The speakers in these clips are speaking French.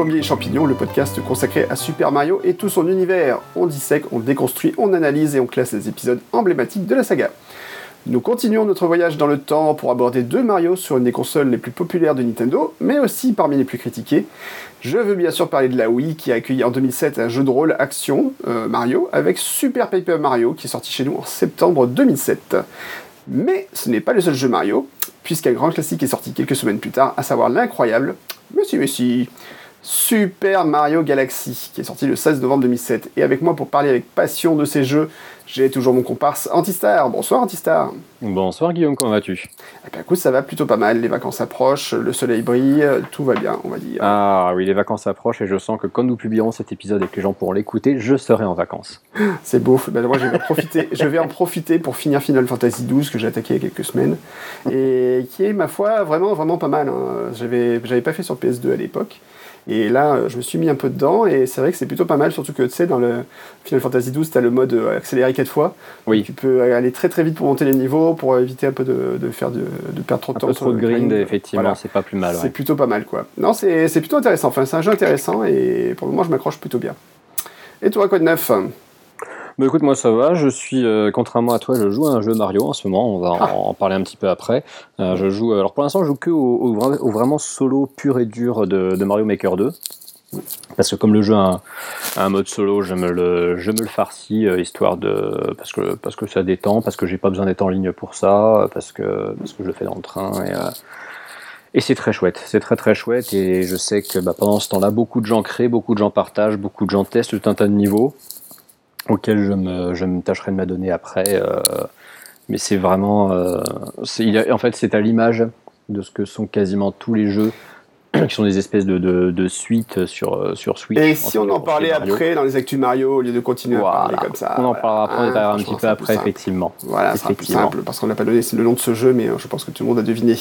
Plombier et Champignons, le podcast consacré à Super Mario et tout son univers. On dissèque, on déconstruit, on analyse et on classe les épisodes emblématiques de la saga. Nous continuons notre voyage dans le temps pour aborder deux Mario sur une des consoles les plus populaires de Nintendo, mais aussi parmi les plus critiquées. Je veux bien sûr parler de la Wii qui a accueilli en 2007 un jeu de rôle action euh, Mario avec Super Paper Mario qui est sorti chez nous en septembre 2007. Mais ce n'est pas le seul jeu Mario, puisqu'un grand classique est sorti quelques semaines plus tard, à savoir l'incroyable, mais si, mais si, Super Mario Galaxy, qui est sorti le 16 novembre 2007. Et avec moi pour parler avec passion de ces jeux, j'ai toujours mon comparse Antistar. Bonsoir Antistar. Bonsoir Guillaume, comment vas-tu? Eh bien écoute, ça va plutôt pas mal. Les vacances approchent, le soleil brille, tout va bien, on va dire. Ah oui, les vacances approchent et je sens que quand nous publierons cet épisode et que les gens pourront l'écouter, je serai en vacances. C'est beau. Ben, moi, je vais, profiter, je vais en profiter pour finir Final Fantasy XII que j'ai attaqué il y a quelques semaines et qui est, ma foi, vraiment, vraiment pas mal. Hein. J'avais, j'avais pas fait sur PS2 à l'époque. Et là, euh, je me suis mis un peu dedans, et c'est vrai que c'est plutôt pas mal, surtout que tu sais, dans le Final Fantasy XII, tu as le mode euh, accéléré quatre fois. Oui. Tu peux aller très très vite pour monter les niveaux, pour éviter un peu de, faire de, perdre trop de temps. Un peu trop de grind, effectivement, c'est pas plus mal. C'est plutôt pas mal, quoi. Non, c'est plutôt intéressant. Enfin, c'est un jeu intéressant, et pour le moment, je m'accroche plutôt bien. Et toi, quoi de neuf? Bah, écoute, moi ça va. Je suis, euh, contrairement à toi, je joue à un jeu Mario en ce moment. On va ah. en, parler un petit peu après. Euh, je joue. Alors pour l'instant, je joue que au, vraiment solo pur et dur de, Mario Maker 2. Parce que comme le jeu a un, mode solo, je me le, je me le farcis euh, histoire de parce que parce que ça détend, parce que j'ai pas besoin d'être en ligne pour ça, parce que parce que je le fais dans le train et et c'est très chouette, c'est très très chouette et je sais que bah, pendant ce temps-là, beaucoup de gens créent, beaucoup de gens partagent, beaucoup de gens testent tout un tas de niveaux auquel je me, je me tâcherai de m'adonner après. Euh, mais c'est vraiment. Euh, en fait, c'est à l'image de ce que sont quasiment tous les jeux qui sont des espèces de, de, suites sur, euh, sur Switch. Et si on en parlait après dans les Actus Mario au lieu de continuer à parler comme ça On en parlera après, un petit peu après, effectivement. Voilà, c'est plus simple parce qu'on n'a pas donné le nom de ce jeu, mais je pense que tout le monde a deviné.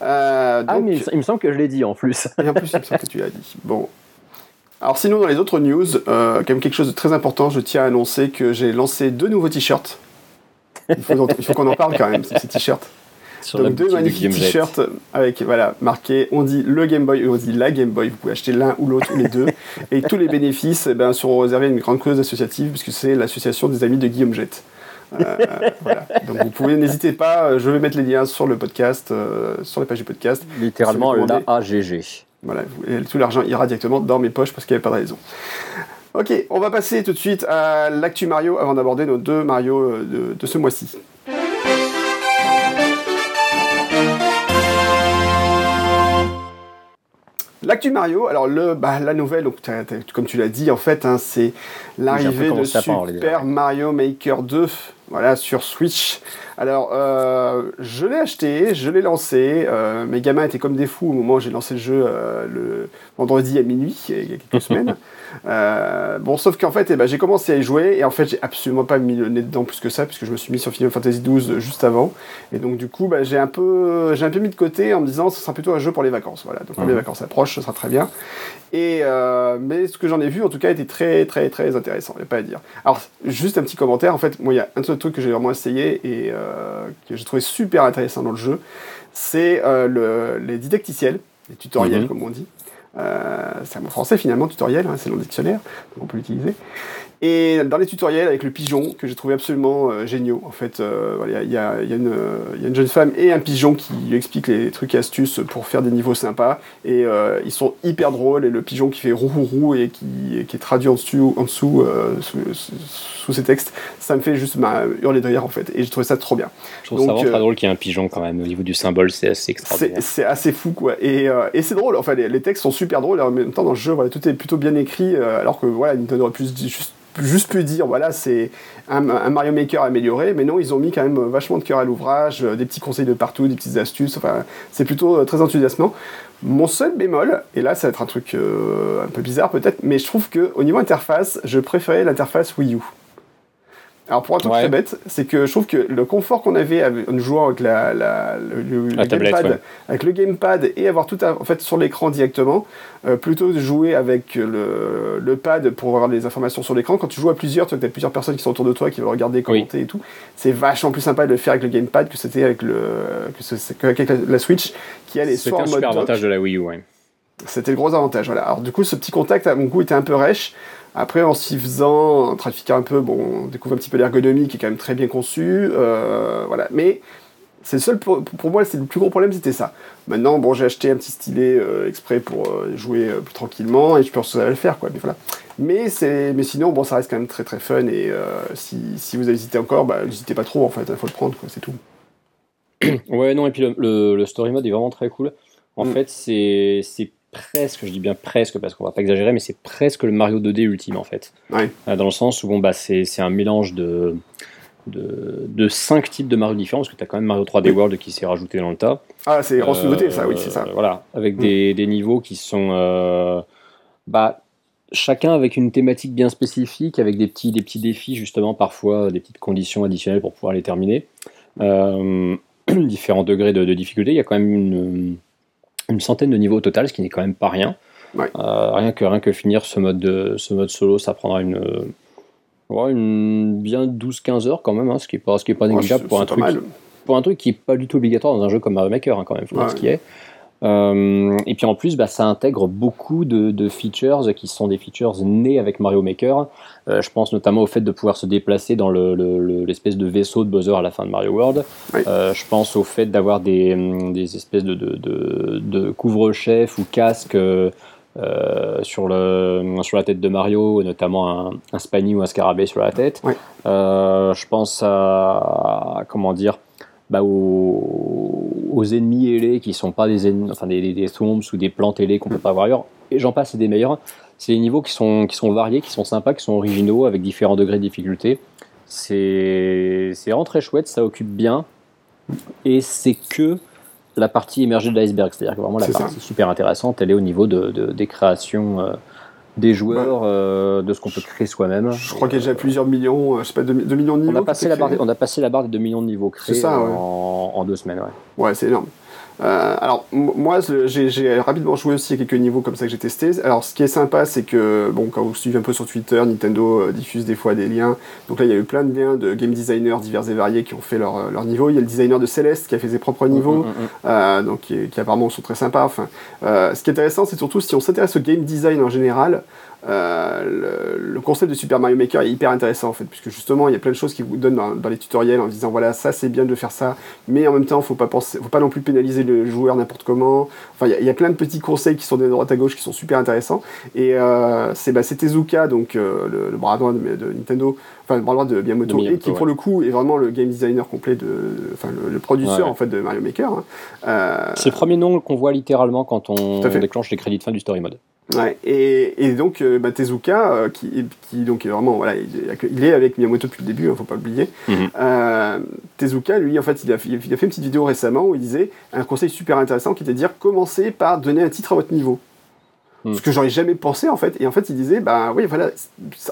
ah, mais il me semble que je l'ai dit en plus. Et en plus, il me semble que tu l'as dit. Bon, alors sinon, dans les autres news, euh, quand même quelque chose de très important, je tiens à annoncer que j'ai lancé deux nouveaux t-shirts. Il faut, qu'on en parle quand même, ces t-shirts. Donc deux magnifiques t-shirts avec voilà marqué on dit le Game Boy on dit la Game Boy vous pouvez acheter l'un ou l'autre ou les deux et tous les bénéfices eh ben, seront réservés à une grande cause associative puisque c'est l'association des amis de Guillaume Jette euh, voilà. Donc vous pouvez n'hésitez pas je vais mettre les liens sur le podcast euh, sur les pages du podcast littéralement l'AGG voilà, tout l'argent ira directement dans mes poches parce qu'il n'y avait pas de raison. Ok, on va passer tout de suite à l'actu Mario avant d'aborder nos deux Mario euh, de, ce mois-ci. L'actu Mario, alors le, bah, la nouvelle, donc, comme tu l'as dit, en fait, hein, c'est l'arrivée de Super Mario Maker 2 voilà, sur Switch. Alors, euh, je l'ai acheté, je l'ai lancé. Euh, mes gamins étaient comme des fous au moment où j'ai lancé le jeu euh, le vendredi à minuit, il y a quelques semaines. bon, sauf qu'en fait, eh ben, j'ai commencé à y jouer et en fait, j'ai absolument pas mis le nez dedans plus que ça, puisque je me suis mis sur Final Fantasy XII juste avant. Et donc, du coup, bah, j'ai un, peu, un peu mis de côté en me disant ce sera plutôt un jeu pour les vacances. Voilà, donc quand les vacances approchent, ce sera très bien. Et, mais ce que j'en ai vu, en tout cas, était très, très, très intéressant, il n'y a pas à dire. Alors, juste un petit commentaire. En fait, moi, il y a un seul truc que j'ai vraiment essayé et que j'ai trouvé super intéressant dans le jeu, c'est euh, les didacticiels, les tutoriels mhm. comme on dit. Euh, c'est un mot français finalement, tutoriel, hein, c'est dans le dictionnaire, donc on peut l'utiliser. Et dans les tutoriels avec le pigeon, que j'ai trouvé absolument euh, géniaux, en fait, il y, a, une jeune femme et un pigeon qui lui expliquent les trucs et astuces pour faire des niveaux sympas, et euh, ils sont hyper drôles, et le pigeon qui fait roux roux roux et qui, est traduit en dessous, en dessous euh, sous, ses textes, ça me fait juste hurler de rire en fait, et j'ai trouvé ça trop bien. Je trouve ça vraiment très drôle qu'il y ait un pigeon quand même, au niveau du symbole, c'est assez extraordinaire. C'est assez fou quoi, et, c'est drôle, enfin les, textes sont super drôles, et en même temps dans le jeu, voilà, tout est plutôt bien écrit, alors que voilà, Nintendo aurait pu juste juste pu dire voilà c'est un, Mario Maker amélioré mais non ils ont mis quand même vachement de cœur à l'ouvrage euh, des petits conseils de partout des petites astuces enfin c'est plutôt euh, très enthousiasmant. Mon seul bémol et là ça va être un truc euh, un peu bizarre peut-être mais je trouve que au niveau interface je préférais l'interface Wii U alors pour un truc très bête, c'est que je trouve que le confort qu'on avait en jouant avec la, le, gamepad, avec le gamepad et avoir tout en fait sur l'écran directement, euh, plutôt de jouer avec le, le, pad pour avoir les informations sur l'écran. Quand tu joues à plusieurs, tu as plusieurs personnes qui sont autour de toi qui veulent regarder, commenter et tout. C'est vachement plus sympa de le faire avec le gamepad que c'était avec le que avec la Switch qui est soit en mode. C'est un super avantage de la Wii U. Ouais. C'était le gros avantage. Voilà. Alors du coup, ce petit contact à mon goût était un peu rêche. Après, en s'y faisant, en trafiquant un peu, bon, on découvre un petit peu l'ergonomie qui est quand même très bien conçue. voilà. Mais c'est le seul pour, moi, c'est le plus gros problème, c'était ça. Maintenant, bon, j'ai acheté un petit stylet euh, exprès pour euh, jouer euh, plus tranquillement et je pense que ça va le faire, quoi. Mais voilà. Mais mais sinon, bon, ça reste quand même très très fun et si, si, vous hésitez encore, bah, n'hésitez pas trop en fait, il faut le prendre, quoi. C'est tout. ouais, non, et puis le, le, story mode est vraiment très cool. En mm. fait, c'est presque, je dis bien presque parce qu'on va pas exagérer, mais c'est presque le Mario 2D ultime en fait. Ouais. Dans le sens où bon bah c'est, un mélange de de, de cinq types de Mario différents, parce que tu as quand même Mario 3D World qui s'est rajouté dans le tas. Ah, c'est grosse nouveauté, ça, oui, c'est ça. Euh, voilà, avec des, mm. des, niveaux qui sont. Euh, bah, chacun avec une thématique bien spécifique, avec des petits, des petits défis, justement, parfois des petites conditions additionnelles pour pouvoir les terminer. Euh, différents degrés de, difficulté. Il y a quand même une, une, centaine de niveaux au total, ce qui n'est quand même pas rien. rien, que, rien que finir ce mode, de, ce mode solo, ça prendra une Ouais, une bien 12-15 heures quand même, hein, ce qui n'est pas, ce qui est pas négligeable pour un truc. Pour un truc qui n'est pas du tout obligatoire dans un jeu comme Mario Maker, hein, quand même, faut ce qui est. Euh, et puis en plus, bah, ça intègre beaucoup de, features qui sont des features nées avec Mario Maker. Euh, je pense notamment au fait de pouvoir se déplacer dans l'espèce de vaisseau de Bowser à la fin de Mario World. Euh, je pense au fait d'avoir des, des, espèces de, de, de couvre-chefs ou casques euh, sur, le, sur la tête de Mario, notamment un, un Spiny ou un Scarabée sur la tête. Euh, je pense à, comment dire, bah aux, ennemis ailés qui sont pas des ennemis, enfin des, des, des ou des plantes ailées qu'on peut pas voir ailleurs. Et j'en passe, c'est des meilleurs. C'est des niveaux qui sont, qui sont variés, qui sont sympas, qui sont originaux, avec différents degrés de difficulté. C'est vraiment très chouette, ça occupe bien. Et c'est que la partie émergée de l'iceberg. C'est-à-dire que vraiment la partie super intéressante, elle est au niveau de, des créations euh, des joueurs, euh, de ce qu'on peut créer soi-même. Je crois qu'il y a déjà plusieurs millions, euh, je sais pas, 2, millions de niveaux. On a, passé la barre, on a passé la barre de 2 millions de niveaux créés en, en, deux semaines. Ouais, ouais c'est énorme. Euh, alors moi j'ai rapidement joué aussi à quelques niveaux comme ça que j'ai testé. Alors ce qui est sympa c'est que bon quand vous suivez un peu sur Twitter, Nintendo euh, diffuse des fois des liens. Donc là il y a eu plein de liens de game designers divers et variés qui ont fait leur, leur niveau. Il y a le designer de Celeste qui a fait ses propres niveaux, mm, mm, mm, euh, donc qui, qui, apparemment sont très sympas. Enfin, ce qui est intéressant c'est surtout si on s'intéresse au game design en général. Euh, le, concept de Super Mario Maker est hyper intéressant en fait, puisque justement il y a plein de choses qui vous donnent dans, les tutoriels en disant voilà ça c'est bien de faire ça, mais en même temps faut pas penser, faut pas non plus pénaliser le joueur n'importe comment. Enfin il y, a plein de petits conseils qui sont de droite à gauche qui sont super intéressants. Et euh, c'est bah, donc euh, le, bras droit de, Nintendo, enfin le bras droit de Miyamoto, et qui pour le coup est vraiment le game designer complet de, enfin le, producteur en fait de Mario Maker. Hein. Euh, c'est le premier nom qu'on voit littéralement quand on déclenche les crédits de fin du story mode. Ouais, et, et, donc euh, bah, Tezuka, euh, qui, qui, donc est vraiment voilà, il, est avec Miyamoto depuis le début, hein, faut pas l'oublier. Mhm. Euh, Tezuka, lui, en fait, il a, il a, fait une petite vidéo récemment où il disait un conseil super intéressant qui était de dire commencez par donner un titre à votre niveau. Ce que j'aurais jamais pensé en fait. Et en fait, il disait, bah oui, voilà,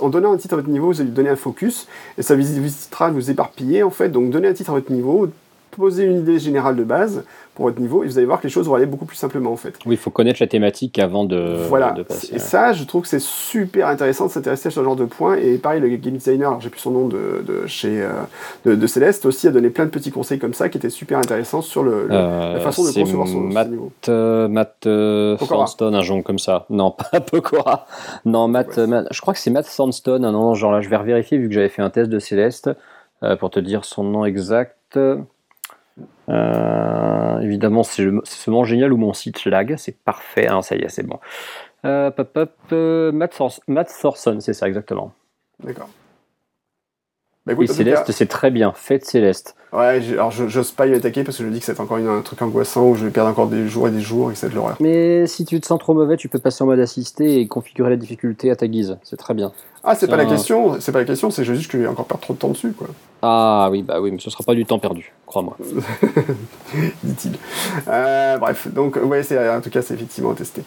en donnant un titre à votre niveau, vous allez lui donner un focus et ça vous évitera de vous éparpiller en fait. Donc, donnez un titre à votre niveau, posez une idée générale de base, pour votre niveau et vous allez voir que les choses vont aller beaucoup plus simplement en fait. Oui, il faut connaître la thématique avant de, voilà. Et ça, je trouve que c'est super intéressant de s'intéresser à ce genre de points. Et pareil, le game designer, alors j'ai plus son nom de, de chez euh, de, Céleste aussi a donné plein de petits conseils comme ça qui étaient super intéressants sur le, la façon de concevoir son, Matt, niveau. Euh, Matt euh, Sandstone, un genre comme ça. Non, pas Pokora. Non, Matt, je crois que c'est Matt Sandstone. Un nom, genre là, je vais vérifier vu que j'avais fait un test de Céleste pour te dire son nom exact. Euh, évidemment, c'est seulement génial où mon site lag, c'est parfait, hein, ça y est, c'est bon. Euh, pop, euh, Matt, Thorson, c'est ça exactement. D'accord. Bah, et Céleste, c'est très bien. Faites Céleste. Ouais, alors j'ose pas y attaquer parce que je me dis que c'est encore un truc angoissant où je vais perdre encore des jours et des jours et que c'est de l'horreur. Mais si tu te sens trop mauvais, tu peux passer en mode assisté et configurer la difficulté à ta guise. C'est très bien. Ah, c'est pas la question, c'est pas la question, c'est juste que je vais encore perdre trop de temps dessus, quoi. Ah oui, bah oui, mais ce sera pas du temps perdu, crois-moi. Dit-il. Euh, bref, donc ouais, c'est en tout cas, c'est effectivement testé.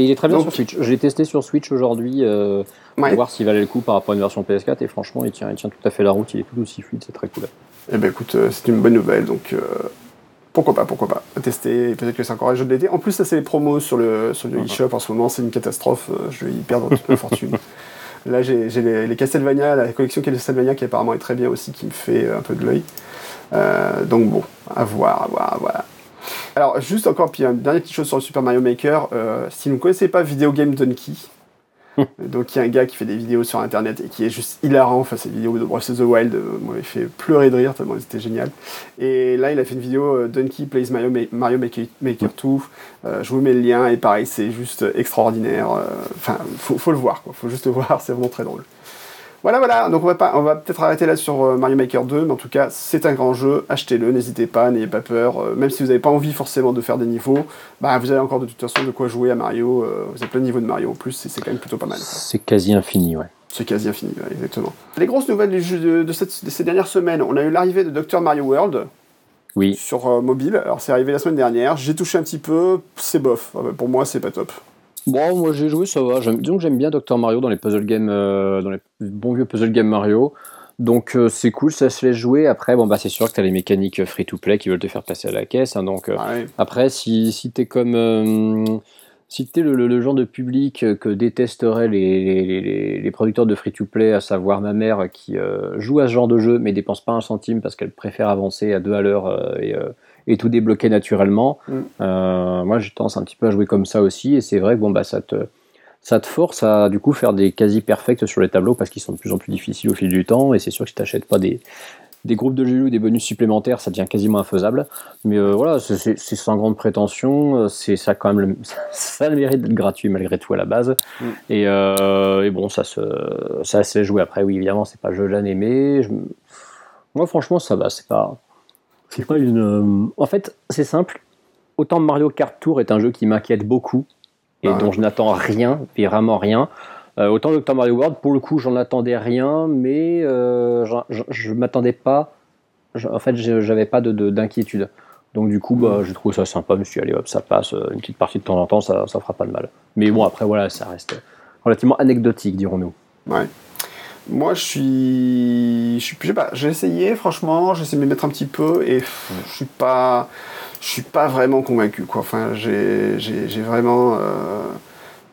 Et il est très bien sur Switch. J'ai testé sur Switch aujourd'hui euh, pour voir s'il valait le coup par rapport à une version PS4 et franchement, il tient, il tient tout à fait la route. Il est tout aussi fluide, c'est très cool. Eh ben écoute, euh, c'est une bonne nouvelle, donc pourquoi pas, pourquoi pas. Tester, peut-être que c'est encore un jeu de l'été. En plus, ça c'est les promos sur le sur le eShop en ce moment, c'est une catastrophe. Je vais y perdre toute ma fortune. Là, j'ai les, les, Castlevania, la collection Castlevania qui apparemment est très bien aussi, qui me fait un peu de l'œil. Euh, donc bon, à voir, à voir, à voir. Alors, juste encore, puis une dernière petite chose sur le Super Mario Maker. si vous ne connaissez pas Video Game Donkey, Donc il y a un gars qui fait des vidéos sur internet et qui est juste hilarant. Enfin, ces vidéos de Breath of the Wild euh, m'avaient fait pleurer de rire tellement c'était génial. Et là, il a fait une vidéo euh, Donkey Plays Mario, Mario Maker, 2. Euh, je vous mets le lien et pareil, c'est juste extraordinaire. Enfin, faut, faut le voir, quoi. Faut juste le voir, c'est vraiment très drôle. Voilà, voilà, donc on va, pas, on va peut-être arrêter là sur euh, Mario Maker 2, mais en tout cas, c'est un grand jeu, achetez-le, n'hésitez pas, n'ayez pas peur, euh, même si vous n'avez pas envie forcément de faire des niveaux, bah vous avez encore de toute façon de quoi jouer à Mario, euh, vous avez plein de niveaux de Mario. En plus, c'est quand même plutôt pas mal. C'est quasi infini, ouais. C'est quasi infini, exactement. Les grosses nouvelles du jeu de, ces dernières semaines, on a eu l'arrivée de Dr Mario World, oui. sur mobile, alors c'est arrivé la semaine dernière, j'ai touché un petit peu, c'est bof, pour moi c'est pas top. Bon, moi j'ai joué, ça va. Disons que j'aime bien Dr Mario dans les puzzle games, euh, dans les bons vieux puzzle games Mario. Donc euh, c'est cool, ça se laisse jouer. Après, bon bah c'est sûr que tu as les mécaniques free to play qui veulent te faire passer à la caisse. Hein. donc euh, après, si, si t'es comme si t'es le, le, genre de public que détesteraient les, les, les, producteurs de free to play, à savoir ma mère qui joue à ce genre de jeu mais dépense pas un centime parce qu'elle préfère avancer à deux à l'heure et et tout débloquer naturellement. Mm. Euh, moi, j'ai tendance un petit peu à jouer comme ça aussi, et c'est vrai que bon, bah, ça, te, ça te force à du coup faire des quasi perfects sur les tableaux parce qu'ils sont de plus en plus difficiles au fil du temps, et c'est sûr que si tu n'achètes pas des, des groupes de jeux ou des bonus supplémentaires, ça devient quasiment infaisable. Mais euh, voilà, c'est sans grande prétention, c'est ça quand même, le, ça le mérite d'être gratuit malgré tout à la base. Mm. Et, euh, et, bon, ça se, ça se jouer après. Oui, évidemment, c'est pas jeu jeune aimé. Moi, franchement, ça va. C'est pas, c'est pas une. Euh, en fait, c'est simple. Autant Mario Kart Tour est un jeu qui m'inquiète beaucoup et dont je n'attends rien, vraiment rien. Euh, autant Dr Mario World, pour le coup, j'en attendais rien, mais euh, je, ne m'attendais pas. en fait, j'avais pas d'inquiétude. Donc du coup, bah, j'ai trouvé ça sympa. Je me suis dit, allez hop, ça passe. Une petite partie de temps en temps, ça, ça fera pas de mal. Mais bon, après, voilà, ça reste relativement anecdotique, dirons-nous. Ouais. Moi, je suis. Je suis sais pas, j'ai essayé, franchement, j'ai essayé de me mettre un petit peu et je suis pas. Je suis pas vraiment convaincu, quoi. Enfin, j'ai vraiment. Euh,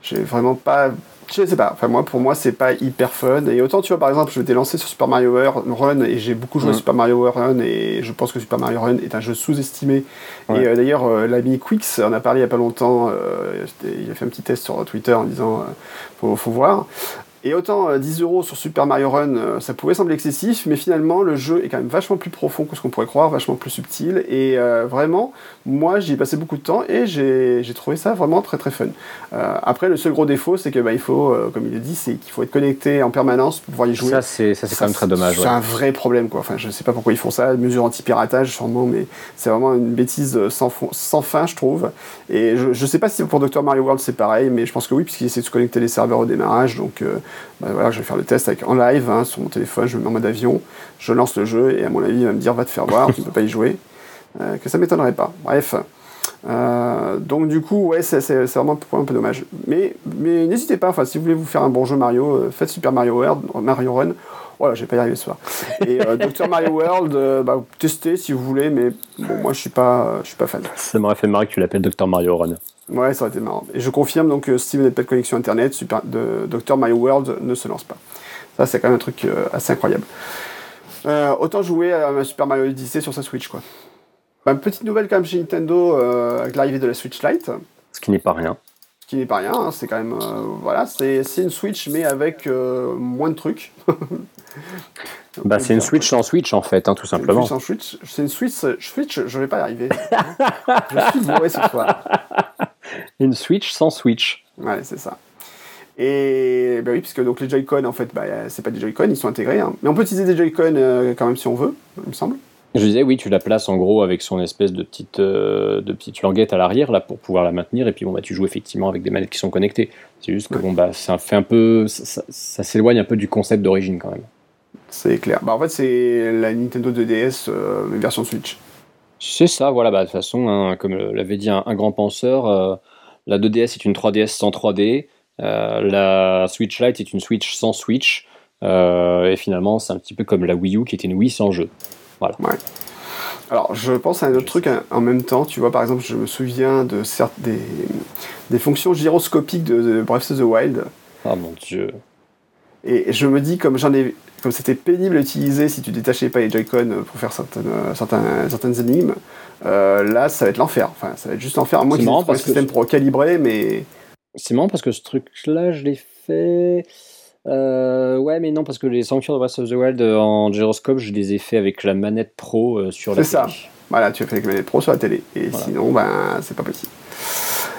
j'ai vraiment pas. Je sais pas, enfin moi pour moi c'est pas hyper fun et autant tu vois par exemple je m'étais lancé sur Super Mario Run et j'ai beaucoup joué à Super Mario Run et je pense que Super Mario Run est un jeu sous-estimé et euh, d'ailleurs euh, l'ami Quix en a parlé il y a pas longtemps il a fait un petit test sur Twitter en disant faut, faut voir et autant 10 euh, euros sur Super Mario Run, euh, ça pouvait sembler excessif, mais finalement le jeu est quand même vachement plus profond que ce qu'on pourrait croire, vachement plus subtil. Et euh, vraiment, moi j'y ai passé beaucoup de temps et j'ai trouvé ça vraiment très très fun. après, le seul gros défaut, c'est que bah, il faut, comme il le dit, c'est qu'il faut être connecté en permanence pour pouvoir y jouer. Ça, c'est quand même très dommage. C'est un vrai problème quoi. Enfin, je sais pas pourquoi ils font ça, mesure anti-piratage sûrement, mais c'est vraiment une bêtise sans, sans fin, je trouve. Et je, je sais pas si pour Dr Mario World c'est pareil, mais je pense que oui, puisqu'il essaie de se connecter les serveurs au démarrage, donc bah voilà, je vais faire le test avec, en live hein, sur mon téléphone, je me mets en mode avion, je lance le jeu et à mon avis il va me dire va te faire voir, tu ne peux pas y jouer, euh, que ça m'étonnerait pas. Bref. Euh, donc du coup, ouais, c'est vraiment un peu dommage. Mais, mais n'hésitez pas, enfin, si vous voulez vous faire un bon jeu Mario, euh, faites Super Mario World, Mario Run. Voilà, je vais pas y arriver ce soir. Et Dr Mario World, bah, testez si vous voulez, mais bon, moi je suis pas, je suis pas fan. Ça m'aurait fait marrer que tu l'appelles Dr Mario Run. Ouais, ça aurait été marrant. Et je confirme donc si vous n'avez pas de connexion internet, Super, de Dr. My World ne se lance pas. Ça, c'est quand même un truc euh, assez incroyable. Euh, autant jouer à Super Mario Odyssey sur sa Switch, quoi. Bah, petite nouvelle quand même chez Nintendo euh, avec l'arrivée de la Switch Lite. Ce qui n'est pas rien. Ce qui n'est pas rien, hein, c'est quand même. voilà, c'est une Switch mais avec moins de trucs. Bah, c'est une Switch sans Switch en fait, hein, tout simplement. Une Switch, c'est une Switch, Switch, je vais pas y arriver. je suis bourré ce soir. Une Switch sans Switch. Ouais, c'est ça. Et bah oui, puisque donc les Joy-Con, en fait, bah, c'est pas des Joy-Con, ils sont intégrés. Hein. Mais on peut utiliser des Joy-Con euh, quand même si on veut, il me semble. Je disais, oui, tu la places en gros avec son espèce de petite, euh, de petite languette à l'arrière là pour pouvoir la maintenir. Et puis bon, bah, tu joues effectivement avec des manettes qui sont connectées. C'est juste que bon, bah, ça fait un peu. Ça, s'éloigne un peu du concept d'origine quand même. C'est clair. Bah, en fait, c'est la Nintendo 2DS euh, version Switch. C'est ça, voilà. Bah, de toute façon, hein, comme l'avait dit un, grand penseur la 2DS est une 3DS sans 3D. Euh, la Switch Lite est une Switch sans Switch. Euh, et finalement, c'est un petit peu comme la Wii U qui était une Wii sans jeu. Voilà. Alors, je pense à un autre truc en même temps. Tu vois, par exemple, je me souviens de certes des, des fonctions gyroscopiques de, Breath of the Wild. Ah mon dieu. Et je me dis, comme j'en ai, comme c'était pénible à utiliser si tu détachais pas les Joy-Con pour faire certaines, certaines, certaines énigmes, là ça va être l'enfer. Enfin, ça va être juste l'enfer. Moi, aient un système pour calibrer, mais. C'est marrant parce que ce truc-là, je l'ai fait. Euh, ouais, mais non, parce que les sanctions de Breath of the Wild euh, en gyroscope, je les ai fait avec la manette pro euh, sur la télé. C'est ça. Voilà, tu as fait avec la manette pro sur la télé. Et sinon, ben, c'est pas possible.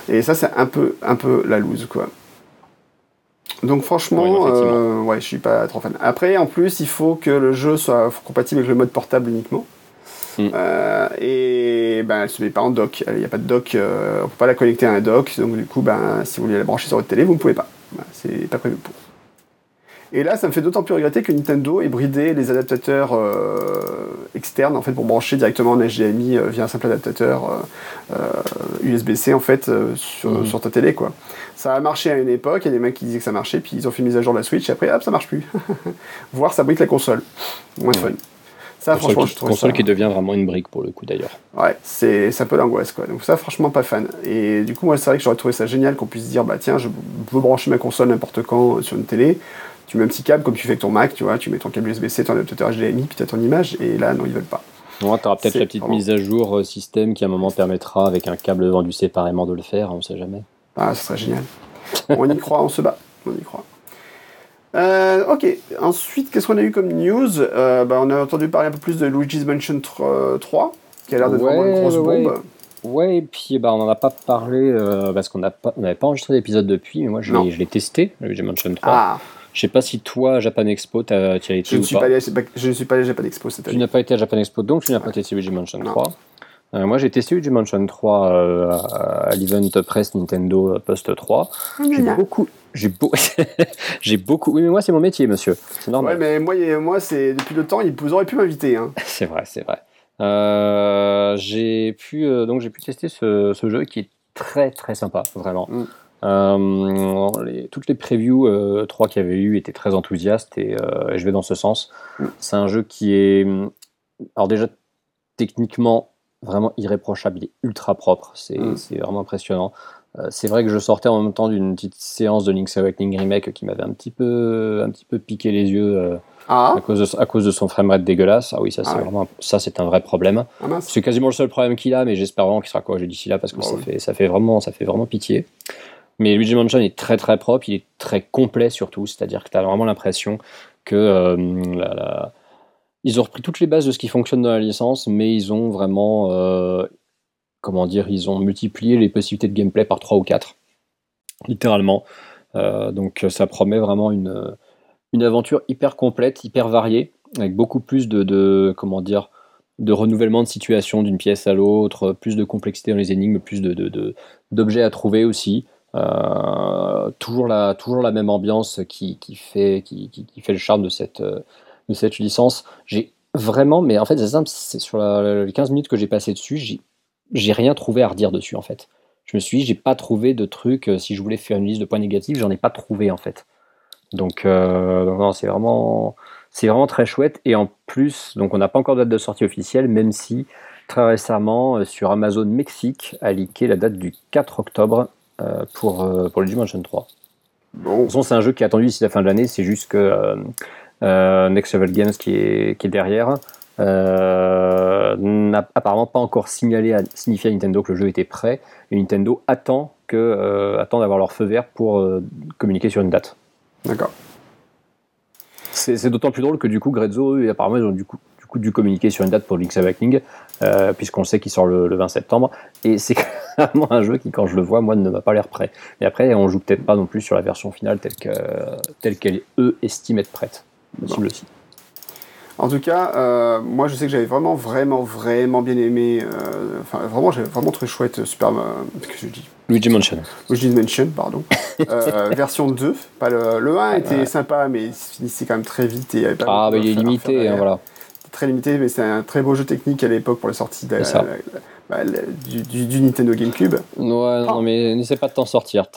Et ça, c'est un peu, un peu la loose, quoi. Donc franchement, ouais, je suis pas trop fan. Après, en plus, il faut que le jeu soit compatible avec le mode portable uniquement. Mm. et ben, elle se met pas en dock. Il n'y a pas de dock, on peut pas la connecter à un dock. Donc du coup, ben, si vous voulez la brancher sur votre télé, vous ne pouvez pas. c'est pas prévu pour. Et là, ça me fait d'autant plus regretter que Nintendo ait bridé les adaptateurs euh, externes en fait pour brancher directement en HDMI euh, via un simple adaptateur USB-C euh, en fait mhm. sur, ta télé quoi. Ça a marché à une époque, il y a des mecs qui disaient que ça marchait, puis ils ont fait une mise à jour de la Switch et après hop ça marche plus. Voir ça bride la console, moins de fun. Ça, franchement, je trouve console qui devient vraiment une brique pour le coup d'ailleurs. Ouais, c'est un peu l'angoisse quoi. Donc ça, franchement, pas fan. Et du coup, moi, c'est vrai que j'aurais trouvé ça génial qu'on puisse dire, bah tiens, je veux brancher ma console n'importe quand sur une télé tu mets un petit câble comme tu fais avec ton Mac, tu vois, tu mets ton câble USB-C, ton adaptateur HDMI, puis tu as ton image, et là, non, ils veulent pas. Ouais, tu auras peut-être la petite mise à jour euh, système qui à un moment permettra, avec un câble vendu séparément, de le faire, on sait jamais. Ah, ça serait génial. on y croit, on se bat, on y croit. Euh, ok, ensuite, qu'est-ce qu'on a eu comme news? Euh, bah, On a entendu parler un peu plus de Luigi's Mansion 3, qui a l'air d'être vraiment une grosse bombe. Ouais, et puis bah, on n'en a pas parlé parce qu'on n'avait pas, pas enregistré d'épisode depuis, mais moi je l'ai testé, Luigi's Mansion 3. Ah. Je sais pas si toi, Japan Expo, tu as, été je ou suis pas. allé, je ne suis pas allé à Japan Expo cette année. Tu n'as pas été à Japan Expo, donc tu n'as pas testé Luigi Mansion 3. Euh, moi, j'ai testé Luigi Mansion 3 euh, à l'event press Nintendo euh, Post 3. Ah, j'ai beaucoup, j'ai, j'ai beaucoup. Oui, mais moi, c'est mon métier, monsieur. C'est normal. Ouais, mais moi, moi c'est depuis le temps, vous auraient pu m'inviter. Hein. c'est vrai, c'est vrai. j'ai pu donc j'ai pu tester ce, ce, jeu qui est très très sympa, vraiment. Mm. Euh, les, toutes les previews 3 euh, qu'il y avait eu étaient très enthousiastes et, euh, je vais dans ce sens. C'est un jeu qui est, alors déjà techniquement vraiment irréprochable, il est ultra propre, c'est mm. vraiment impressionnant. c'est vrai que je sortais en même temps d'une petite séance de Link's Awakening Remake qui m'avait un petit peu, un petit peu piqué les yeux. Ah. À, cause de, à cause de son framerate dégueulasse. Ah oui, ça c'est ah vraiment ça c'est un vrai problème. Ah c'est quasiment le seul problème qu'il a, mais j'espère vraiment qu'il sera corrigé d'ici là parce que ça, fait, ça, fait vraiment, ça fait vraiment pitié. Mais Luigi Mansion est très très propre, il est très complet surtout, c'est-à-dire que tu as vraiment l'impression que euh, ils ont repris toutes les bases de ce qui fonctionne dans la licence, mais ils ont vraiment, euh, comment dire, ils ont multiplié les possibilités de gameplay par 3 ou 4, littéralement. Euh, donc ça promet vraiment une, une aventure hyper complète, hyper variée, avec beaucoup plus de, de comment dire, de renouvellement de situation d'une pièce à l'autre, plus de complexité dans les énigmes, plus d'objets de, à trouver aussi. Euh, toujours, la, même ambiance qui, fait, le charme de cette, licence. J'ai vraiment, mais en fait, c'est simple, c'est sur les 15 minutes que j'ai passé dessus, j'ai rien trouvé à redire dessus en fait. Je me suis dit, j'ai pas trouvé de truc, euh, si je voulais faire une liste de points négatifs, j'en ai pas trouvé en fait. Donc, euh, non, c'est vraiment, très chouette. Et en plus, donc on n'a pas encore de date de sortie officielle, même si très récemment, sur Amazon Mexique, a leaké la date du 4 octobre pour, euh, pour le Dimension 3. Bon. De toute façon, c'est un jeu qui est attendu d'ici la fin de l'année, c'est juste que euh, Next Level Games qui est, qui est derrière n'a apparemment pas encore signalé à, signifié à Nintendo que le jeu était prêt, et Nintendo attend, que, attend d'avoir leur feu vert pour communiquer sur une date. D'accord. C'est d'autant plus drôle que du coup, Grezzo, eux, apparemment, ils ont du coup, coup dû communiquer sur une date pour Link's Awakening, euh, puisqu'on sait qu'il sort le, 20 septembre. Et c'est clairement un jeu qui, quand je le vois, moi, ne m'a pas l'air prêt. Mais après, on joue peut-être pas non plus sur la version finale telle qu'elle, telle qu'elle eux, estiment être prête. Possible aussi. En tout cas, euh, moi je sais que j'avais vraiment, vraiment, vraiment bien aimé. Euh, enfin, vraiment, j'avais vraiment très chouette Super. ce que je dis? Luigi Mansion. Luigi Mansion, pardon. version 2. Pas le, le 1 était sympa, mais il finissait quand même très vite. Et ah, bah il est limité, hein, voilà très limité, mais c'est un très beau jeu technique à l'époque pour la sortie bah, du, du, Nintendo GameCube. Ouais, non, mais n'essaie pas de t'en sortir.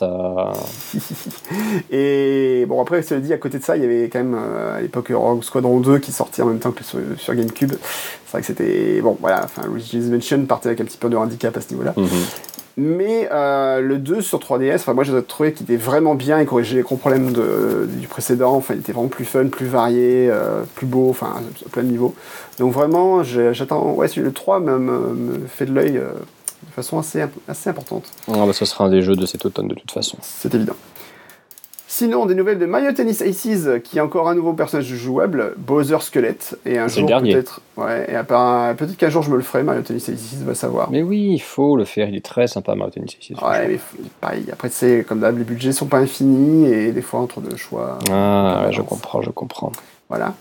et bon, après, cela dit, à côté de ça, il y avait quand même euh, à l'époque Rogue Squadron 2 qui sortait en même temps que sur, GameCube. C'est vrai que c'était. Bon, voilà, enfin, Luigi's Mansion partait avec un petit peu de handicap à ce niveau-là. Mhm. Mais euh, le 2 sur 3DS, enfin moi j'ai trouvé qu'il était vraiment bien, il corrigeait les gros problèmes de, du précédent, enfin il était vraiment plus fun, plus varié, euh, plus beau, enfin à plein de niveaux. Donc vraiment j'attends, ouais le 3 me, me, fait de l'œil euh, de façon assez, assez importante. Ah bah, ça sera un des jeux de cet automne de toute façon. C'est évident. Sinon, des nouvelles de Mario Tennis Aces, qui est encore un nouveau personnage jouable, Bowser Squelette. Et un jour, peut-être. Ouais, et peut-être qu'un jour je me le ferai, Mario Tennis Aces, va savoir. Mais oui, il faut le faire, il est très sympa, Mario Tennis Aces. Ouais, mais pareil, après, c'est comme d'hab, les budgets sont pas infinis, et des fois, entre deux choix. Ah, je comprends, je comprends. Voilà.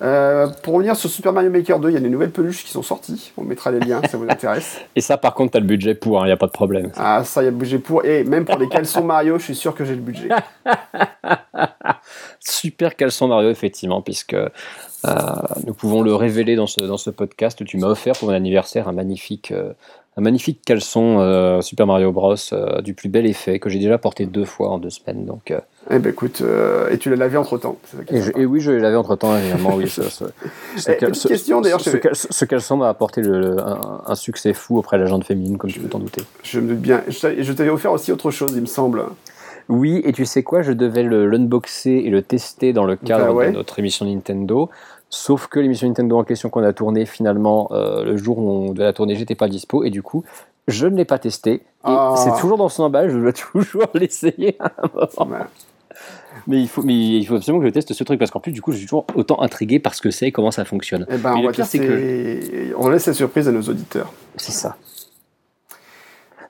Euh, pour revenir sur Super Mario Maker 2, il y a des nouvelles peluches qui sont sorties. On mettra les liens si ça vous intéresse. Et ça, par contre, tu as le budget pour, il hein, n'y a pas de problème. Ah, ça, il y a le budget pour. Et même pour les caleçons Mario, je suis sûr que j'ai le budget. Super caleçon Mario, effectivement, puisque euh, nous pouvons le révéler dans ce, dans ce podcast. Tu m'as offert pour mon anniversaire un magnifique, euh, un magnifique caleçon Super Mario Bros. du plus bel effet que j'ai déjà porté deux fois en deux semaines. Donc. Eh ben écoute, euh, et tu l'as lavé entre temps. Et, oui, je l'ai lavé entre temps, évidemment. oui, ce, eh, question d'ailleurs. Ce, ce, caleçon m'a apporté le, un, succès fou auprès de la gente féminine, comme tu peux t'en douter. Je me doute bien. Je t'avais offert aussi autre chose, il me semble. Oui, et tu sais quoi, je devais l'unboxer et le tester dans le cadre bah de notre émission Nintendo. Sauf que l'émission Nintendo en question qu'on a tournée, finalement, euh, le jour où on devait la tourner, j'étais pas dispo. Et du coup, je ne l'ai pas testé. Ah. C'est toujours dans son emballage, je dois toujours l'essayer mais il faut, mais il faut absolument que je teste ce truc parce qu'en plus, du coup, je suis toujours autant intrigué par ce que c'est et comment ça fonctionne. Eh ben, on, va que... on laisse la surprise à nos auditeurs. C'est ça.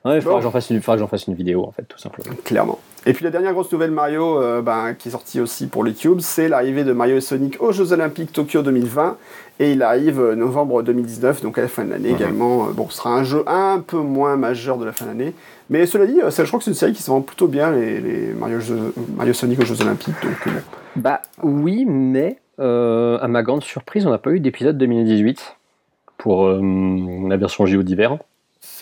Ouais, il faudra que j'en fasse, une, fasse une vidéo, en fait, tout simplement. Clairement. Et puis la dernière grosse nouvelle Mario euh, ben, qui est sortie aussi pour les Cubes, c'est l'arrivée de Mario et Sonic aux Jeux Olympiques Tokyo 2020. Et il arrive euh, novembre 2019, donc à la fin de l'année mhm. également. Euh, bon, ce sera un jeu un peu moins majeur de la fin de l'année. Mais cela dit, je crois que c'est une série qui se vend plutôt bien, les, Mario, Mario, Sonic aux Jeux Olympiques. Donc, Bah oui, mais à ma grande surprise, on n'a pas eu d'épisode 2018 pour la version JO d'hiver.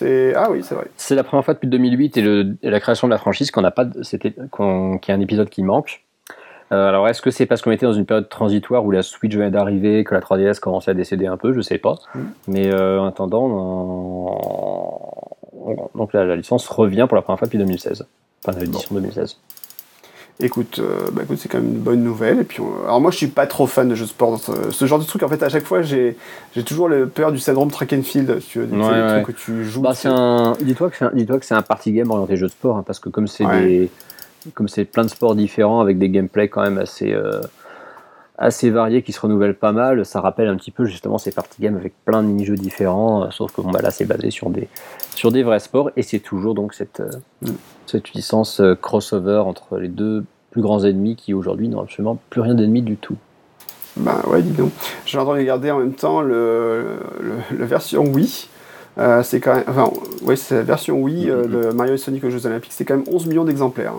Ah oui, c'est vrai. C'est la première fois depuis 2008 et, la création de la franchise qu'on n'a pas, c'était, qu'il y a un épisode qui manque. Euh, alors, est-ce que c'est parce qu'on était dans une période transitoire où la Switch venait d'arriver, que la 3DS commençait à décéder un peu? Je sais pas. Mm. Mais euh, en attendant, donc la, la, licence revient pour la première fois depuis 2016. Enfin, l'édition 2016. Écoute, euh, bah écoute, c'est quand même une bonne nouvelle. Et puis, alors moi, je suis pas trop fan de jeux de sport. Ce, genre de truc, en fait, à chaque fois, j'ai, j'ai toujours le peur du syndrome track and field. Tu vois, que tu joues. Bah, c'est un... Dis-toi que c'est un, dis-toi que c'est un party game orienté jeu de sport, hein, parce que comme c'est des, comme c'est plein de sports différents avec des gameplays quand même assez, euh, assez variés qui se renouvellent pas mal, ça rappelle un petit peu justement ces party games avec plein de mini-jeux différents. Euh, sauf que bon, bah, là, c'est basé sur des, sur des vrais sports et c'est toujours donc cette. Mm cette licence euh, crossover entre les deux plus grands ennemis qui aujourd'hui n'ont absolument plus rien d'ennemi du tout. Bah ouais, dis donc. J'ai entendu regarder en même temps le, la version Wii. Euh, c'est quand même, enfin, ouais, c'est la version Wii euh, de Mario et Sonic aux Jeux Olympiques. C'est quand même 11 millions d'exemplaires.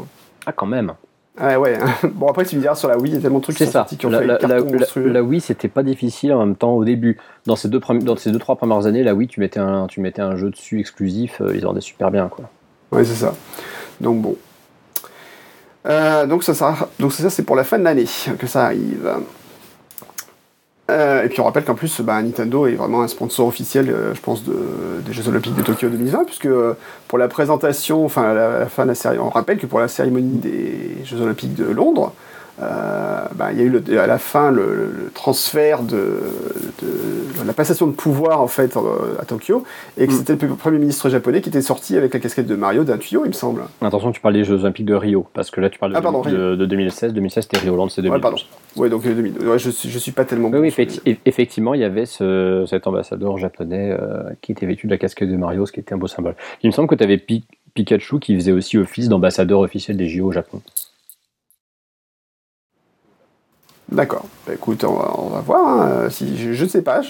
Ah, quand même. Ah ouais. bon après tu me diras sur la Wii, il y a tellement de trucs qui sont sortis qui ont la, fait la, la, la, Wii, c'était pas difficile en même temps au début. Dans ces deux dans ces deux trois premières années, la Wii, tu mettais un tu mettais un jeu dessus exclusif, ils rendaient super bien quoi. Ouais c'est ça. Donc bon. Euh, donc ça, ça, donc ça c'est pour la fin de l'année que ça arrive. Euh, et puis on rappelle qu'en plus bah, Nintendo est vraiment un sponsor officiel, euh, je pense, des Jeux Olympiques de Tokyo 2020, puisque pour la présentation, enfin la, fin de la série, on rappelle que pour la cérémonie des Jeux Olympiques de Londres, euh, bah, il y a eu à la fin le, transfert de, la passation de pouvoir en fait à Tokyo et que mm. c'était le premier ministre japonais qui était sorti avec la casquette de Mario d'un tuyau il me semble. Attention tu parles des Jeux Olympiques de Rio parce que là tu parles de, ah, de, 2016, 2016 c'était Rio Land c'est 2012. Ouais, pardon. Ouais donc 2012. Ouais, je, je suis pas tellement. Oui, effectivement il y avait ce, cet ambassadeur japonais euh, qui était vêtu de la casquette de Mario ce qui était un beau symbole. Il me semble que tu avais Pikachu qui faisait aussi office d'ambassadeur officiel des JO au Japon. D'accord. Bah, écoute, on va, voir. Hein. Si, je ne sais pas,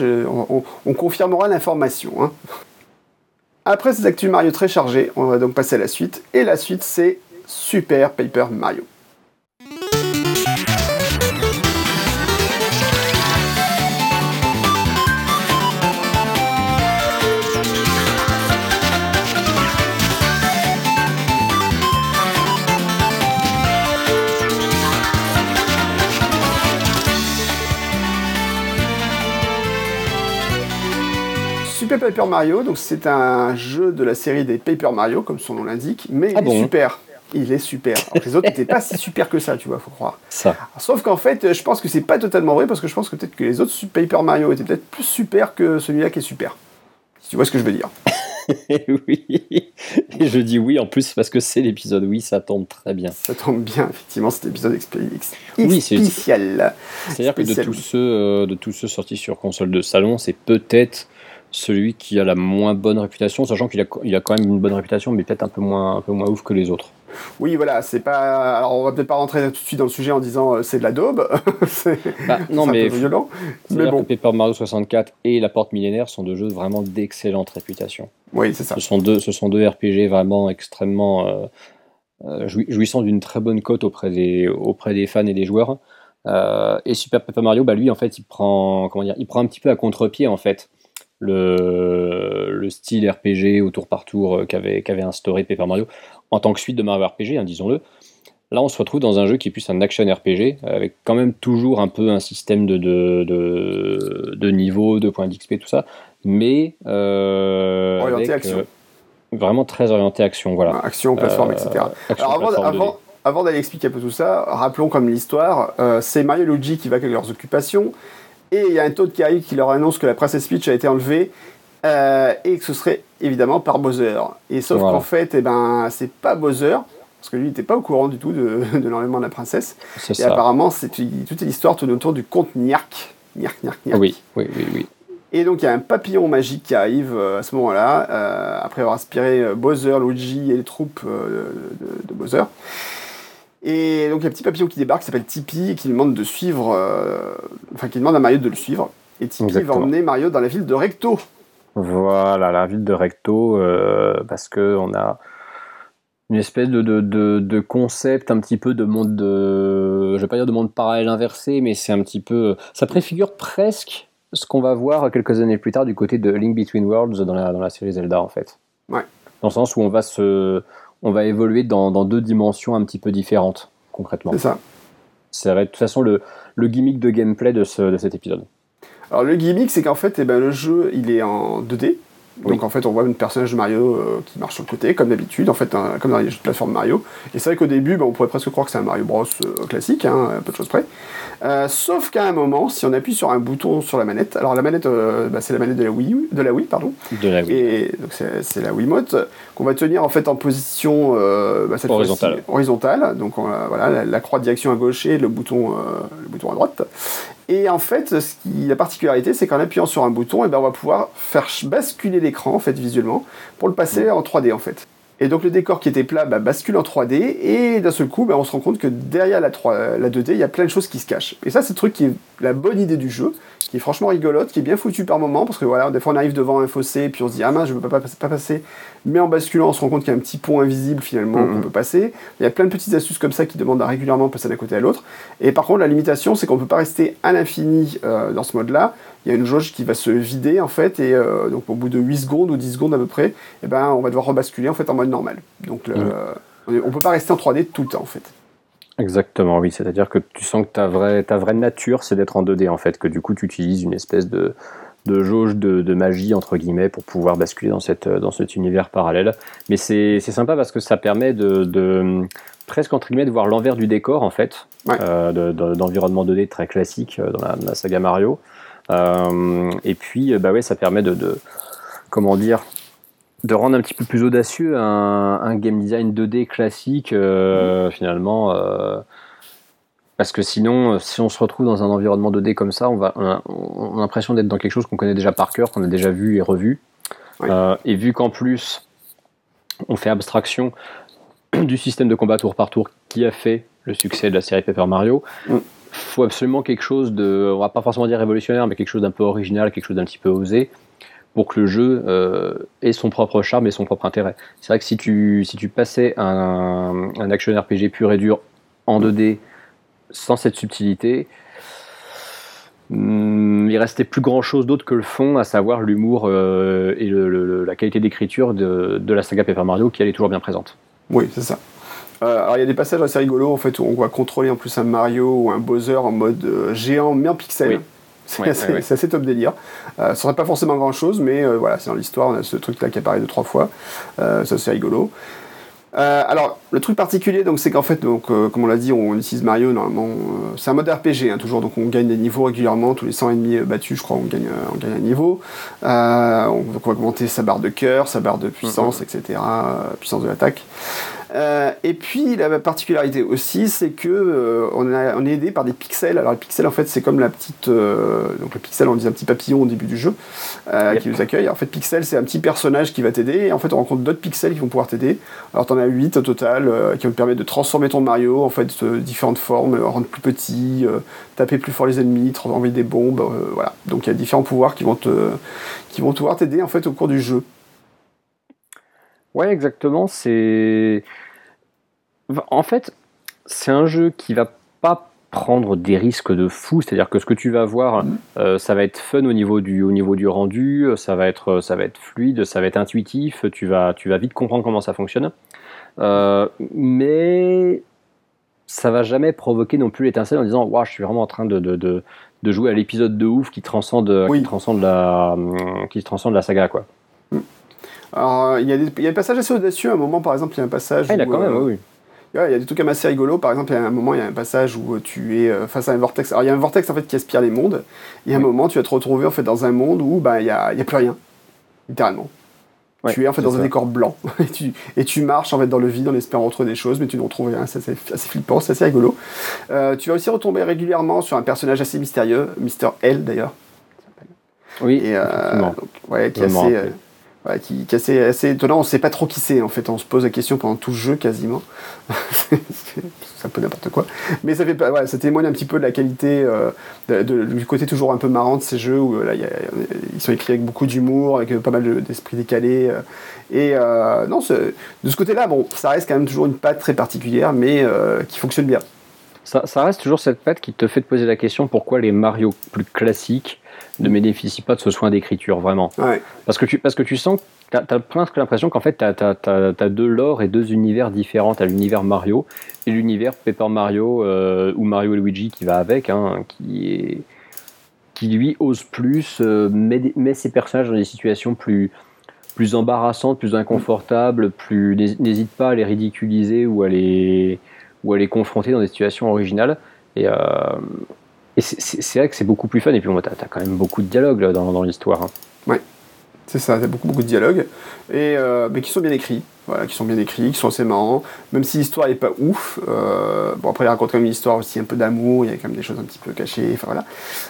on, confirmera l'information. Hein. Après ces actus Mario très chargés, on va donc passer à la suite. Et la suite, c'est Super Paper Mario. Super Paper Mario, donc c'est un jeu de la série des Paper Mario, comme son nom l'indique, mais ah il est super. Il est super. Les autres n'étaient pas si super que ça, tu vois, faut croire. Ça. Sauf qu'en fait, je pense que c'est pas totalement vrai parce que je pense que peut-être que les autres Paper Mario étaient peut-être plus super que celui-là qui est super. Si tu vois ce que je veux dire. oui. Je dis oui en plus parce que c'est l'épisode oui, ça tombe très bien. Ça tombe bien, effectivement, cet épisode expéditif oui, spécial. C'est-à-dire que de tous, ceux, euh, de tous ceux sortis sur console de salon, c'est peut-être celui qui a la moins bonne réputation, sachant qu'il a, il a quand même une bonne réputation, mais peut-être un peu moins, un peu moins ouf que les autres. Oui, voilà, c'est pas. Alors, on va peut-être pas rentrer tout de suite dans le sujet en disant euh, c'est de la daube. c'est bah, non, mais un peu violent. Mais bon. Paper Mario 64 et La Porte Millénaire sont deux jeux vraiment d'excellente réputation. Oui, c'est ça. Ce sont deux, ce sont deux RPG vraiment extrêmement euh, euh, jouissant d'une très bonne cote auprès des, auprès des fans et des joueurs. et Super Paper Mario, bah lui, en fait, il prend, comment dire, il prend un petit peu à contre-pied en fait le, le style RPG au tour par tour euh, qu'avait qu'avait instauré Paper Mario en tant que suite de Mario RPG, hein, disons-le. Là, on se retrouve dans un jeu qui est plus un action RPG, avec quand même toujours un peu un système de, de, de, de niveau, de points d'XP, tout ça, mais euh, orienté action. Euh, vraiment très orienté action, voilà. Action, plateforme, etc. Alors avant, avant, avant d'aller expliquer un peu tout ça, rappelons comme l'histoire, c'est Mario et Luigi qui va avec leurs occupations, et il y a un Toad qui arrive qui leur annonce que la princesse Peach a été enlevée euh, et que ce serait évidemment par Bowser. Et sauf qu'en fait, eh ben, c'est pas Bowser, parce que lui n'était pas au courant du tout de, l'enlèvement de la princesse. Et apparemment, c'est, toute l'histoire tourne autour du conte Niark. Niark, Niark, Niark. Oui, oui, oui, oui. Et donc il y a un papillon magique qui arrive euh, à ce moment-là, euh, après avoir aspiré Bowser, Luigi et les troupes de, de Bowser. Et donc il y a un petit papillon qui débarque, qui s'appelle Tipeee, qui demande de suivre, euh, enfin qui demande à Mario de le suivre. Et Tipeee va emmener Mario dans la ville de Recto. Voilà, la ville de Recto, euh, parce que on a une espèce de, de, de, concept un petit peu de monde de, je vais pas dire de monde parallèle inversé, mais c'est un petit peu, ça préfigure presque ce qu'on va voir quelques années plus tard du côté de Link Between Worlds dans la, dans la série Zelda en fait. Ouais. Dans le sens où on va se, on va évoluer dans, deux dimensions un petit peu différentes, concrètement. C'est ça. C'est de toute façon le, le gimmick de gameplay de, ce, de cet épisode. Alors le gimmick, c'est qu'en fait, eh ben, le jeu, il est en 2D. Donc en fait, on voit un personnage de Mario euh, qui marche sur le côté, comme d'habitude, en fait, comme dans les jeux de plateforme Mario. Et c'est vrai qu'au début, ben, on pourrait presque croire que c'est un Mario Bros euh, classique, hein, un peu de choses près. Euh, sauf qu'à un moment, si on appuie sur un bouton sur la manette, alors la manette, ben, c'est la manette de la Wii, de la Wii, pardon. De la Wii. Et donc c'est la Wiimote qu'on va tenir en fait en position ben, horizontale. horizontale. Donc voilà, la, croix de direction à gauche et le bouton, le bouton à droite. Et en fait, ce qui, la particularité, c'est qu'en appuyant sur un bouton, et eh ben, on va pouvoir faire basculer l'écran en fait visuellement pour le passer en 3D en fait. Et donc le décor qui était plat bah, bascule en 3D et d'un seul coup bah, on se rend compte que derrière la, 3, la 2D il y a plein de choses qui se cachent. Et ça c'est le truc qui est la bonne idée du jeu, qui est franchement rigolote, qui est bien foutu par moment parce que voilà des fois on arrive devant un fossé et puis on se dit ah mince je ne peux pas, pas, passer. Mais en basculant on se rend compte qu'il y a un petit pont invisible finalement qu'on peut passer. Il y a plein de petites astuces comme ça qui demandent à régulièrement passer d'un côté à l'autre. Et par contre la limitation c'est qu'on ne peut pas rester à l'infini euh, dans ce mode là il y a une jauge qui va se vider en fait, et euh, donc au bout de 8 secondes ou 10 secondes à peu près, eh ben, on va devoir rebasculer en fait en mode normal. Donc mm. on ne peut pas rester en 3D tout le temps en fait. Exactement, oui. C'est-à-dire que tu sens que ta vraie, ta vraie nature, c'est d'être en 2D en fait, que du coup tu utilises une espèce de, de jauge de, magie entre guillemets pour pouvoir basculer dans, cette, dans cet univers parallèle. Mais c'est sympa parce que ça permet de, presque entre guillemets de voir l'envers du décor en fait, euh, d'environnement 2D très classique euh, dans la, la saga Mario. Euh, et puis, euh, bah ouais, ça permet de, comment dire, de rendre un petit peu plus audacieux un, game design 2D classique, euh, finalement. parce que sinon, si on se retrouve dans un environnement 2D comme ça, on, va, on a, l'impression d'être dans quelque chose qu'on connaît déjà par cœur, qu'on a déjà vu et revu. et vu qu'en plus, on fait abstraction du système de combat tour par tour qui a fait le succès de la série Paper Mario, mm faut absolument quelque chose de, on va pas forcément dire révolutionnaire, mais quelque chose d'un peu original, quelque chose d'un petit peu osé, pour que le jeu euh, ait son propre charme et son propre intérêt. C'est vrai que si tu, si tu passais un, un action RPG pur et dur en 2D sans cette subtilité, hmm, il restait plus grand chose d'autre que le fond, à savoir l'humour euh, et la qualité d'écriture de, de la saga Paper Mario qui elle est toujours bien présente. Oui, c'est ça. Euh, alors il y a des passages assez rigolos en fait où on va contrôler en plus un Mario ou un Bowser en mode euh, géant mais en pixel. C'est assez, top délire. ça serait pas forcément grand chose, mais voilà, c'est dans l'histoire, on a ce truc-là qui apparaît deux, trois fois. ça, c'est rigolo. Euh, alors, le truc particulier, donc, c'est qu'en fait, donc, euh, comme on l'a dit, on utilise Mario normalement. Euh, c'est un mode RPG, hein, toujours. Donc, on gagne des niveaux régulièrement. Tous les 100 ennemis battus, je crois, on gagne, on gagne un niveau. on, donc, on va augmenter sa barre de cœur, sa barre de puissance, mm-hmm. etc. puissance de l'attaque. Euh, et puis la particularité aussi, c'est que euh, on, on, est aidé par des pixels. Alors les pixels, en fait, c'est comme la petite, euh, donc le pixel, on dit un petit papillon au début du jeu qui nous accueille. En fait, pixel, c'est un petit personnage qui va t'aider. Et en fait, on rencontre d'autres pixels qui vont pouvoir t'aider. Alors t'en as 8 au total, qui vont te permettre de transformer ton Mario en fait différentes formes, rendre plus petit, taper plus fort les ennemis, envoyer des bombes, voilà. Donc il y a différents pouvoirs qui vont te, qui vont pouvoir t'aider en fait au cours du jeu. Ouais, exactement. C'est en fait, c'est un jeu qui va pas prendre des risques de fou, c'est-à-dire que ce que tu vas voir, mm. euh, ça va être fun au niveau du, au niveau du rendu, ça va, être, ça va être fluide, ça va être intuitif, tu vas, tu vas vite comprendre comment ça fonctionne. Euh, mais ça va jamais provoquer non plus l'étincelle en disant Waouh, je suis vraiment en train de, de, de, jouer à l'épisode de ouf qui transcende, qui, transcende la, qui transcende la saga. quoi. Alors, il y, a des, il y a des passages assez audacieux. À un moment, par exemple, il y a un passage. Ah, il a quand même, euh, oui il y a des trucs assez rigolos. Par exemple, il y a un moment, il y a un passage où tu es euh, face à un vortex. Alors, il y a un vortex en fait qui aspire les mondes. Et à un moment, tu vas te retrouver en fait dans un monde où bah, il n'y a, a plus rien, littéralement. tu es en fait dans un décor blanc et tu, et tu marches en fait dans le vide en espérant retrouver des choses, mais tu ne retrouves rien. C'est assez, flippant, c'est assez rigolo. Euh, tu vas aussi retomber régulièrement sur un personnage assez mystérieux, Mr. L d'ailleurs. Oui. Et, euh, ouais, qui est assez qui, est assez, étonnant. On ne sait pas trop qui c'est en fait. On se pose la question pendant tout le jeu quasiment. c'est un peu n'importe quoi. Mais ça, témoigne un petit peu de la qualité, euh, du côté toujours un peu marrant de ces jeux où là, ils sont écrits avec beaucoup d'humour, avec pas mal d'esprit décalé. Euh, et euh, non, de ce côté-là, bon, ça reste quand même toujours une patte très particulière, mais qui fonctionne bien. Ça, ça, reste toujours cette patte qui te fait te poser la question pourquoi les Mario plus classiques ne bénéficie pas de ce soin d'écriture, vraiment? Parce, que tu, parce que tu sens, tu as, presque l'impression qu'en fait, tu as, deux lore et deux univers différents. Tu as l'univers Mario et l'univers Paper Mario euh, ou Mario et Luigi qui va avec, hein, qui, est, qui lui ose plus, euh, met, ses personnages dans des situations plus, plus embarrassantes, plus inconfortables, plus n'hésite pas à les ridiculiser ou à les, ou à les confronter dans des situations originales. Et, euh, et c'est vrai que c'est beaucoup plus fun. Et puis, tu as, quand même beaucoup de dialogues dans, dans l'histoire. Hein. Ouais, c'est ça. Tu as beaucoup, beaucoup de dialogues. Et, euh, mais qui sont bien écrits. Voilà, qui sont bien écrits, qui sont assez marrants. Même si l'histoire n'est pas ouf. Euh, bon, après, il raconte quand même une histoire aussi un peu d'amour. Il y a quand même des choses un petit peu cachées. Enfin, voilà.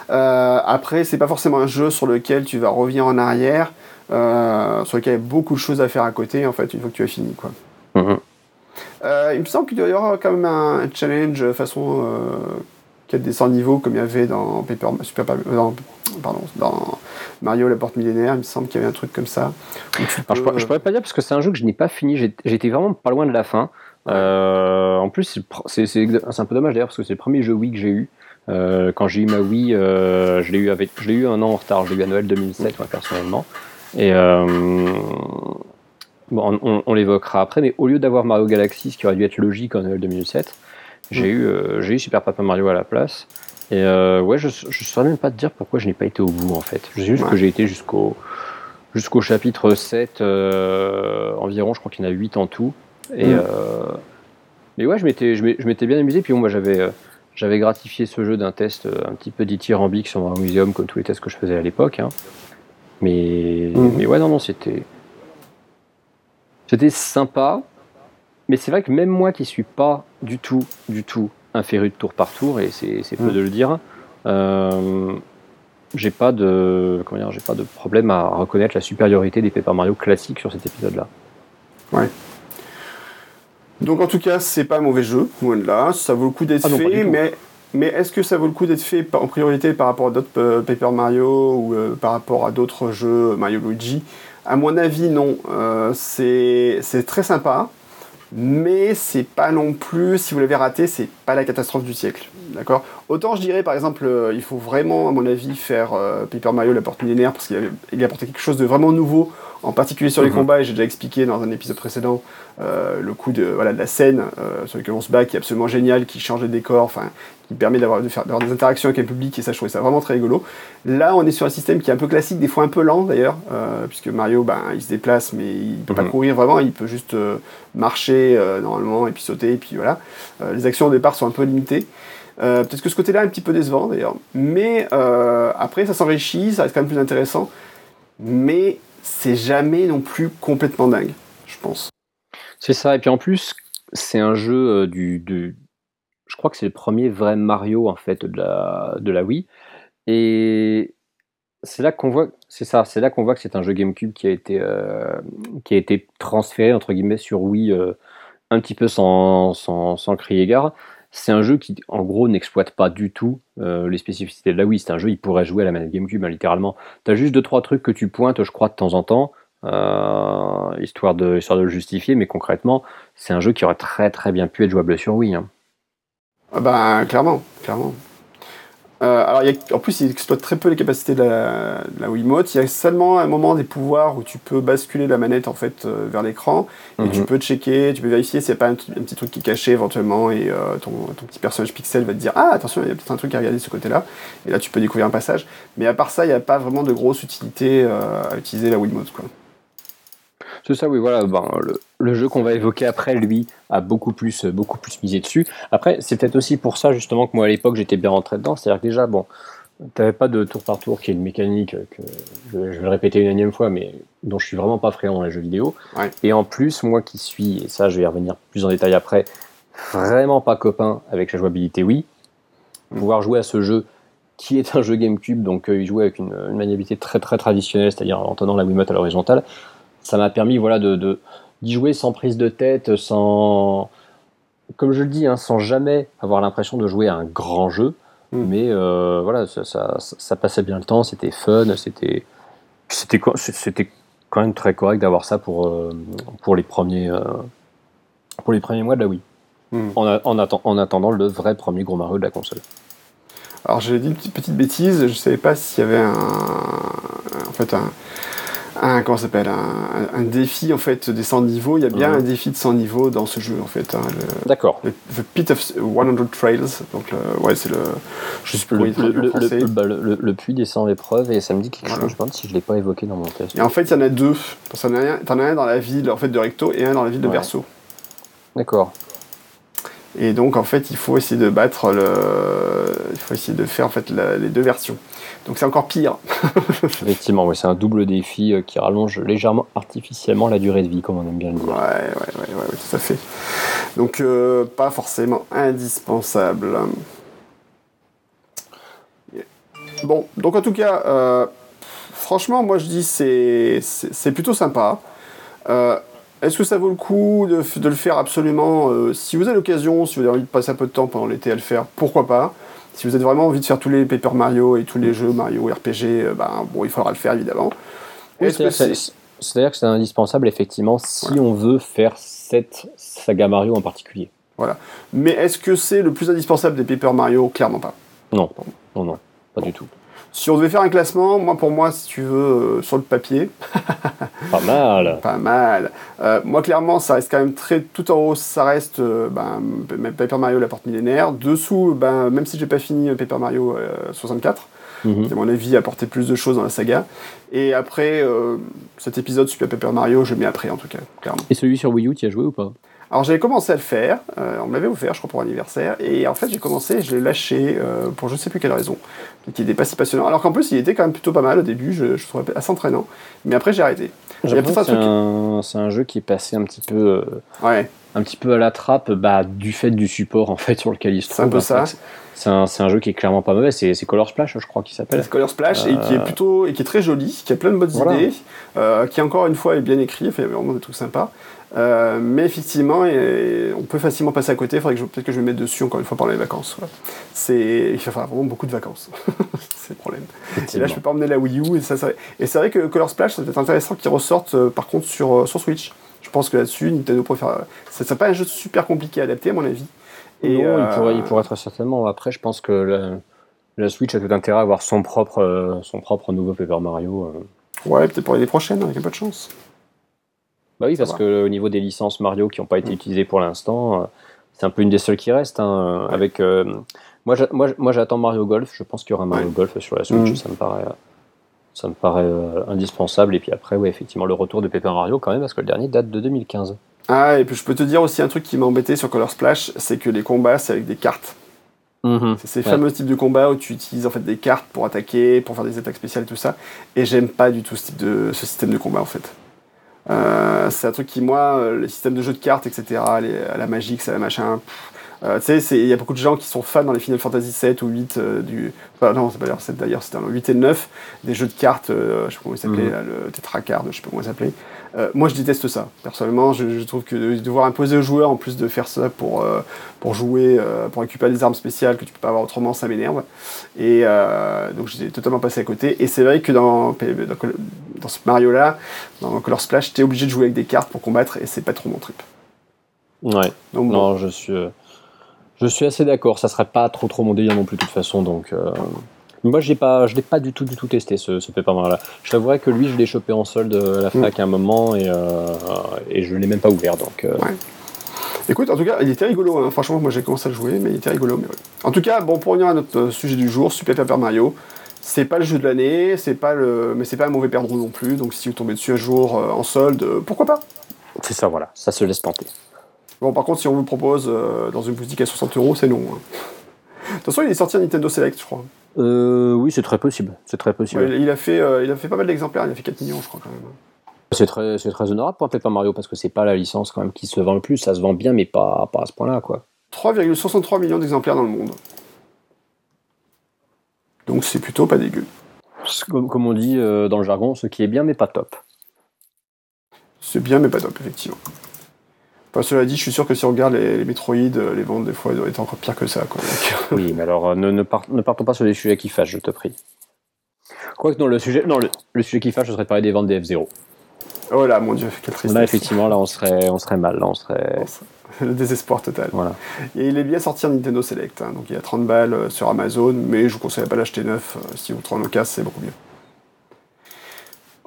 Euh, après, c'est pas forcément un jeu sur lequel tu vas revenir en arrière. Sur lequel il y a beaucoup de choses à faire à côté, en fait, une fois que tu as fini. Quoi. Mm-hmm. il me semble qu'il doit y avoir quand même un challenge façon des 100 niveaux comme il y avait dans Paper, Super, dans, pardon, dans Mario la porte millénaire, il me semble qu'il y avait un truc comme ça. je, pourrais, pas dire parce que c'est un jeu que je n'ai pas fini, j'étais vraiment pas loin de la fin. Euh, en plus, c'est un peu dommage d'ailleurs parce que c'est le premier jeu Wii que j'ai eu. Euh, quand j'ai eu ma Wii, euh, je l'ai eu avec, je l'ai eu un an en retard. Je l'ai eu à Noël 2007 moi, personnellement. Et bon, on, on l'évoquera après, mais au lieu d'avoir Mario Galaxy, ce qui aurait dû être logique en Noël 2007, j'ai eu, euh, j'ai eu Super Papa Mario à la place. Et euh, ouais, je ne saurais même pas te dire pourquoi je n'ai pas été au bout en fait. Je sais juste que j'ai été jusqu'au jusqu'au chapitre 7 euh, environ, je crois qu'il y en a 8 en tout. Et, mm. mais ouais, je m'étais, je m'étais bien amusé. Puis bon, moi j'avais, j'avais gratifié ce jeu d'un test un petit peu dithyrambique sur un muséum, comme tous les tests que je faisais à l'époque. Hein. Mais, mm. mais ouais, non, non, c'était. C'était sympa. Mais c'est vrai que même moi qui suis pas du tout, du tout un féru de tour par tour, et c'est peu mm. de le dire, euh, j'ai pas de comment dire, j'ai pas de problème à reconnaître la supériorité des Paper Mario classiques sur cet épisode-là. Ouais. Donc en tout cas, c'est pas un mauvais jeu, loin de là. Ça vaut le coup d'être ah fait, mais mais est-ce que ça vaut le coup d'être fait en priorité par rapport à d'autres euh, Paper Mario ou euh, par rapport à d'autres jeux Mario Luigi? À mon avis, non. c'est très sympa mais c'est pas non plus, si vous l'avez raté, c'est pas la catastrophe du siècle. D'accord? Autant je dirais par exemple, il faut vraiment, à mon avis, faire Paper Mario la porte millénaire parce qu'il a apporté quelque chose de vraiment nouveau en particulier sur les mhm. combats, et j'ai déjà expliqué dans un épisode précédent euh, le coup de, voilà, de la scène euh, sur lequel on se bat, qui est absolument génial, qui change les décors, enfin, qui permet d'avoir de faire, des interactions avec le public, et ça, je trouvais ça vraiment très rigolo. Là, on est sur un système qui est un peu classique, des fois un peu lent d'ailleurs, euh, puisque Mario, ben, il se déplace, mais il peut pas mhm. courir vraiment, il peut juste marcher normalement, et puis sauter, et puis voilà. les actions au départ sont un peu limitées. Peut-être que ce côté-là est un petit peu décevant d'ailleurs, mais après, ça s'enrichit, ça reste quand même plus intéressant. Mais c'est jamais non plus complètement dingue, je pense. C'est ça, et puis en plus, c'est un jeu euh, du, Je crois que c'est le premier vrai Mario, en fait, de la, de la Wii. Et c'est là qu'on voit, c'est ça, c'est là qu'on voit que c'est un jeu GameCube qui a été, euh, qui a été transféré, entre guillemets, sur Wii, euh, un petit peu sans, sans, sans crier gare. C'est un jeu qui, en gros, n'exploite pas du tout les spécificités de la Wii. C'est un jeu, il pourrait jouer à la manette GameCube, hein, littéralement. Tu as juste deux trois trucs que tu pointes, je crois, de temps en temps, histoire, de, histoire de le justifier, mais concrètement, c'est un jeu qui aurait très très bien pu être jouable sur Wii. Hein. Ah bah, clairement, clairement. Euh, alors, en plus, il exploite très peu les capacités de la, de la Wiimote. Il y a seulement un moment des pouvoirs où tu peux basculer la manette en fait euh, vers l'écran et tu mhm. peux checker, tu peux vérifier s'il n'y a pas un, petit truc qui est caché éventuellement et euh, ton, ton, petit personnage pixel va te dire ah attention il y a peut-être un truc à regarder de ce côté-là et là tu peux découvrir un passage. Mais à part ça, il n'y a pas vraiment de grosse utilité à utiliser la Wiimote quoi. C'est ça, oui, voilà. Ben, le, jeu qu'on va évoquer après, lui, a beaucoup plus, beaucoup plus misé dessus. Après, c'est peut-être aussi pour ça, justement, que moi, à l'époque, j'étais bien rentré dedans. C'est-à-dire que déjà, bon, t'avais pas de tour par tour, qui est une mécanique que je, vais le répéter une énième fois, mais dont je suis vraiment pas friand dans les jeux vidéo. Et en plus, moi qui suis, et ça, je vais y revenir plus en détail après, vraiment pas copain avec la jouabilité oui, pouvoir jouer à ce jeu qui est un jeu GameCube, donc euh, il jouait avec une, une maniabilité très très traditionnelle, c'est-à-dire en tenant la Wiimote à l'horizontale, ça m'a permis voilà de d'y jouer sans prise de tête, sans comme je le dis, hein, sans jamais avoir l'impression de jouer à un grand jeu. Hmm. Mais euh, voilà, ça, ça, ça, passait bien le temps, c'était fun, c'était c'était c'était quand même très correct d'avoir ça pour euh, pour les premiers euh, pour les premiers mois de la Wii. Hmm. En, en, en, attendant le vrai premier gros Mario de la console. Alors j'ai dit une petite, petite bêtise, je savais pas s'il y avait un en fait un un, comment s'appelle un, défi en fait des 100 niveaux. Il y a bien mhm. un défi de 100 niveaux dans ce jeu en fait. Hein, D'accord. The Pit of 100 Trails. Donc ouais, c'est le. Je sais plus le, le, bah, le, le, puits des 100 épreuves et ça me dit quelque chose. Je pense si je l'ai pas évoqué dans mon test. Et en fait, il y en a deux. T'en as, as, un dans la ville en fait de Recto et un dans la ville de Berceau. D'accord. Et donc en fait, il faut essayer de battre le, il faut essayer de faire en fait les deux versions. Donc c'est encore pire. Effectivement, ouais, c'est un double défi euh, qui rallonge légèrement artificiellement la durée de vie, comme on aime bien le dire. Ouais, ouais, ouais, ouais tout à fait. Donc euh, pas forcément indispensable. Bon, donc en tout cas, euh, franchement, moi je dis c'est c'est plutôt sympa. Est-ce que ça vaut le coup de, de le faire absolument Si vous avez l'occasion, si vous avez envie de passer un peu de temps pendant l'été à le faire, pourquoi pas? Si vous avez vraiment envie de faire tous les Paper Mario et tous les jeux Mario RPG, euh, ben, bon, il faudra le faire évidemment. C'est-à-dire que c'est indispensable effectivement si on veut faire cette saga Mario en particulier. Voilà. Mais est-ce que c'est le plus indispensable des Paper Mario? Clairement pas. Non, non, non, pas du tout. Si on devait faire un classement, moi pour moi, si tu veux, euh, sur le papier. pas mal. Pas mal. Euh, moi clairement, ça reste quand même très. Tout en haut, ça reste euh, ben, Paper Mario la porte millénaire. Dessous, ben, même si j'ai pas fini Paper Mario 64, mhm. à mon avis, apporter plus de choses dans la saga. Et après, cet épisode Super Paper Mario, je mets après en tout cas, clairement. Et celui sur Wii U, tu y as joué ou pas? Alors j'avais commencé à le faire, euh, on m'avait offert, je crois, pour anniversaire, et en fait j'ai commencé, je l'ai lâché euh, pour je ne sais plus quelle raison, qui n'était pas si passionnant. Alors qu'en plus il était quand même plutôt pas mal au début, je, je trouvais assez entraînant, mais après j'ai arrêté. C'est un, un, jeu qui est passé un petit peu, euh, ouais. Un petit peu à la trappe, bah, du fait du support en fait sur lequel il se trouve. C'est un peu ça. C'est un, un, jeu qui est clairement pas mauvais, c'est Color Splash, je crois qu'il s'appelle. C'est Color Splash et qui est plutôt et qui est très joli, qui a plein de bonnes idées, qui encore une fois est bien écrit, il fait vraiment des trucs sympas. Euh, mais effectivement, on peut facilement passer à côté. Il faudrait que peut-être que je me mette dessus encore une fois pendant les vacances. C'est, il va falloir vraiment beaucoup de vacances. c'est le problème. Et là, je peux pas emmener la Wii U. Et, ça, et c'est vrai que Color Splash, ça peut être intéressant qu'ils ressortent euh, par contre sur, euh, sur Switch. Je pense que là-dessus, Nintendo pourrait faire. Ça serait pas un jeu super compliqué à adapter, à mon avis. Et non, il, pourrait, il pourrait être certainement. Après, je pense que la, Switch a tout intérêt à avoir son propre, son propre nouveau Paper Mario. Ouais, peut-être pour l'année prochaine, avec un peu de chance. Bah oui, parce qu'au niveau des licences Mario qui n'ont pas été mm. utilisées pour l'instant, c'est un peu une des seules qui restent. Hein, avec, moi, j'attends Mario Golf. Je pense qu'il y aura Mario Golf sur la Switch. Mm. Ça me paraît, ça me paraît euh, indispensable. Et puis après, ouais, effectivement, le retour de Paper Mario quand même, parce que le dernier date de 2015. Ah, et puis je peux te dire aussi un truc qui m'a embêté sur Color Splash, c'est que les combats, c'est avec des cartes. Mm-hmm. C'est ces fameux types de combats où tu utilises en fait des cartes pour attaquer, pour faire des attaques spéciales et tout ça. Et j'aime pas du tout ce, type de, ce système de combat en fait. Euh, c'est un truc qui, moi, euh, les systèmes de jeu de cartes, etc., la magique, c'est la machin. Euh, tu sais, il y a beaucoup de gens qui sont fans dans les Final Fantasy 7 ou 8 euh, du. Enfin, non, c'est pas d'ailleurs 7 d'ailleurs, c'était 8 et 9, des jeux de cartes, euh, je sais pas comment il s'appelait, mhm. le Tetracard, je sais pas comment il s'appelait. moi, je déteste ça. Personnellement, je, trouve que de devoir imposer aux joueurs, en plus de faire ça pour, pour jouer, pour récupérer des armes spéciales que tu peux pas avoir autrement, ça m'énerve. Et donc, j'ai totalement passé à côté. Et c'est vrai que dans, dans, dans ce Mario-là, dans Color Splash, tu es obligé de jouer avec des cartes pour combattre et c'est pas trop mon trip. Ouais. Donc, non, je suis. Je suis assez d'accord, ça serait pas trop trop mon délire non plus de toute façon, donc... Euh, moi, je pas, je l'ai pas du tout, du tout testé ce, ce là. Je t'avouerais que lui, je l'ai chopé en solde à la fac à un moment et, euh, et je l'ai même pas ouvert. Donc, euh. Écoute, en tout cas, il était rigolo. Hein. Franchement, moi, j'ai commencé à le jouer, mais il était rigolo. Mais En tout cas, bon, pour revenir à notre sujet du jour, Super Paper Mario, c'est pas le jeu de l'année, c'est pas le, mais c'est pas un mauvais perdreau non plus. Donc, si vous tombez dessus un jour en solde, pourquoi pas? C'est ça, voilà. Ça se laisse tenter. Bon, par contre, si on vous propose euh, dans une boutique à 60 euros, c'est non. Hein. De toute façon, il est sorti à Nintendo Select, je crois. Euh, oui, c'est très possible. C'est très possible. il, a fait, euh, il a fait pas mal d'exemplaires, il a fait 4 millions, je crois, quand même. C'est très, très honorable pour un Paper Mario parce que c'est pas la licence quand même qui se vend le plus. Ça se vend bien, mais pas, pas à ce point-là, quoi. 3,63 millions d'exemplaires dans le monde. Donc c'est plutôt pas dégueu. Comme, comme on dit dans le jargon, ce qui est bien, mais pas top. C'est bien, mais pas top, effectivement. Enfin, cela dit, je suis sûr que si on regarde les, Metroid, euh, les ventes des fois elles doivent être encore pires que ça. Quoi, oui, mais alors euh, ne, ne, partons pas sur les sujets qui fâchent, je te prie. Quoique, non, le sujet, non, le, sujet qui fâche, ce serait de parler des ventes des F0. Oh là, mon dieu, quelle tristesse. Là, effectivement, là, on serait, on serait mal. Là, on serait... Le désespoir total. Voilà. Et il est bien sorti en Nintendo Select, hein, donc il y a 30 balles euh, sur Amazon, mais je vous conseille pas l'acheter neuf. si vous trouvez en casse, c'est beaucoup mieux.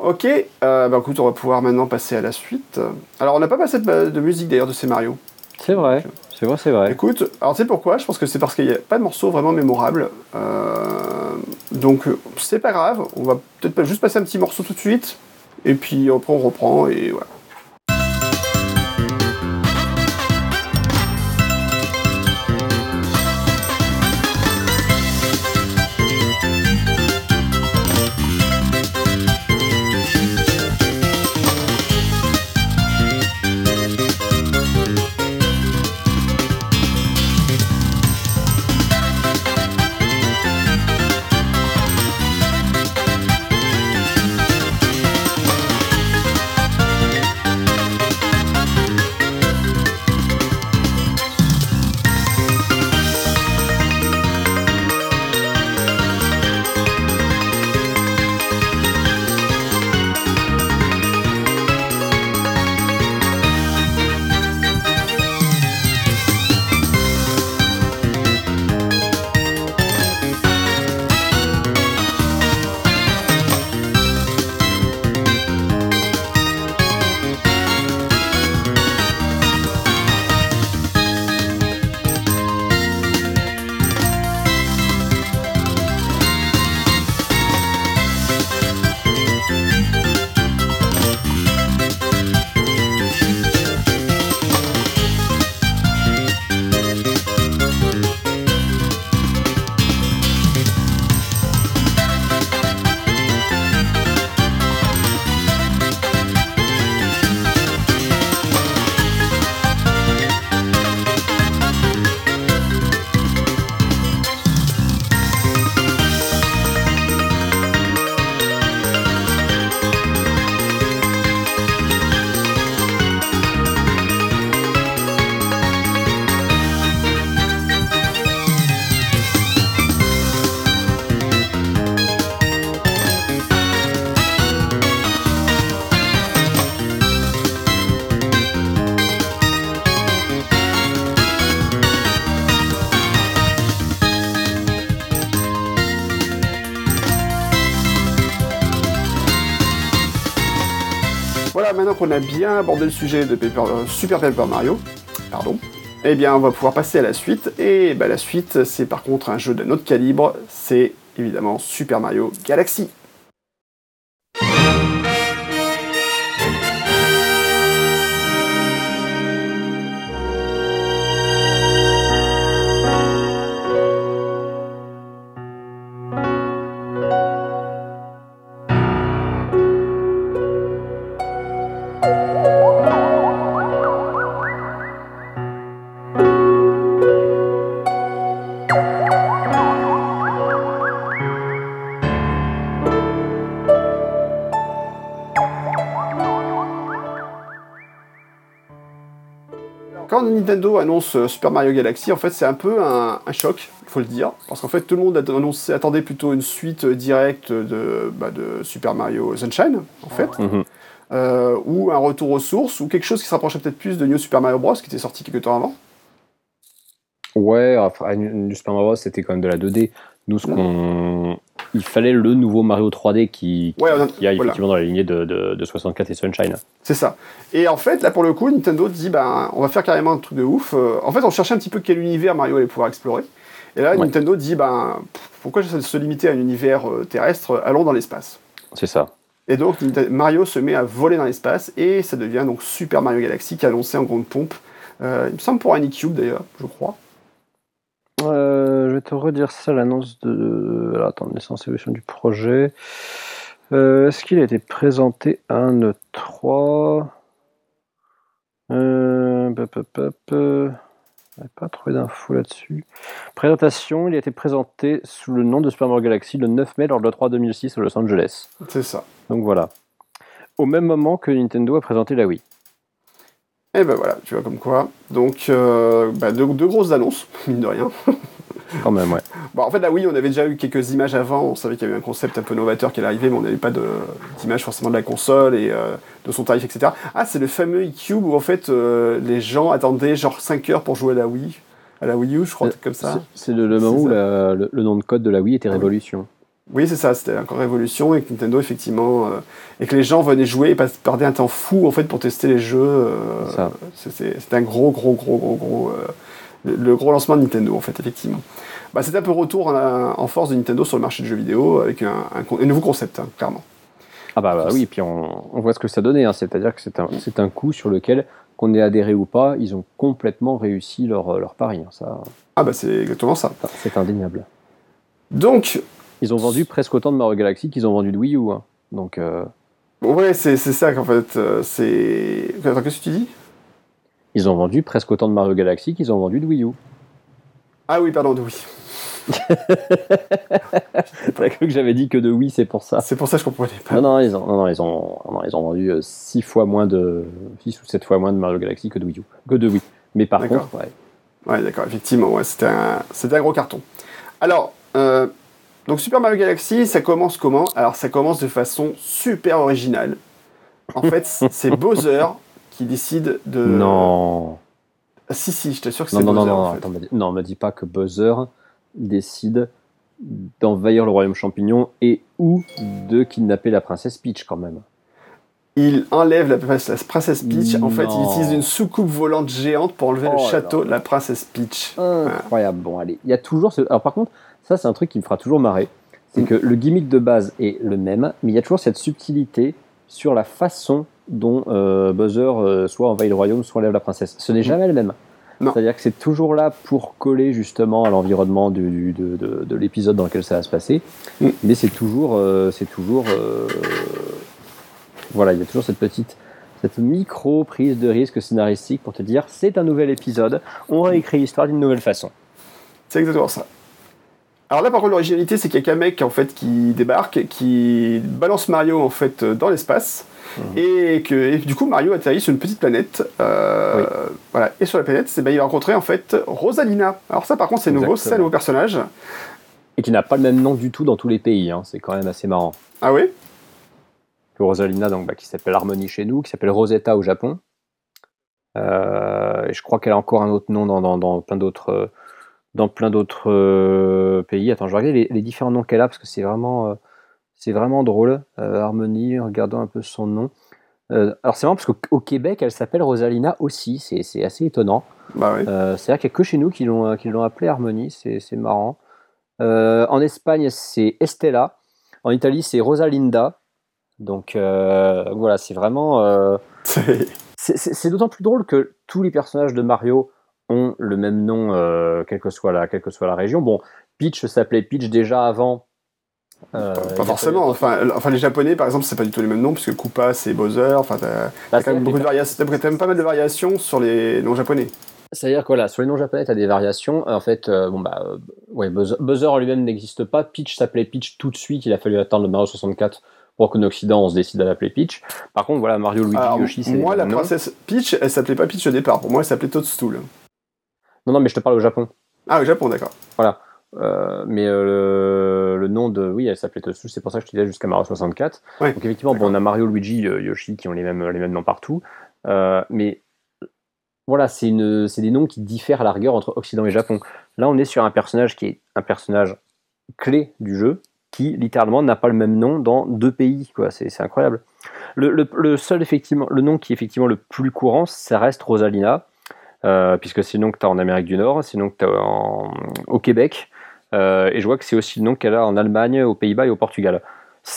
Ok, euh, bah écoute, on va pouvoir maintenant passer à la suite. Alors, on n'a pas passé de, musique d'ailleurs de ces Mario. C'est vrai, c'est vrai, c'est vrai. Écoute, alors tu sais pourquoi? Je pense que c'est parce qu'il n'y a pas de morceau vraiment mémorable. Euh, donc, c'est pas grave, on va peut-être juste passer un petit morceau tout de suite, et puis après on reprend, et voilà. Qu'on a bien abordé le sujet de Super Paper Mario, pardon, eh bien on va pouvoir passer à la suite. Et bah, la suite, c'est par contre un jeu d'un autre calibre, c'est évidemment Super Mario Galaxy. Nintendo annonce euh, Super Mario Galaxy, en fait, c'est un peu un, choc, il faut le dire, parce qu'en fait, tout le monde attendait plutôt une suite euh, directe de, bah, de Super Mario Sunshine, en fait, mhm. euh, ou un retour aux sources, ou quelque chose qui se rapprochait peut-être plus de New Super Mario Bros, qui était sorti quelques temps avant. Ouais, enfin, New Super Mario Bros, c'était quand même de la 2D. Nous, ce qu'on il fallait le nouveau Mario 3D qui, qui, a effectivement dans la lignée de, de, 64 et Sunshine. C'est ça. Et en fait, là pour le coup, Nintendo dit ben, on va faire carrément un truc de ouf. Euh, en fait, on cherchait un petit peu quel univers Mario allait pouvoir explorer. Et là, Nintendo dit ben, pourquoi se limiter à un univers euh, terrestre Allons dans l'espace. C'est ça. Et donc, Mario se met à voler dans l'espace et ça devient donc Super Mario Galaxy qui a annoncé en grande pompe. Euh, il me semble pour Anycube d'ailleurs, je crois. Euh, te redire ça, l'annonce de. Alors, attends, naissance évolution du projet. Euh, est-ce qu'il a été présenté à un E3 euh, pas trouvé d'infos là-dessus. Présentation, il a été présenté sous le nom de Super Mario Galaxy le 9 mai lors de l'E3 2006 à Los Angeles. C'est ça. Donc voilà. Au même moment que Nintendo a présenté la Wii. Et ben voilà, tu vois comme quoi. Donc, euh, bah, deux, grosses annonces, mine de rien. Quand même, ouais. Bon, en fait, là, oui, on avait déjà eu quelques images avant. On savait qu'il y avait un concept un peu novateur qui allait arriver, mais on n'avait pas d'image forcément de la console et euh, de son tarif, etc. Ah, c'est le fameux e-cube où, en fait, euh, les gens attendaient genre 5 heures pour jouer à la Wii. À la Wii U, je crois, comme ça. C'est le, moment où le, nom de code de la Wii était Révolution. Oui, c'est ça, c'était encore Révolution et que Nintendo, effectivement, euh, et que les gens venaient jouer et perdaient un temps fou, en fait, pour tester les jeux. Euh, c'était un gros, gros, gros, gros, gros. Euh, le, gros lancement de Nintendo, en fait, effectivement. Bah, c'était un peu retour en, force de Nintendo sur le marché du jeu vidéo avec un, nouveau concept, hein, clairement. Ah bah, bah oui, puis on, voit ce que ça donnait, hein. c'est-à-dire que c'est un, un coup sur lequel, qu'on ait adhéré ou pas, ils ont complètement réussi leur, leur pari. Hein, ça... Ah bah c'est exactement ça. C'est indéniable. Donc, ils ont vendu presque autant de Mario Galaxy qu'ils ont vendu de Wii U. Hein. Donc. Euh... Ouais, c'est ça qu'en fait. Euh, c'est. Qu'est-ce que tu dis? Ils ont vendu presque autant de Mario Galaxy qu'ils ont vendu de Wii U. Ah oui, pardon, de Wii. T'as cru que j'avais dit que de Wii, c'est pour ça. C'est pour ça que je comprenais pas. Non, non, ils ont, non, ils ont, non, ils ont vendu 6 euh, fois moins de. 6 ou 7 fois moins de Mario Galaxy que de Wii U. Que de Wii. Mais par contre, ouais. Ouais, d'accord, effectivement, ouais, c'était un, un gros carton. Alors, euh, donc Super Mario Galaxy, ça commence comment? Alors ça commence de façon super originale. En fait, c'est Bowser qui décide de. Non. Ah, si, si, je t'assure que c'est Bowser. Non, non, en fait. attends, non, me dis pas que Bowser décide d'envahir le royaume champignon et ou de kidnapper la princesse Peach quand même. Il enlève la, princesse Peach. En fait, il utilise une soucoupe volante géante pour enlever le oh château de la princesse Peach. Incroyable. Bon, allez. Il y a toujours ce... Alors, par contre, ça, c'est un truc qui me fera toujours marrer. C'est mm. que le gimmick de base est le même, mais il y a toujours cette subtilité sur la façon dont euh, Buzzer euh, soit envahit le royaume, soit enlève la princesse. Ce n'est mm. jamais le même. C'est-à-dire que c'est toujours là pour coller justement à l'environnement de, de, l'épisode dans lequel ça va se passer. Mm. Mais c'est toujours, euh, c'est toujours, voilà, il y a toujours cette petite, cette micro prise de risque scénaristique pour te dire c'est un nouvel épisode, on réécrit l'histoire d'une nouvelle façon. C'est exactement ça. Alors là, par contre, l'originalité, c'est qu'il y a qu'un mec en fait qui débarque, qui balance Mario en fait dans l'espace, mhm. et que du coup Mario atterrit sur une petite planète. Euh, voilà. Et sur la planète, ben, il va rencontrer en fait Rosalina. Alors ça, par contre, c'est nouveau, c'est un nouveau personnage. Et qui n'a pas le même nom du tout dans tous les pays. Hein. C'est quand même assez marrant. Ah oui? Que Rosalina, donc, bah, qui s'appelle Harmony chez nous, qui s'appelle Rosetta au Japon. Euh, et je crois qu'elle a encore un autre nom dans, dans plein d'autres dans plein d'autres euh, pays. Attends, je vais regarder les, différents noms qu'elle a parce que c'est vraiment, euh, c'est vraiment drôle. Euh, Harmonie, regardons un peu son nom. alors c'est marrant parce qu'au Québec, elle s'appelle Rosalina aussi, c'est assez étonnant. Bah oui. c'est-à-dire qu'il n'y a que chez nous qui l'ont appelée Harmonie, c'est marrant. en Espagne, c'est Estella. En Italie, c'est Rosalinda. Donc voilà, c'est vraiment. c'est d'autant plus drôle que tous les personnages de Mario ont le même nom, quelle, que soit la, quelle que soit la région. Bon, Peach s'appelait Peach déjà avant euh, pas forcément. Enfin, enfin, les japonais, par exemple, c'est pas du tout les mêmes noms, puisque Koopa, c'est Bowser. Enfin, t'as bah, quand même beaucoup de variations. T'as même pas mal de variations sur les noms japonais. C'est-à-dire que voilà, sur les noms japonais, t'as des variations. En fait, euh, bon bah, euh, ouais, Bowser, en lui-même n'existe pas. Peach s'appelait Peach tout de suite. Il a fallu attendre le Mario 64 pour qu'en Occident on se décide à l'appeler Peach. Par contre, voilà, Mario, Luigi, Yoshi, c'est. Moi, la princesse Peach, elle s'appelait pas Peach au départ. Pour moi, elle s'appelait Toadstool. Non, non, mais je te parle au Japon. Ah, au Japon, d'accord. Voilà. Euh, mais euh, le, nom de. Oui, elle s'appelait Toadstool, c'est pour ça que je te disais jusqu'à Mario 64. Donc, effectivement, bon, on a Mario, Luigi, euh, Yoshi qui ont les mêmes, les mêmes noms partout. mais voilà, c'est des noms qui diffèrent à la rigueur entre Occident et Japon. Là, on est sur un personnage qui est un personnage clé du jeu, qui littéralement n'a pas le même nom dans deux pays. C'est incroyable. Le, le, seul, effectivement, le nom qui est effectivement le plus courant, ça reste Rosalina. Puisque c'est le nom que tu as en Amérique du Nord, c'est le nom que tu as au Québec, euh, et je vois que c'est aussi le nom qu'elle a en Allemagne, aux Pays-Bas et au Portugal.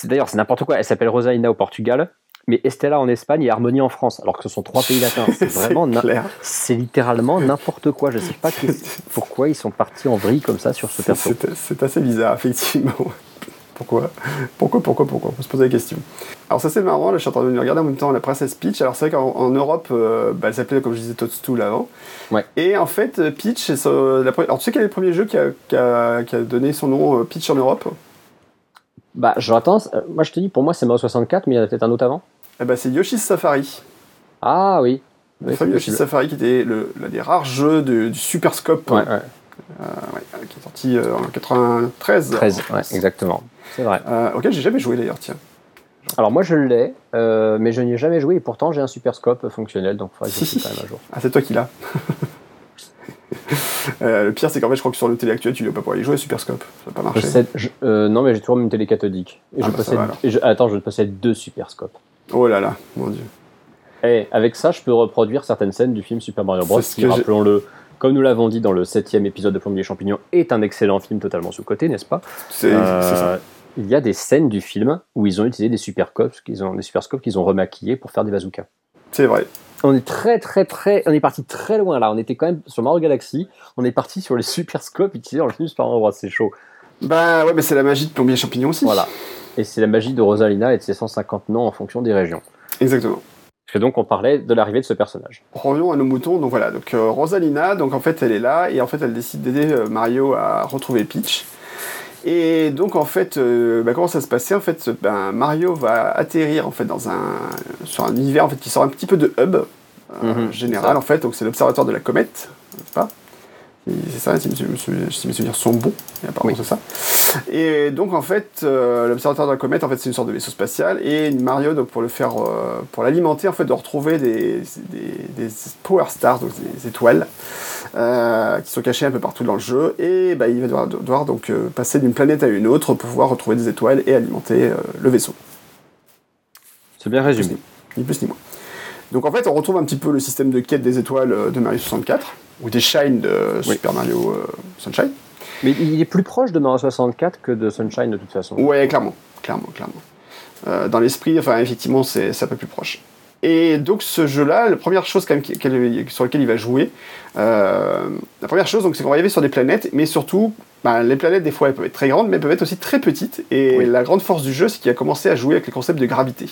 D'ailleurs, c'est n'importe quoi. Elle s'appelle Rosalina au Portugal, mais Estella en Espagne et Harmonie en France, alors que ce sont trois pays latins. C'est vraiment, c'est littéralement n'importe quoi. Je ne sais pas pourquoi ils sont partis en vrille comme ça sur ce perso. C'est assez bizarre, effectivement. Pourquoi Pourquoi, pourquoi, pourquoi On se poser la question. Alors ça c'est marrant, là je suis en train de regarder en même temps la princesse Peach. Alors c'est vrai qu'en Europe, euh, bah, elle s'appelait comme je disais Toadstool avant. Ouais. Et en fait, euh, Peach, la... alors tu sais quel est le premier jeu qui a, qui a, qui a donné son nom euh, Peach en Europe? Bah je attends, moi je te dis, pour moi c'est Mario 64, mais il y en a peut-être un autre avant. Eh bah c'est Yoshi's Safari. Ah oui. Le fameux Yoshi's Safari qui était l'un des rares jeux du Super Scope. Ouais, ouais. qui est sorti en 93. 13, ouais, exactement. C'est vrai. Euh, auquel j'ai jamais joué d'ailleurs, tiens. Alors moi je l'ai, euh, mais je n'y ai jamais joué et pourtant j'ai un super scope fonctionnel, donc il faudrait que je quand même un jour. Ah c'est toi qui l'as. euh, le pire c'est qu'en fait je crois que sur le télé actuel tu ne pas pouvoir y jouer super scope, ça va pas marcher. Euh, non mais j'ai toujours une télé cathodique. Et je ah, bah, possède, et attends, je possède deux super scopes. Oh là là, mon dieu. Et eh, avec ça je peux reproduire certaines scènes du film Super Mario Bros. qui, rappelons-le, comme nous l'avons dit dans le septième épisode de Plombier Champignon, est un excellent film totalement sous-côté, n'est-ce pas C'est ça il y a des scènes du film où ils ont utilisé des superscopes qu'ils ont, des superscopes qu'ils ont remaquillés pour faire des bazookas. C'est vrai. On est très très très, on est parti très loin là. On était quand même sur Mario Galaxy. On est parti sur les superscopes utilisés dans le film Super Mario C'est chaud. Bah ouais, mais c'est la magie de Plombier Champignon aussi. Voilà. Et c'est la magie de Rosalina et de ses 150 noms en fonction des régions. Exactement. Et donc on parlait de l'arrivée de ce personnage. Revenons à nos moutons. Donc voilà, donc euh, Rosalina, donc en fait elle est là et en fait elle décide d'aider euh, Mario à retrouver Peach. Et donc en fait, euh, bah, comment ça se passait En fait, ben, Mario va atterrir en fait dans un sur un univers en fait qui sort un petit peu de hub mhm, général en fait. Donc c'est l'observatoire de la comète, pas? C'est ça, si mes, souvenirs sont bons, apparemment c'est ça. Et donc en fait, euh, l'observatoire de la comète, en fait, c'est une sorte de vaisseau spatial, et Mario, donc pour le faire, pour l'alimenter, en fait, de retrouver des, des, power stars, donc des étoiles, euh, qui sont cachés un peu partout dans le jeu, et bah, il va devoir, devoir donc euh, passer d'une planète à une autre pour pouvoir retrouver des étoiles et alimenter euh, le vaisseau. C'est bien résumé. Ni plus ni moins. Donc en fait, on retrouve un petit peu le système de quête des étoiles de Mario 64, ou des shines de Super Mario Sunshine. Mais il est plus proche de Mario 64 que de Sunshine de toute façon. Ouais, clairement, clairement, clairement. dans l'esprit, enfin effectivement, c'est un peu plus proche. Et donc ce jeu-là, la première chose quand même sur laquelle il va jouer, euh, la première chose, c'est qu'on va y aller sur des planètes, mais surtout, bah, les planètes des fois elles peuvent être très grandes, mais elles peuvent être aussi très petites. Et la grande force du jeu, c'est qu'il a commencé à jouer avec le concept de gravité.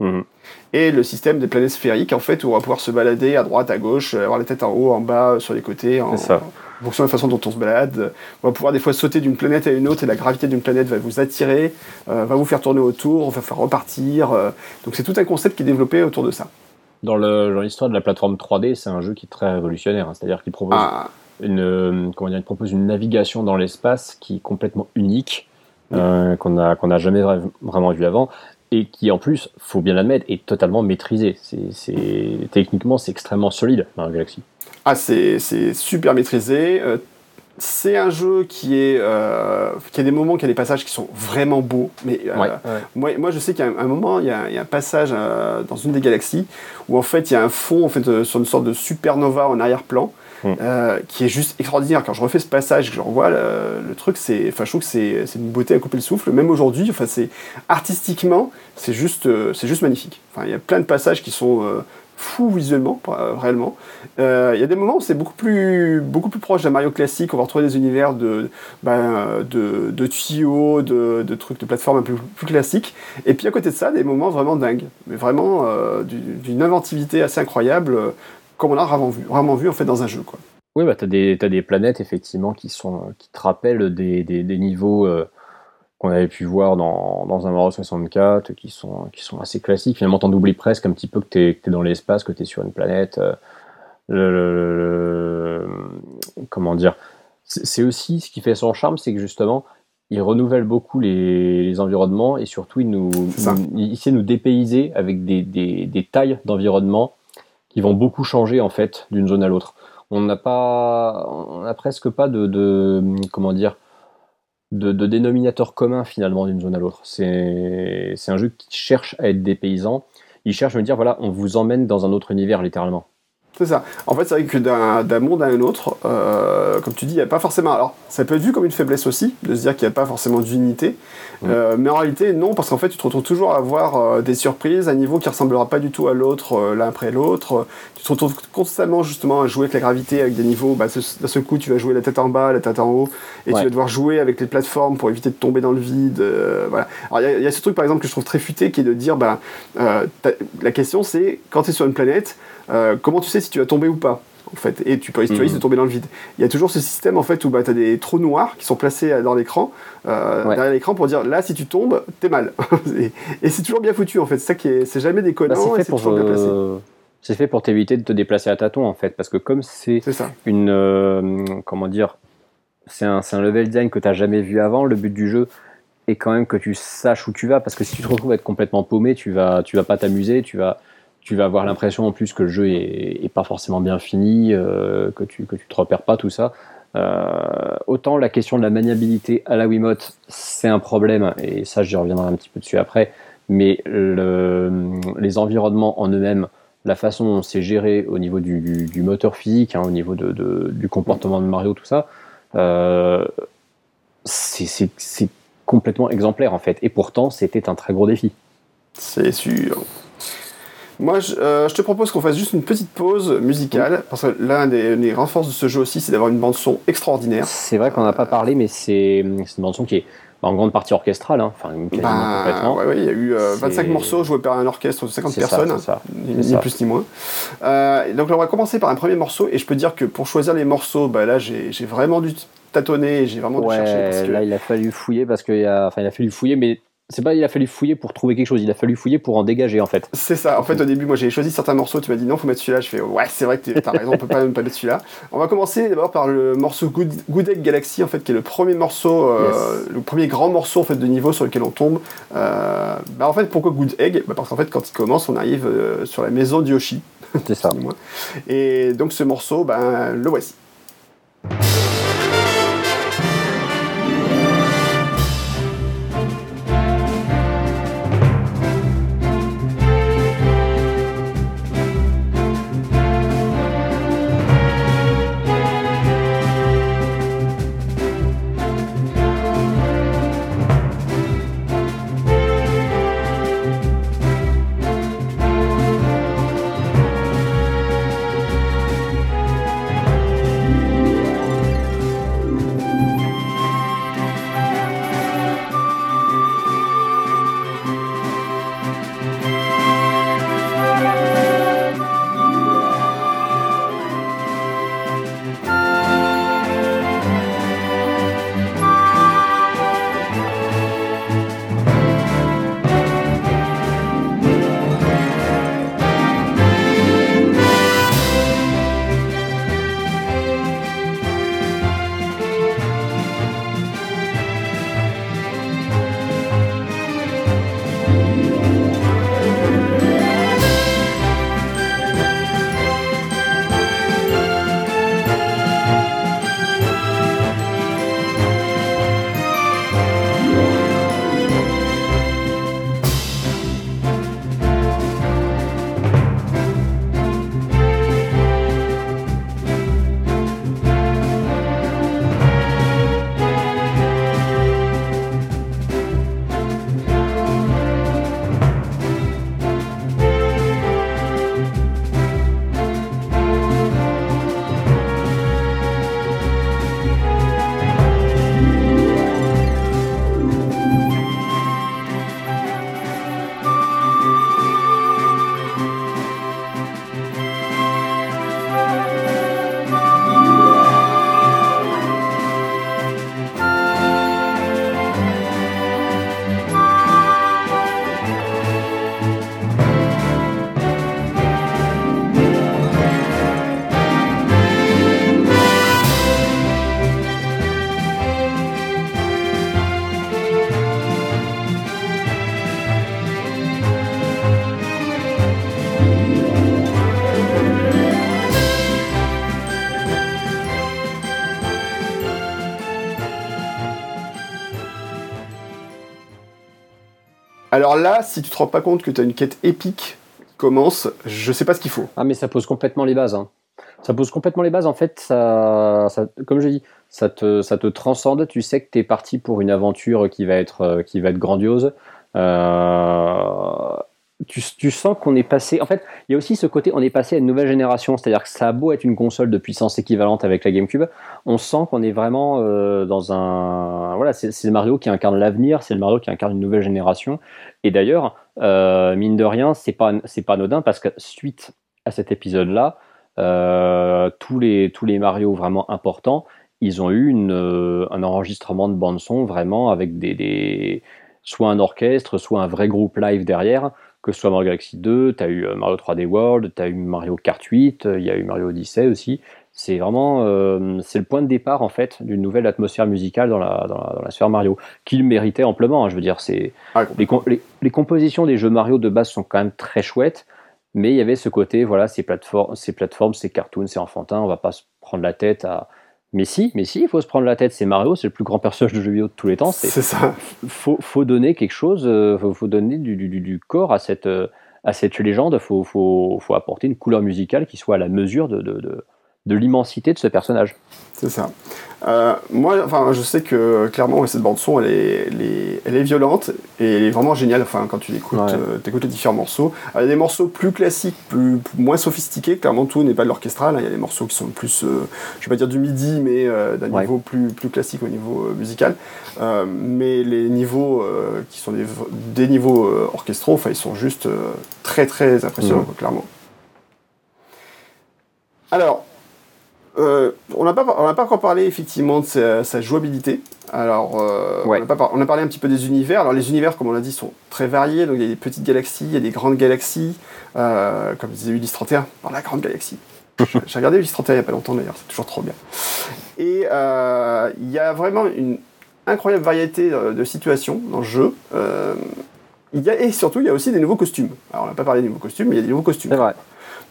Mhm. Et le système des planètes sphériques, en fait, où on va pouvoir se balader à droite, à gauche, avoir les têtes en haut, en bas, sur les côtés. En, ça en fonction de la façon dont on se balade. On va pouvoir des fois sauter d'une planète à une autre et la gravité d'une planète va vous attirer, euh, va vous faire tourner autour, va faire repartir. Euh. donc c'est tout un concept qui est développé autour de ça. Dans l'histoire de la plateforme 3D, c'est un jeu qui est très révolutionnaire. Hein. C'est-à-dire qu'il propose, ah. une, euh, comment dire, propose une navigation dans l'espace qui est complètement unique, qu'on n'a qu'on jamais vraiment vu avant et qui en plus, faut bien l'admettre, est totalement maîtrisé. C'est, techniquement, c'est extrêmement solide dans la galaxie. Ah, c'est super maîtrisé. Euh, c'est un jeu qui est euh, qui a des moments qui a des passages qui sont vraiment beaux mais euh, moi moi je sais qu'il y a un, moment il y a, il y a un passage euh, dans une des galaxies où en fait il y a un fond en fait sur une sorte de supernova en arrière-plan hmm. qui est juste extraordinaire quand je refais ce passage que je revois le, truc c'est enfin je trouve que c'est une beauté à couper le souffle même aujourd'hui enfin c'est artistiquement c'est juste c'est juste magnifique enfin il y a plein de passages qui sont fou visuellement, euh, réellement. Euh, il y a des moments où c'est beaucoup plus, beaucoup plus proche d'un Mario classique, on va retrouver des univers de, ben, de, tuyaux, de, de, trucs de plateforme un peu plus classiques. Et puis à côté de ça, des moments vraiment dingues, mais vraiment euh, d'une inventivité assez incroyable, comme on a vraiment vu, vraiment vu en fait dans un jeu. Quoi. Oui, bah, tu as, as, des planètes effectivement qui, sont, qui te rappellent des, des, des niveaux qu'on avait pu voir dans, dans un Mario 64, qui sont, qui sont assez classiques. Finalement, t'en oublies presque un petit peu que tu es, dans l'espace, que tu es sur une planète. Euh, comment dire C'est aussi ce qui fait son charme, c'est que justement, il renouvelle beaucoup les, les environnements et surtout, il, nous, il, sait nous dépayser avec des, des, des tailles d'environnement qui vont beaucoup changer en fait d'une zone à l'autre. On n'a pas, on n'a presque pas de, comment dire, de, de dénominateur commun finalement d'une zone à l'autre. C'est un jeu qui cherche à être des paysans. Il cherche à me dire voilà, on vous emmène dans un autre univers littéralement. C'est ça. En fait, c'est vrai que d'un monde à un autre, euh, comme tu dis, il n'y a pas forcément. Alors, ça peut être vu comme une faiblesse aussi, de se dire qu'il n'y a pas forcément d'unité. Euh, mais en réalité, non, parce qu'en fait, tu te retrouves toujours à avoir euh, des surprises, un niveau qui ressemblera pas du tout à l'autre, l'un après l'autre. Tu te retrouves constamment, justement, à jouer avec la gravité, avec des niveaux. Bah, d'un seul coup, tu vas jouer la tête en bas, la tête en haut, et tu vas devoir jouer avec les plateformes pour éviter de tomber dans le vide. voilà. Alors, il y, a ce truc, par exemple, que je trouve très futé, qui est de dire bah, la question, c'est quand tu es sur une planète, euh, comment tu sais si tu vas tomber ou pas en fait, et tu peux risquer de mhm. tomber dans le vide. Il y a toujours ce système en fait où bah, tu as des trous noirs qui sont placés euh, dans l'écran, euh, derrière l'écran pour dire là si tu tombes, t'es mal. et, c'est toujours bien foutu en fait, c'est ça qui est, c'est jamais déconnant bah, c'est toujours bien placé. C'est fait pour t'éviter de te déplacer à tâtons en fait, parce que comme c'est une comment dire, c'est un, un, level design que tu n'as jamais vu avant, le but du jeu est quand même que tu saches où tu vas, parce que si tu te retrouves à être complètement paumé, tu vas, tu vas pas t'amuser, tu vas tu vas avoir l'impression en plus que le jeu est, pas forcément bien fini, euh, que, tu, que tu te repères pas, tout ça. Euh, autant la question de la maniabilité à la Wiimote, c'est un problème, et ça j'y reviendrai un petit peu dessus après, mais les environnements en eux-mêmes, la façon dont c'est géré au niveau du, moteur physique, hein, au niveau de, du comportement de Mario, tout ça, euh, c'est complètement exemplaire en fait. Et pourtant, c'était un très gros défi. C'est sûr. Moi, euh, je, te propose qu'on fasse juste une petite pause musicale, parce que l'un des, des renforces de ce jeu aussi, c'est d'avoir une bande-son extraordinaire. C'est vrai qu'on n'a pas parlé, mais c'est une bande-son qui est en grande partie orchestrale, hein. enfin bah, complètement. Ouais, ouais, il y a eu 25 euh, morceaux joués par un orchestre de 50 personnes, ni, plus ni moins. Euh, donc là, on va commencer par un premier morceau, et je peux dire que pour choisir les morceaux, bah, là j'ai vraiment dû tâtonner, j'ai vraiment dû chercher. Parce que... Là, il a fallu fouiller parce qu'il a, enfin, il a fallu fouiller, mais c'est pas il a fallu fouiller pour trouver quelque chose, il a fallu fouiller pour en dégager en fait. C'est ça. En fait, au début, moi j'ai choisi certains morceaux, tu m'as dit non, faut mettre celui-là. Je fais ouais, c'est vrai que t'as raison, on peut pas même pas mettre celui-là. On va commencer d'abord par le morceau Good, Good, Egg Galaxy en fait, qui est le premier morceau, euh, le premier grand morceau en fait de niveau sur lequel on tombe. Euh, bah en fait, pourquoi Good Egg? Bah, Parce qu'en fait, quand il commence, on arrive euh, sur la maison d'Yoshi. C'est ça. Et donc ce morceau, ben le voici. Alors là, si tu te rends pas compte que tu as une quête épique qui commence, je sais pas ce qu'il faut. Ah mais ça pose complètement les bases. Hein. Ça pose complètement les bases. En fait, ça, comme je dis, ça te, transcende. Tu sais que tu es parti pour une aventure qui va être, euh, qui va être grandiose. Euh, tu, sens qu'on est passé. En fait, il y a aussi ce côté, on est passé à une nouvelle génération. C'est-à-dire que ça a beau être une console de puissance équivalente avec la GameCube, on sent qu'on est vraiment euh, dans un. Voilà, c'est le Mario qui incarne l'avenir, c'est le Mario qui incarne une nouvelle génération. Et d'ailleurs, euh, mine de rien, c'est pas, c'est pas anodin parce que suite à cet épisode-là, euh, tous, les, tous les Mario vraiment importants, ils ont eu un enregistrement de bande-son vraiment avec des, soit un orchestre, soit un vrai groupe live derrière que ce soit Mario Galaxy 2, tu as eu euh, Mario 3D World, tu as eu Mario Kart 8, euh, il y a eu Mario Odyssey aussi. C'est vraiment euh, c'est le point de départ en fait d'une nouvelle atmosphère musicale dans la, dans la, sphère Mario, qu'il méritait amplement. Hein, je veux dire, c'est ah, les, les, compositions des jeux Mario de base sont quand même très chouettes, mais il y avait ce côté voilà, ces plateformes, ces plateformes, ces cartoons, c'est enfantin, on va pas se prendre la tête à, mais si, mais si, il faut se prendre la tête. C'est Mario, c'est le plus grand personnage de jeux vidéo de tous les temps. C'est ça. Faut, faut donner quelque chose, euh, faut, faut donner du, du, du, corps à cette, euh, à cette légende. Faut, faut, faut apporter une couleur musicale qui soit à la mesure de, de, de, de l'immensité de ce personnage. C'est ça. Euh, moi, enfin, je sais que clairement cette bande son, elle est, elle est, violente et elle est vraiment géniale. Enfin, quand tu l'écoutes, euh, écoutes les différents morceaux. il y a des morceaux plus classiques, plus, moins sophistiqués. Clairement, tout n'est pas de l'orchestral. Hein. Il y a des morceaux qui sont plus, euh, je vais pas dire du midi, mais d'un niveau plus, plus classique au niveau musical. mais les niveaux qui sont des, niveaux orchestraux, enfin, ils sont juste très très impressionnants, mmh. clairement. Alors, euh, on n'a pas, pas encore parlé effectivement de sa, jouabilité. Alors, euh, on, a parlé un petit peu des univers. Alors, les univers, comme on l'a dit, sont très variés. Donc, il y a des petites galaxies, il y a des grandes galaxies, euh, comme disait Ulysse 31, par la grande galaxie. J'ai regardé Ulysse 31 il n'y a pas longtemps d'ailleurs, c'est toujours trop bien. Et il y a vraiment une incroyable variété de situations dans le jeu. il y a, et surtout, il y a aussi des nouveaux costumes. Alors, on n'a pas parlé des nouveaux costumes, mais il y a des nouveaux costumes. C'est vrai.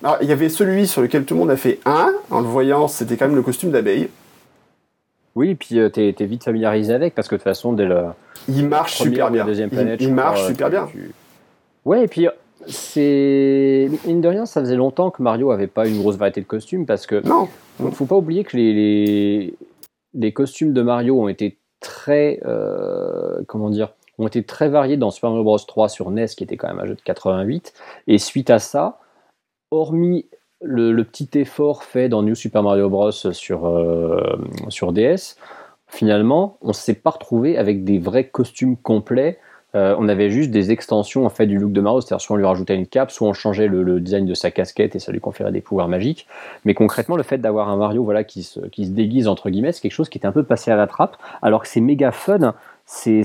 Alors, il y avait celui sur lequel tout le monde a fait un, en le voyant, c'était quand même le costume d'abeille. Oui, et puis tu euh, t'es es vite familiarisé avec, parce que de toute façon, dès le. Il marche super bien. Deuxième planète, il, marche super bien. Ouais, et puis c'est. Mine de rien, ça faisait longtemps que Mario avait pas une grosse variété de costumes, parce que. Non Faut pas oublier que les, les, costumes de Mario ont été très. Euh, comment dire ont été très variés dans Super Mario Bros 3 sur NES, qui était quand même un jeu de 88. Et suite à ça, hormis le, petit effort fait dans New Super Mario Bros. sur, euh, sur DS, finalement, on ne s'est pas retrouvé avec des vrais costumes complets. Euh, on avait juste des extensions en fait du look de Mario, c'est-à-dire soit on lui rajoutait une cape, soit on changeait le, design de sa casquette et ça lui conférait des pouvoirs magiques. Mais concrètement, le fait d'avoir un Mario voilà qui se, qui se déguise entre guillemets, c'est quelque chose qui était un peu passé à la trappe, alors que c'est méga fun, c'est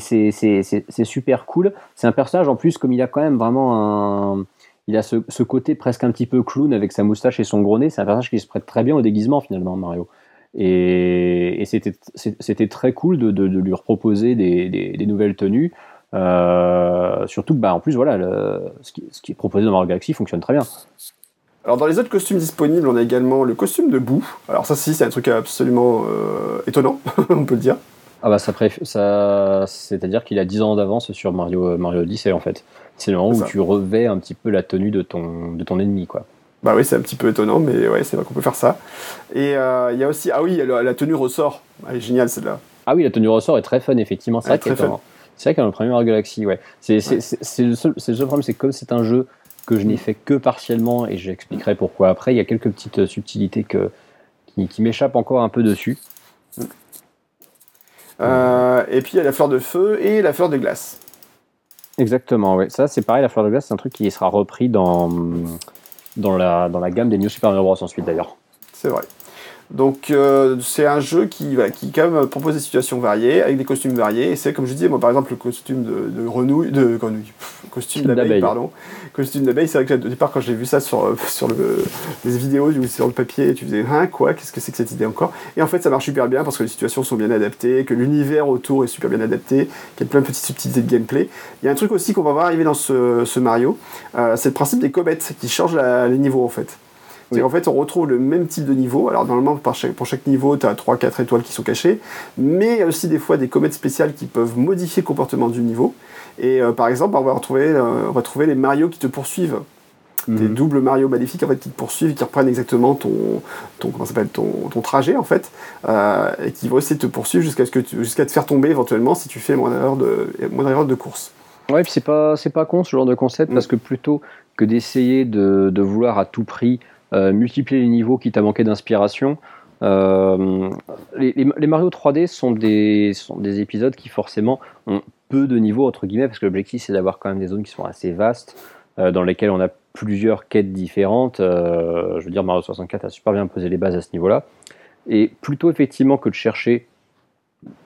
super cool. C'est un personnage en plus comme il a quand même vraiment un il a ce, côté presque un petit peu clown avec sa moustache et son gros nez. C'est un personnage qui se prête très bien au déguisement finalement, Mario. Et, c'était très cool de, lui reproposer des, nouvelles tenues. Euh, surtout que, bah, en plus, voilà, ce, qui, est proposé dans Mario Galaxy fonctionne très bien. Alors dans les autres costumes disponibles, on a également le costume de boue. Alors ça, si, c'est un truc absolument euh, étonnant, on peut le dire. Ah bah ça, ça c'est-à-dire qu'il a 10 ans d'avance sur Mario, Mario Odyssey en fait. C'est le moment où tu revais un petit peu la tenue de ton, de ton ennemi, quoi. Bah oui, c'est un petit peu étonnant, mais ouais, c'est vrai qu'on peut faire ça. Et euh, il y a aussi, ah oui, la, tenue ressort. Elle est géniale celle-là. Ah oui, la tenue ressort est très fun, effectivement. C'est vrai qu'elle c'est vrai qu'elle le premier Mario Galaxy, ouais. C'est le, seul, le problème, c'est que comme c'est un jeu que je n'ai fait que partiellement, et j'expliquerai pourquoi après, il y a quelques petites euh, subtilités que, qui, qui m'échappent encore un peu dessus. Euh, et puis il y a la fleur de feu et la fleur de glace. Exactement, oui. Ça, c'est pareil, la fleur de glace, c'est un truc qui sera repris dans, dans, la, dans la gamme des New Super Mario Bros. ensuite, d'ailleurs. C'est vrai. Donc euh, c'est un jeu qui, qui quand même propose des situations variées, avec des costumes variés. Et c'est comme je disais, moi par exemple le costume de, de grenouille, de grenouille, costume d'abeille, pardon. Costume d'abeille, c'est vrai que au départ quand j'ai vu ça sur, euh, sur le, les vidéos, sur le papier, tu faisais hein quoi, qu'est-ce que c'est que cette idée encore? Et en fait ça marche super bien parce que les situations sont bien adaptées, que l'univers autour est super bien adapté, qu'il y a plein de petites subtilités de gameplay. Il y a un truc aussi qu'on va voir arriver dans ce, ce Mario, euh, c'est le principe des comètes qui changent les niveaux en fait. C'est qu'en fait, on retrouve le même type de niveau. Alors, normalement, pour chaque, pour chaque niveau, tu as 3-4 étoiles qui sont cachées, mais il y a aussi des fois des comètes spéciales qui peuvent modifier le comportement du niveau. Et euh, par exemple, on va, retrouver, euh, on va trouver les Mario qui te poursuivent. Des mhm. doubles Mario maléfiques en fait, qui te poursuivent et qui reprennent exactement ton, ton, comment ton, ton trajet en fait, euh, et qui vont essayer de te poursuivre jusqu'à jusqu'à te faire tomber éventuellement si tu fais moins d'erreurs de, moins de course. Ouais, puis c'est pas, con ce genre de concept mm. parce que plutôt que d'essayer de, de, vouloir à tout prix multiplier les niveaux qui t'a manqué d'inspiration, les, les, Mario 3D sont des, sont des épisodes qui forcément ont peu de niveaux, entre guillemets, parce que l'objectif c'est d'avoir quand même des zones qui sont assez vastes, euh, dans lesquelles on a plusieurs quêtes différentes. Euh, je veux dire, Mario 64 a super bien posé les bases à ce niveau-là. Et plutôt effectivement que de chercher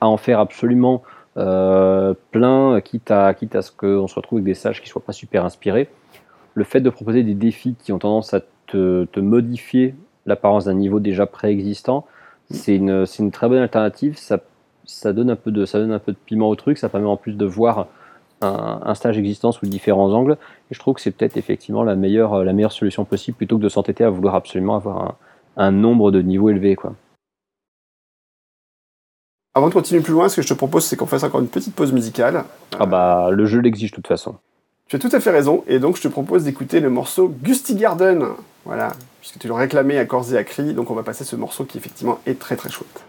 à en faire absolument euh, plein, quitte à, quitte à ce qu'on se retrouve avec des sages qui soient pas super inspirés, le fait de proposer des défis qui ont tendance à te, te modifier l'apparence d'un niveau déjà préexistant, c'est une, une, très bonne alternative. Ça ça donne un peu de, ça donne un peu de piment au truc. Ça permet en plus de voir un, stage existant sous différents angles. Et je trouve que c'est peut-être effectivement la meilleure, la meilleure solution possible plutôt que de s'entêter à vouloir absolument avoir un, nombre de niveaux élevé, quoi. Avant de continuer plus loin, ce que je te propose, c'est qu'on fasse encore une petite pause musicale. Ah bah, le jeu l'exige de toute façon. Tu as tout à fait raison, et donc je te propose d'écouter le morceau Gusty Garden. Voilà, puisque tu l'as réclamé à corps et à cri, donc on va passer ce morceau qui effectivement est très très chouette.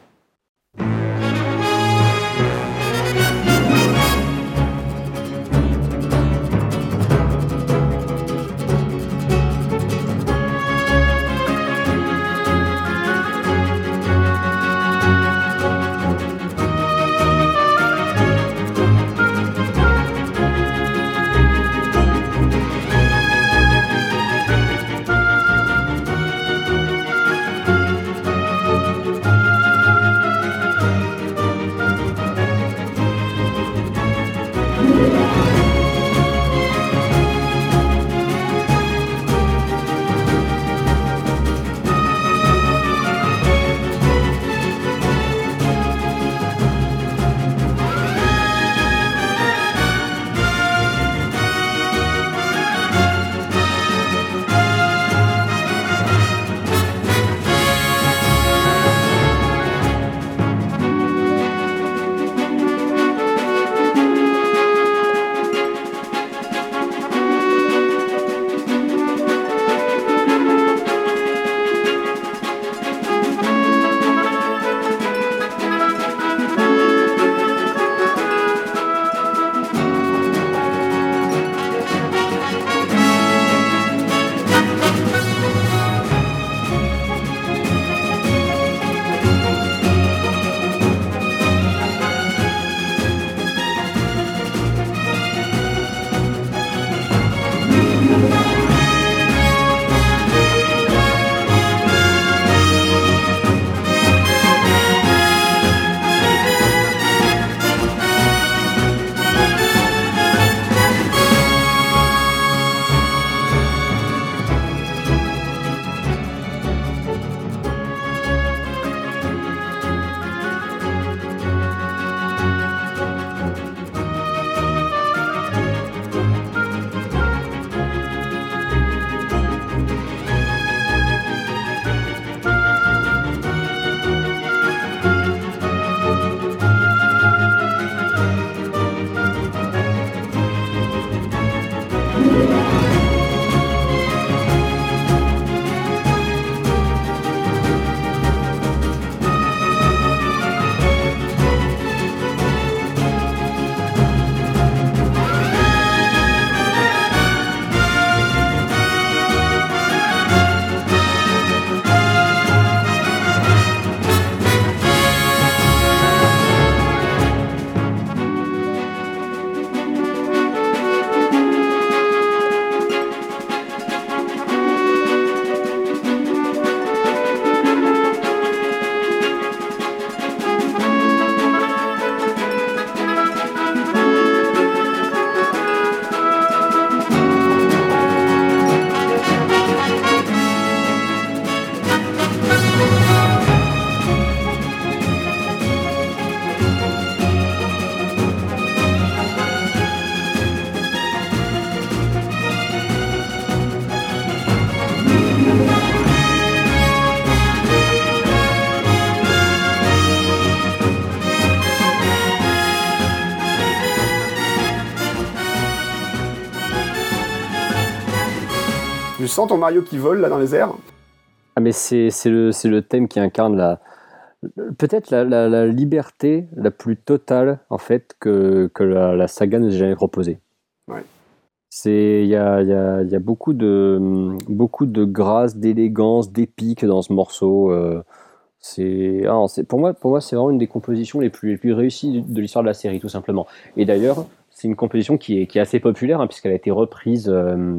Sens ton Mario qui vole là dans les airs Ah mais c'est le, le thème qui incarne la peut-être la, la, liberté la plus totale en fait que, que la, la saga nous ait jamais proposée. Ouais. C'est il y a, y, a, y a, beaucoup de beaucoup de grâce, d'élégance, d'épique dans ce morceau. Euh, ah, c'est pour moi pour moi c'est vraiment une des compositions les plus les plus réussies de, l'histoire de la série tout simplement. Et d'ailleurs c'est une composition qui est, qui est assez populaire hein, puisqu'elle a été reprise euh,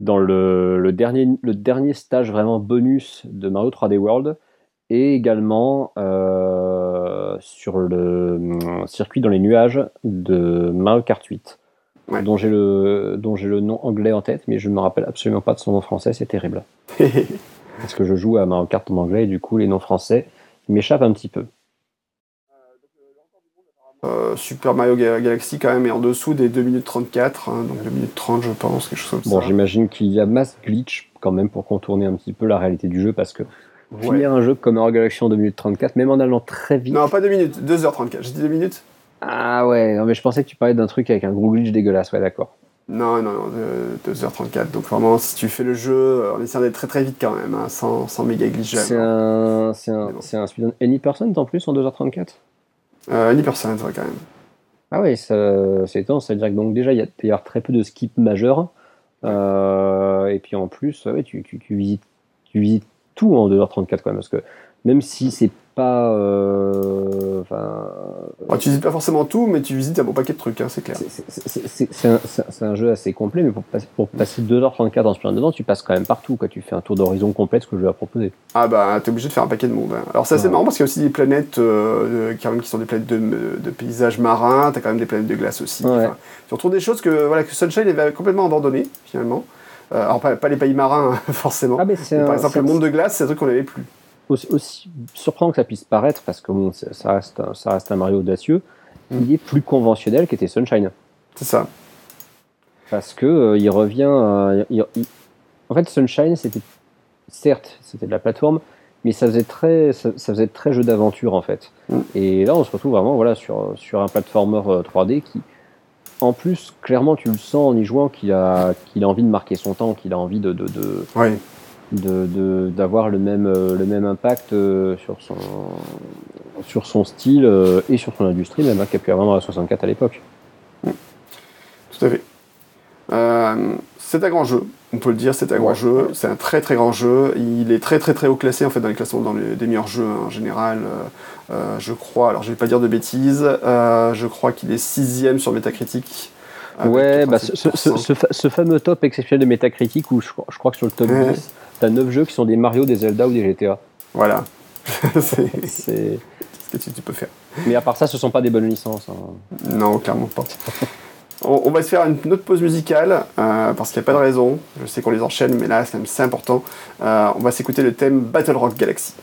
dans le, le, dernier le dernier stage vraiment bonus de Mario 3D World et également euh, sur le circuit dans les nuages de Mario Kart 8 dont j'ai le, dont j'ai le nom anglais en tête, mais je ne me rappelle absolument pas de son nom français, c'est terrible. Parce que je joue à Mario Kart en anglais et du coup les noms français m'échappent un petit peu. Euh, Super Mario Galaxy quand même est en dessous des 2 minutes 34, hein, donc 2 minutes 30 je pense, quelque chose comme ça. Bon j'imagine qu'il y a masse glitch quand même pour contourner un petit peu la réalité du jeu parce que finir un jeu comme Mario Galaxy en 2 minutes 34, même en allant très vite... Non pas 2 minutes, 2h34, j'ai dit 2 minutes? Ah ouais, non, mais je pensais que tu parlais d'un truc avec un gros glitch dégueulasse, ouais, d'accord. Non, non, non, 2h34. Donc vraiment, si tu fais le jeu, on essaie d'être très très vite quand même, hein, sans, sans méga glitch. C'est un, c'est un, c'est un speedrun Any% en plus en 2h34 euh, Any% ouais, quand même. Ah ouais, c'est étonnant, ça veut dire que donc déjà, il il y a très peu de skips majeurs. Euh, et puis en plus, ouais, tu, visites, tu visites tout en 2h34 quand même, parce que même si c'est pas. Euh, tu visites pas forcément tout, mais tu visites un bon paquet de trucs, hein, c'est clair. C'est un, jeu assez complet, mais pour passer, pour passer 2h34 en speedrun dedans, tu passes quand même partout. Quoi. Tu fais un tour d'horizon complet, ce que je vais proposer. Ah bah, t'es obligé de faire un paquet de monde. Hein. Alors, c'est assez marrant parce qu'il y a aussi des planètes euh, qui sont des planètes de, paysages marins, t'as quand même des planètes de glace aussi. tu retrouves des choses que, voilà, que Sunshine avait complètement abandonné, finalement. Euh, alors, pas, les pays marins, forcément. Ah, par exemple, le monde de glace, c'est un truc qu'on n'avait plus aussi, surprenant que ça puisse paraître, parce que bon, ça, reste, ça reste un Mario audacieux, mm. il est plus conventionnel qu'était Sunshine. C'est ça. Parce que euh, il revient. En fait, Sunshine, c'était certes, c'était de la plateforme, mais ça faisait très, ça, faisait très jeu d'aventure en fait. Mm. Et là, on se retrouve vraiment voilà sur sur un platformer 3D euh, qui, en plus, clairement, tu le sens en y jouant qu'il a qu'il a envie de marquer son temps, qu'il a envie de de, de, d'avoir le, même, euh, le même impact euh, sur son, sur son style euh, et sur son industrie, même hein, qu'il a pu avoir dans la 64 à l'époque. Tout à fait. c'est un grand jeu, on peut le dire, c'est un grand jeu. C'est un très très grand jeu. Il est très très très haut classé en fait dans les classements dans les, des meilleurs jeux hein, en général. je crois, alors je vais pas dire de bêtises, je crois qu'il est sixième sur Metacritic. Ouais, bah, ce, ce, ce, fameux top exceptionnel de Metacritic où je, je crois que sur le top 10, T'as 9 jeux qui sont des Mario, des Zelda ou des GTA. Voilà. c'est ce que tu, peux faire. Mais à part ça, ce sont pas des bonnes licences. Hein. Non, clairement pas. on, va se faire une autre pause musicale euh, parce qu'il n'y a pas de raison. Je sais qu'on les enchaîne, mais là, c'est important. Euh, on va s'écouter le thème Battle Rock Galaxy.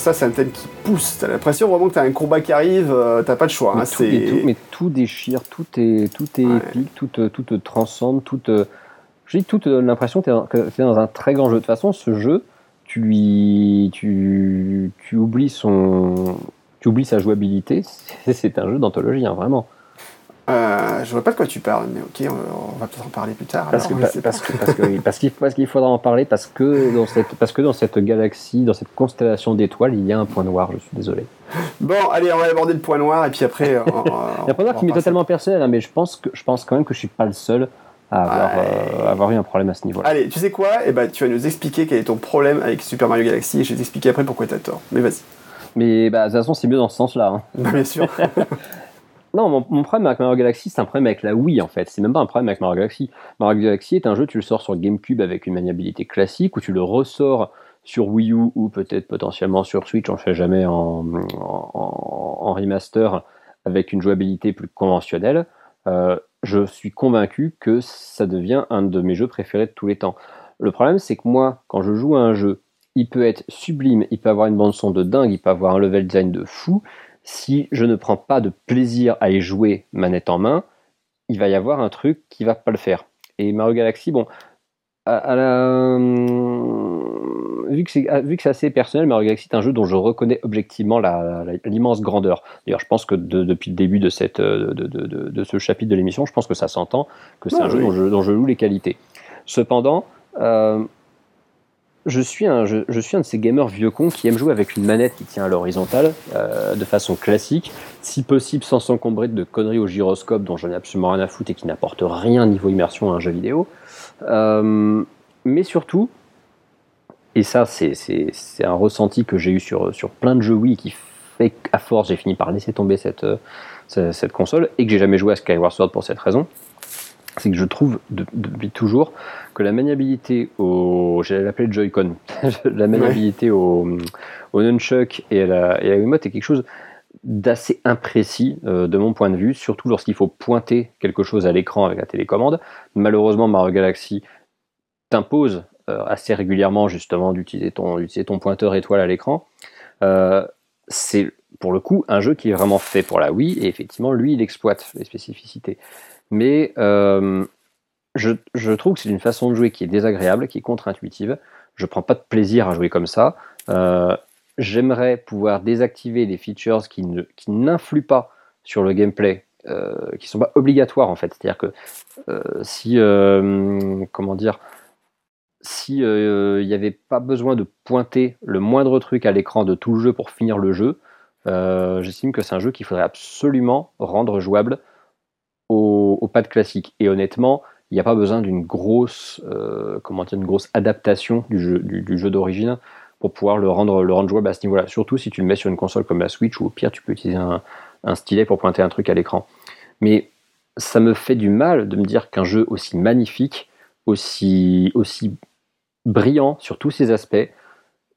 Ça, c'est un thème qui pousse. T'as l'impression vraiment que t'as un combat qui arrive, euh, t'as pas de choix. Mais, hein, tout, mais, tout, mais, tout, déchire, tout est, tout est épique, tout, tout te transcende, tout te... J'ai toute l'impression que t'es dans un très grand jeu. De toute façon, ce jeu, tu lui, tu, tu oublies son, tu oublies sa jouabilité. C'est un jeu d'anthologie, hein, vraiment. Euh, je vois pas de quoi tu parles, mais ok, on, va peut-être en parler plus tard. Parce, que, parce, parce, qu'il faudra en parler, parce que, dans cette, parce que dans cette galaxie, dans cette constellation d'étoiles, il y a un point noir, je suis désolé. Bon, allez, on va aborder le point noir, et puis après... a un point noir qui m'est totalement personnel, hein, mais je pense, que, je pense quand même que je suis pas le seul à avoir, euh, avoir eu un problème à ce niveau-là. Allez, tu sais quoi? Eh ben, Tu vas nous expliquer quel est ton problème avec Super Mario Galaxy, et je vais t'expliquer après pourquoi tu as tort. Mais vas-y. Mais bah, de toute façon, c'est mieux dans ce sens-là. Hein. Bah, bien sûr. Non, mon, problème avec Mario Galaxy, c'est un problème avec la Wii en fait. C'est même pas un problème avec Mario Galaxy. Mario Galaxy est un jeu, tu le sors sur GameCube avec une maniabilité classique, ou tu le ressors sur Wii U ou peut-être potentiellement sur Switch, on ne fait jamais en, remaster avec une jouabilité plus conventionnelle. Euh, je suis convaincu que ça devient un de mes jeux préférés de tous les temps. Le problème, c'est que moi, quand je joue à un jeu, il peut être sublime, il peut avoir une bande son de dingue, il peut avoir un level design de fou, si je ne prends pas de plaisir à y jouer manette en main, il va y avoir un truc qui va pas le faire. Et Mario Galaxy, bon, à, vu que c'est assez personnel, Mario Galaxy est un jeu dont je reconnais objectivement l'immense grandeur. D'ailleurs, je pense que depuis le début de, cette, de, ce chapitre de l'émission, je pense que ça s'entend que c'est un jeu dont je, dont je, loue les qualités. Cependant, euh, je suis, un, je, suis un de ces gamers vieux cons qui aiment jouer avec une manette qui tient à l'horizontale, euh, de façon classique, si possible sans s'encombrer de conneries au gyroscope dont j'en ai absolument rien à foutre et qui n'apportent rien niveau immersion à un jeu vidéo. Euh, mais surtout, et ça c'est un ressenti que j'ai eu sur, sur plein de jeux Wii qui fait qu'à force j'ai fini par laisser tomber cette, cette console et que j'ai jamais joué à Skyward Sword pour cette raison, c'est que je trouve depuis toujours que la maniabilité au, j'allais l'appeler Joy-Con, la maniabilité au, au nunchuck et à la, et à Wiimote est quelque chose d'assez imprécis euh, de mon point de vue, surtout lorsqu'il faut pointer quelque chose à l'écran avec la télécommande. Malheureusement, Mario Galaxy t'impose euh, assez régulièrement justement d'utiliser ton, ton pointeur étoile à l'écran. Euh, c'est pour le coup un jeu qui est vraiment fait pour la Wii et effectivement lui il exploite les spécificités. Mais euh, je, trouve que c'est une façon de jouer qui est désagréable, qui est contre-intuitive. Je prends pas de plaisir à jouer comme ça. Euh, j'aimerais pouvoir désactiver des features qui, n'influent pas sur le gameplay, euh, qui sont pas obligatoires en fait. C'est-à-dire que si, comment dire, si il n'y avait pas besoin de pointer le moindre truc à l'écran de tout le jeu pour finir le jeu, j'estime que c'est un jeu qu'il faudrait absolument rendre jouable au, pad classique. Et honnêtement, il n'y a pas besoin d'une grosse, euh, comment dire, une grosse adaptation du jeu, d'origine pour pouvoir le rendre, le rendre jouable à ce niveau-là. Surtout si tu le mets sur une console comme la Switch, ou au pire, tu peux utiliser un, stylet pour pointer un truc à l'écran. Mais ça me fait du mal de me dire qu'un jeu aussi magnifique, aussi, aussi brillant sur tous ses aspects,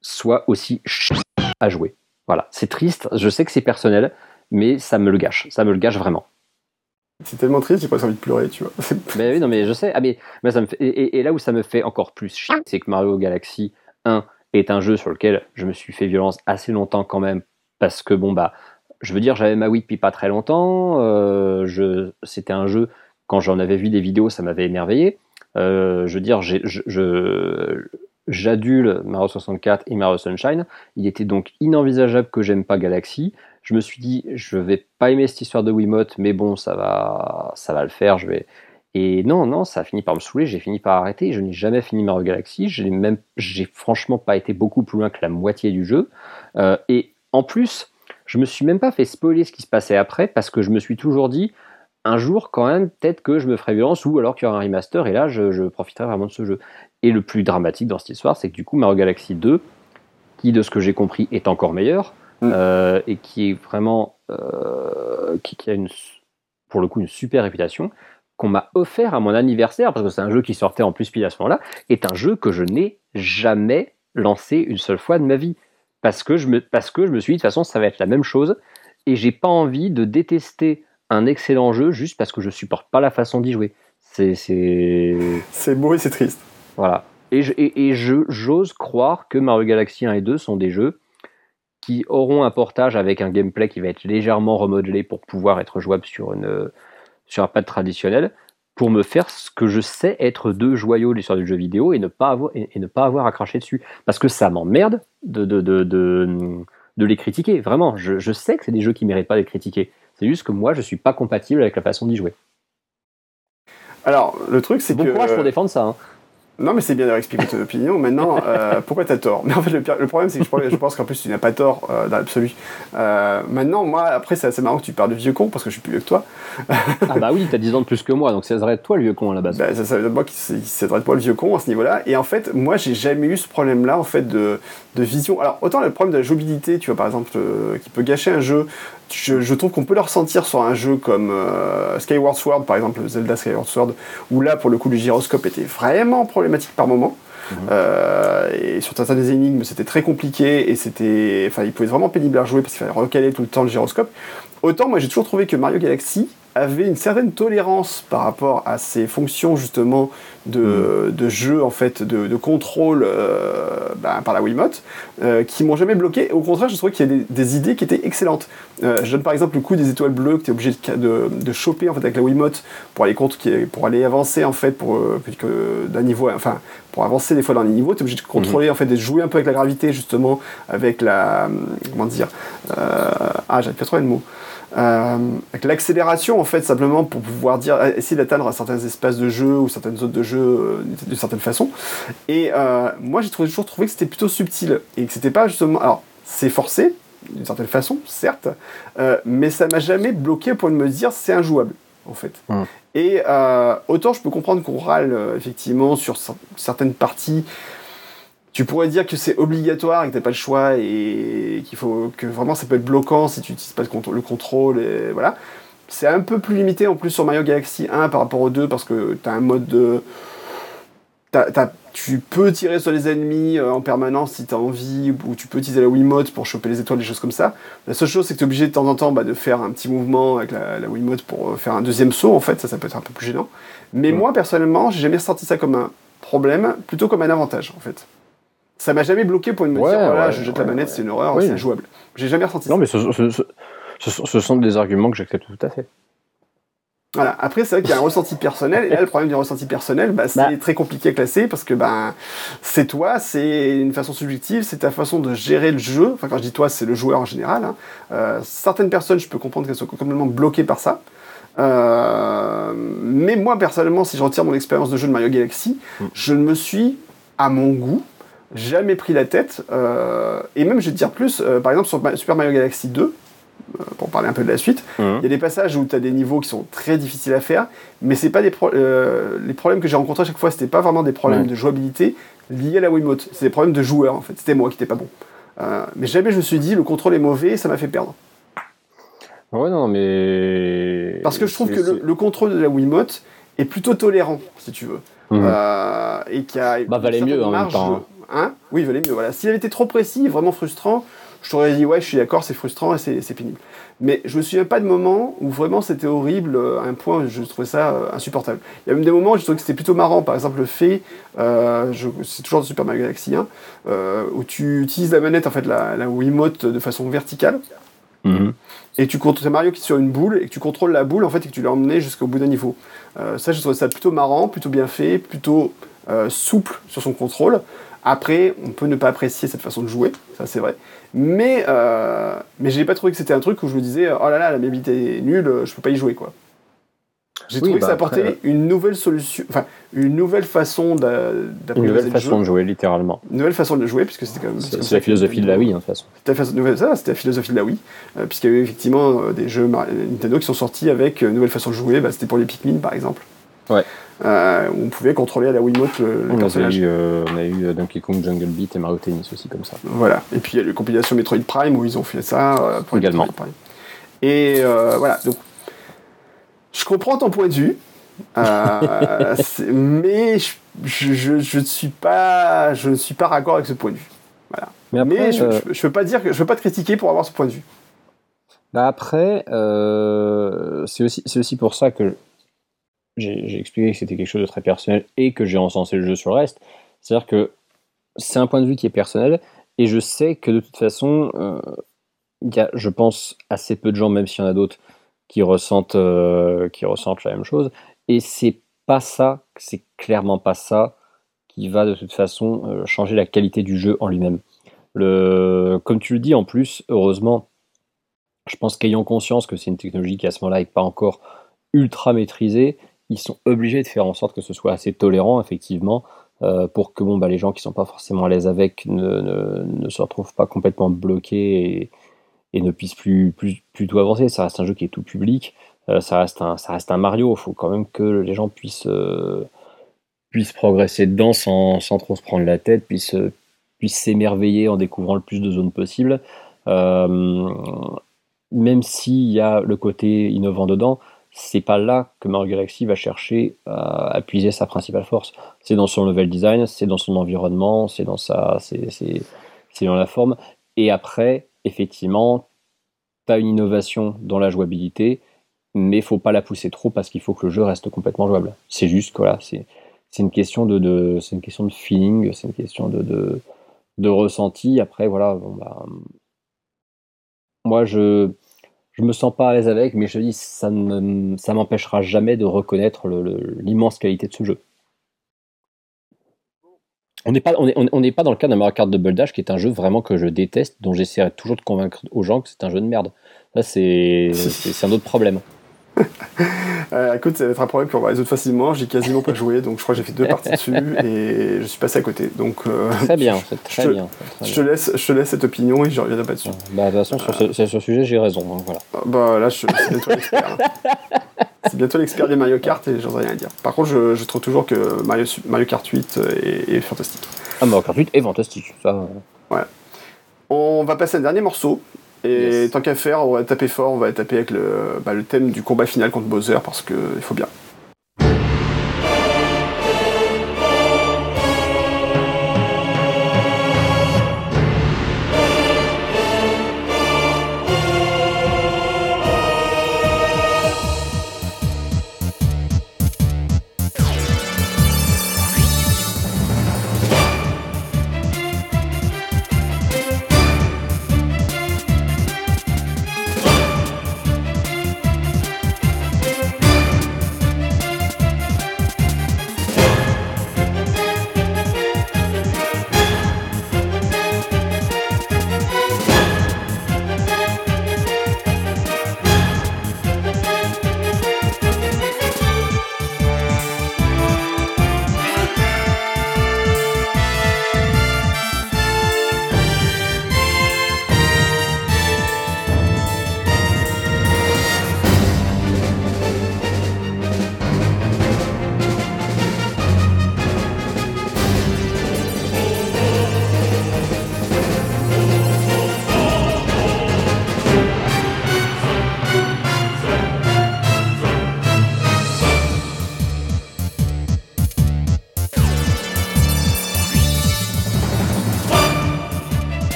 soit aussi chiant à jouer. Voilà, c'est triste, je sais que c'est personnel, mais ça me le gâche, ça me le gâche vraiment. C'est tellement triste, j'ai pas envie de pleurer, tu vois. mais oui, non, mais je sais. Ah, mais, ça me fait, et, là où ça me fait encore plus chier, c'est que Mario Galaxy 1 est un jeu sur lequel je me suis fait violence assez longtemps quand même, parce que bon, bah, je veux dire, j'avais ma Wii depuis pas très longtemps. Euh, c'était un jeu, quand j'en avais vu des vidéos, ça m'avait émerveillé. Euh, je veux dire, j'adule Mario 64 et Mario Sunshine. Il était donc inenvisageable que j'aime pas Galaxy je me suis dit, je vais pas aimer cette histoire de Wiimote, mais bon, ça va, ça va le faire. Je vais. Et non, non, ça a fini par me saouler. J'ai fini par arrêter. Je n'ai jamais fini Mario Galaxy. J'ai même, j'ai franchement pas été beaucoup plus loin que la moitié du jeu. Euh, et en plus, je me suis même pas fait spoiler ce qui se passait après parce que je me suis toujours dit, un jour quand même, peut-être que je me ferai violence ou alors qu'il y aura un remaster et là, je, je profiterai vraiment de ce jeu. Et le plus dramatique dans cette histoire, c'est que du coup, Mario Galaxy 2, qui de ce que j'ai compris est encore meilleur, Mm. Euh, et qui est vraiment euh, qui, a une pour le coup une super réputation qu'on m'a offert à mon anniversaire parce que c'est un jeu qui sortait en plus pile à ce moment-là est un jeu que je n'ai jamais lancé une seule fois de ma vie. Parce que je me parce que je me suis dit de toute façon ça va être la même chose et j'ai pas envie de détester un excellent jeu juste parce que je supporte pas la façon d'y jouer. C'est c'est beau et c'est triste. Voilà. Et, et, et j'ose croire que Mario Galaxy 1 et 2 sont des jeux qui auront un portage avec un gameplay qui va être légèrement remodelé pour pouvoir être jouable sur, une, sur un pad traditionnel, pour me faire ce que je sais être deux joyaux de l'histoire du jeu vidéo et ne pas avoir, et, ne pas avoir à cracher dessus. Parce que ça m'emmerde de, de, de, de, les critiquer. Vraiment, je, je sais que c'est des jeux qui ne méritent pas d'être critiqués. C'est juste que moi, je ne suis pas compatible avec la façon d'y jouer. Alors, le truc, c'est que. Bon courage pour défendre ça. Hein. Non, mais c'est bien d'avoir expliqué ton opinion. Maintenant, euh, pourquoi tu as tort? Mais en fait, le, problème, c'est que je, pense qu'en plus, tu n'as pas tort euh, dans l'absolu. Euh, maintenant, moi, après, c'est assez marrant que tu parles de vieux con parce que je suis plus vieux que toi. ah, bah oui, tu as 10 ans de plus que moi, donc ça serait toi le vieux con à la base. Bah, ça, dire moi qui s'adresse pas le vieux con à ce niveau-là. Et en fait, moi, j'ai jamais eu ce problème-là, en fait, de, de, vision. Alors, autant le problème de la jouabilité, tu vois, par exemple, qui peut gâcher un jeu, je, trouve qu'on peut le ressentir sur un jeu comme Skyward Sword, par exemple, Zelda Skyward Sword, où là, pour le coup, le gyroscope était vraiment problématique par moment. Euh, et sur certaines énigmes, c'était très compliqué et c'était, enfin, il pouvait être vraiment pénible à jouer parce qu'il fallait recaler tout le temps le gyroscope. Autant, moi, j'ai toujours trouvé que Mario Galaxy avait une certaine tolérance par rapport à ces fonctions justement de, mm. jeu en fait de, contrôle euh, ben, par la Wiimote euh, qui m'ont jamais bloqué au contraire je trouvais qu'il y a des, idées qui étaient excellentes euh, je donne par exemple le coup des étoiles bleues que tu es obligé de, de, choper en fait avec la Wiimote pour aller contre, pour aller avancer en fait pour d'un niveau enfin pour avancer des fois dans les niveaux tu es obligé de contrôler mm-hmm. en fait de jouer un peu avec la gravité justement avec la comment dire ah j'avais pas trouvé le mot euh, avec l'accélération en fait simplement pour pouvoir dire essayer d'atteindre certains espaces de jeu ou certaines zones de jeu euh, d'une certaine façon et euh, moi j'ai toujours trouvé que c'était plutôt subtil et que c'était pas justement alors c'est forcé d'une certaine façon certes mais ça m'a jamais bloqué au point de me dire c'est injouable en fait hum. et autant je peux comprendre qu'on râle effectivement sur certaines parties tu pourrais dire que c'est obligatoire et que t'as pas le choix et qu'il faut que vraiment ça peut être bloquant si tu n'utilises pas le contrôle et voilà. C'est un peu plus limité en plus sur Mario Galaxy 1 par rapport au 2 parce que tu as un mode de. tu peux tirer sur les ennemis euh, en permanence si tu as envie, ou tu peux utiliser la Wiimote pour choper les étoiles, des choses comme ça. La seule chose, c'est que tu es obligé de temps en temps bah, de faire un petit mouvement avec la, la, Wiimote pour euh, faire un deuxième saut, en fait, ça, ça peut être un peu plus gênant. Mais moi, personnellement, j'ai jamais ressenti ça comme un problème, plutôt comme un avantage, en fait ça m'a jamais bloqué pour me dire voilà, je jette la manette, c'est une horreur, c'est jouable. J'ai jamais ressenti non, ça. Non, mais ce, sont des arguments que j'accepte tout à fait. Voilà. Après, c'est vrai qu'il y a un ressenti personnel, et là, le problème du ressenti personnel, bah, c'est bah. très compliqué à classer parce que ben, c'est toi, c'est une façon subjective, c'est ta façon de gérer le jeu. Enfin, quand je dis toi, c'est le joueur en général. Hein. Euh, certaines personnes, je peux comprendre qu'elles sont complètement bloquées par ça. Euh, mais moi, personnellement, si je retire mon expérience de jeu de Mario Galaxy, mm. je ne me suis, à mon goût, jamais pris la tête. Euh, et même, je vais te dire plus, euh, par exemple, sur Super Mario Galaxy 2, euh, pour parler un peu de la suite, mhm. il y a des passages où tu as des niveaux qui sont très difficiles à faire, mais c'est pas des les problèmes que j'ai rencontrés à chaque fois, c'était pas vraiment des problèmes de jouabilité liés à la Wiimote, c'est des problèmes de joueurs en fait, c'était moi qui n'étais pas bon. mais jamais je me suis dit le contrôle est mauvais ça m'a fait perdre. Ouais, non, mais. Parce que je trouve que le, le, contrôle de la Wiimote est plutôt tolérant, si tu veux. Mhm. et qui a. Bah, valait mieux en même temps. Hein. Hein oui, il valait mieux. Voilà. S'il avait été trop précis, vraiment frustrant, je t'aurais dit ouais, je suis d'accord, c'est frustrant et c'est pénible. Mais je me souviens pas de moments où vraiment c'était horrible euh, à un point où je trouvais ça euh, insupportable. Il y a même des moments où je trouvais que c'était plutôt marrant. Par exemple, le fait, euh, c'est toujours dans Super Mario Galaxy 1, où tu utilises la manette, en fait, la, la Wiimote de façon verticale. Mhm. Et tu contrôles Mario qui est sur une boule et que tu contrôles la boule en fait et que tu l'as emmené jusqu'au bout d'un niveau. ça, je trouvais ça plutôt marrant, plutôt bien fait, plutôt souple sur son contrôle. Après, on peut ne pas apprécier cette façon de jouer, ça c'est vrai. Mais, euh, mais j'ai pas trouvé que c'était un truc où je me disais, oh là là, la maniabilité est nulle, je peux pas y jouer quoi. J'ai trouvé que ça bah, apportait une nouvelle solution, enfin une nouvelle façon d'apprivoiser Une nouvelle façon de jouer, littéralement. Une nouvelle façon de jouer, puisque c'était quand même. C'est la philosophie de la Wii, en toute façon. C'était la philosophie de la Wii, euh, puisqu'il y a eu effectivement euh, des jeux Nintendo qui sont sortis avec une nouvelle façon de jouer. Bah, c'était pour les Pikmin, par exemple. Ouais. Euh, on pouvait contrôler à la Wiimote le, on personnage. eu, euh, on a eu euh, Donkey Kong Jungle Beat et Mario Tennis aussi comme ça. Voilà. Et puis il y a la compilation Metroid Prime où ils ont fait ça pour également. Et voilà. Donc, je comprends ton point de vue, mais je, ne suis pas, je ne suis pas raccord avec ce point de vue. Voilà. Mais, je, ne veux pas dire que je veux pas te critiquer pour avoir ce point de vue. Bah après, c'est aussi, aussi pour ça que j'ai expliqué que c'était quelque chose de très personnel et que j'ai encensé le jeu sur le reste. C'est-à-dire que c'est un point de vue qui est personnel Et je sais que de toute façon, il y a, je pense, assez peu de gens, même s'il y en a d'autres, qui ressentent, qui ressentent la même chose. Et c'est pas ça, c'est clairement pas ça qui va de toute façon changer la qualité du jeu en lui-même. Le, comme tu le dis en plus, heureusement, je pense qu'ayant conscience que c'est une technologie qui à ce moment-là n'est pas encore ultra maîtrisée, ils sont obligés de faire en sorte que ce soit assez tolérant, effectivement, euh, pour que bon, bah, les gens qui ne sont pas forcément à l'aise avec ne, ne, se retrouvent pas complètement bloqués et, ne puissent plus, plus, plus, tout avancer. Ça reste un jeu qui est tout public, euh, ça, reste un, ça reste un Mario, il faut quand même que les gens puissent, euh, puissent progresser dedans sans, sans, trop se prendre la tête, puissent, puissent s'émerveiller en découvrant le plus de zones possibles même s'il y a le côté innovant dedans, c'est pas là que Mario Galaxy va chercher à, puiser sa principale force. C'est dans son level design, c'est dans son environnement, c'est dans sa, c'est dans la forme. Et après, effectivement, tu as une innovation dans la jouabilité, mais faut pas la pousser trop parce qu'il faut que le jeu reste complètement jouable. C'est juste voilà, c'est une question de, de c'est une question de feeling, c'est une question de, de, de ressenti. Après voilà, bon, bah, moi je je me sens pas à l'aise avec, mais je dis ça ne m'empêchera jamais de reconnaître l'immense qualité de ce jeu. On n'est pas dans le cas d'un Mario Kart Double Dash qui est un jeu vraiment que je déteste, dont j'essaierai toujours de convaincre aux gens que c'est un jeu de merde. Là, c'est un autre problème. euh, écoute, ça va être un problème pour on résoudre facilement. J'ai quasiment pas joué, donc je crois que j'ai fait deux parties dessus et je suis passé à côté. Donc, euh, très bien, c'est très bien. je, te laisse, je te laisse cette opinion et je reviendrai pas dessus. Bah, de toute façon, sur, ce, sur ce sujet, j'ai raison. Donc voilà. Ah, bah là, c'est bientôt l'expert. Hein. c'est bientôt l'expert des Mario Kart et j'en ai rien à dire. Par contre, je, je trouve toujours que Mario, Mario Kart 8 est, est, fantastique. Ah, Mario Kart 8 est fantastique. Ça... Ouais. On va passer à un dernier morceau et tant qu'à faire, on va taper fort, on va taper avec le, bah, le thème du combat final contre Bowser parce qu'il faut bien.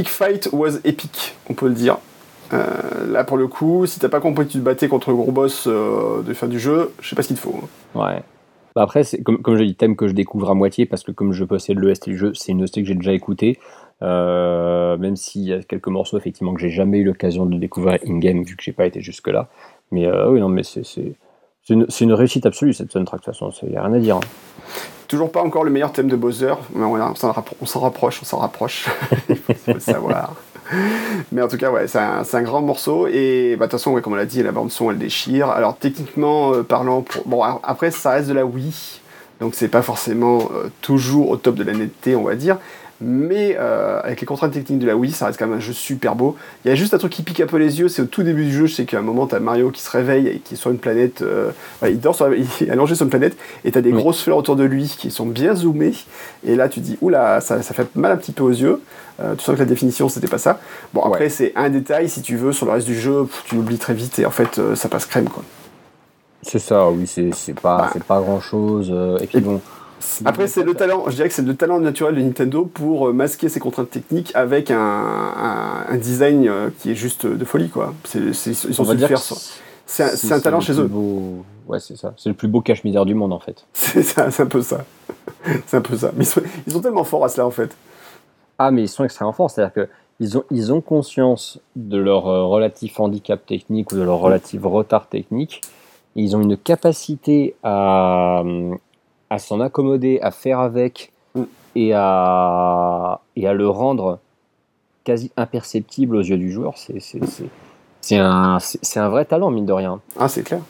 Epic Fight was epic, on peut le dire. Euh, là, pour le coup, si t'as pas compris que tu te battais contre le gros boss euh, de fin du jeu, je sais pas ce qu'il te faut. Hein. Ouais. Bah après, comme, comme je dis, thème que je découvre à moitié parce que comme je possède l'EST du jeu, c'est une OST que j'ai déjà écouté. Euh, même s'il y a quelques morceaux effectivement que j'ai jamais eu l'occasion de découvrir in-game vu que j'ai pas été jusque là. Mais oui, non, mais c'est C'est une, réussite absolue cette soundtrack de toute façon, il n'y a rien à dire. Hein. Toujours pas encore le meilleur thème de Bowser, mais on, s'en rapproche, on s'en rapproche, il faut, le savoir. mais en tout cas, ouais, c'est un, grand morceau. Et bah, de toute façon, comme on l'a dit, la bande-son, elle déchire. Alors, techniquement euh, parlant, bon, après, ça reste de la Wii. Donc, c'est pas forcément euh, toujours au top de la netteté, on va dire. Mais euh, avec les contraintes techniques de la Wii, ça reste quand même un jeu super beau. Il y a juste un truc qui pique un peu les yeux, c'est au tout début du jeu, c'est qu'à un moment, t'as Mario qui se réveille et qui est sur une planète. Euh, il dort sur, il est allongé sur une planète et t'as des grosses fleurs autour de lui qui sont bien zoomées. Et là, tu dis, oula, ça, ça fait mal un petit peu aux yeux. Euh, tu sens que la définition, c'était pas ça. Bon, après, c'est un détail, si tu veux, sur le reste du jeu, tu l'oublies très vite et en fait, ça passe crème, quoi. C'est ça, oui, c'est pas, bah. c'est pas grand chose. et puis bon. Après, c'est le talent, je dirais que c'est le talent naturel de Nintendo pour euh, masquer ses contraintes techniques avec un, design euh, qui est juste de folie, quoi. ils sont. C'est un, talent chez eux. Ouais, c'est ça. C'est le plus beau cache-misère du monde, en fait. C'est un peu ça. c'est un peu ça. Mais ils sont, tellement forts à cela, en fait. Ah, mais ils sont extrêmement forts. C'est-à-dire que ils ont, ils ont conscience de leur euh, relatif handicap technique ou de leur relatif retard technique. ils ont une capacité à, à s'en accommoder, à faire avec mm. et, à, et à le rendre quasi imperceptible aux yeux du joueur, c'est un, un vrai talent, mine de rien. Ah, c'est clair.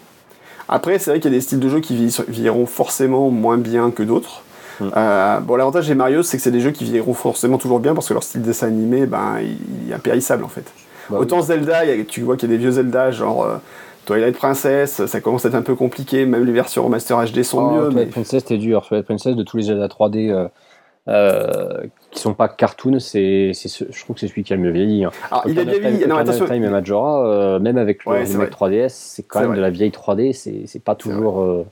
Après, c'est vrai qu'il y a des styles de jeu qui vieilliront forcément moins bien que d'autres. Mm. Euh, bon, l'avantage des Mario, c'est que c'est des jeux qui vieilliront forcément toujours bien parce que leur style dessin animé, ben, il est impérissable en fait. Bah Autant Zelda, tu vois qu'il y a des vieux Zelda, genre euh, Twilight Princess, ça commence à être un peu compliqué, même les versions Master HD sont oh, mieux. Twilight mais... Princess, c'était dur. Twilight Princess, de tous les Zelda 3D euh, euh, qui sont pas cartoon, c'est, je trouve que c'est celui qui a le mieux vieilli. Hein. Ah, il a bien vieilli. Non, attention. Time et Majora, euh, même avec le remake 3DS, c'est quand même de la vieille 3D, c'est, c'est pas toujours.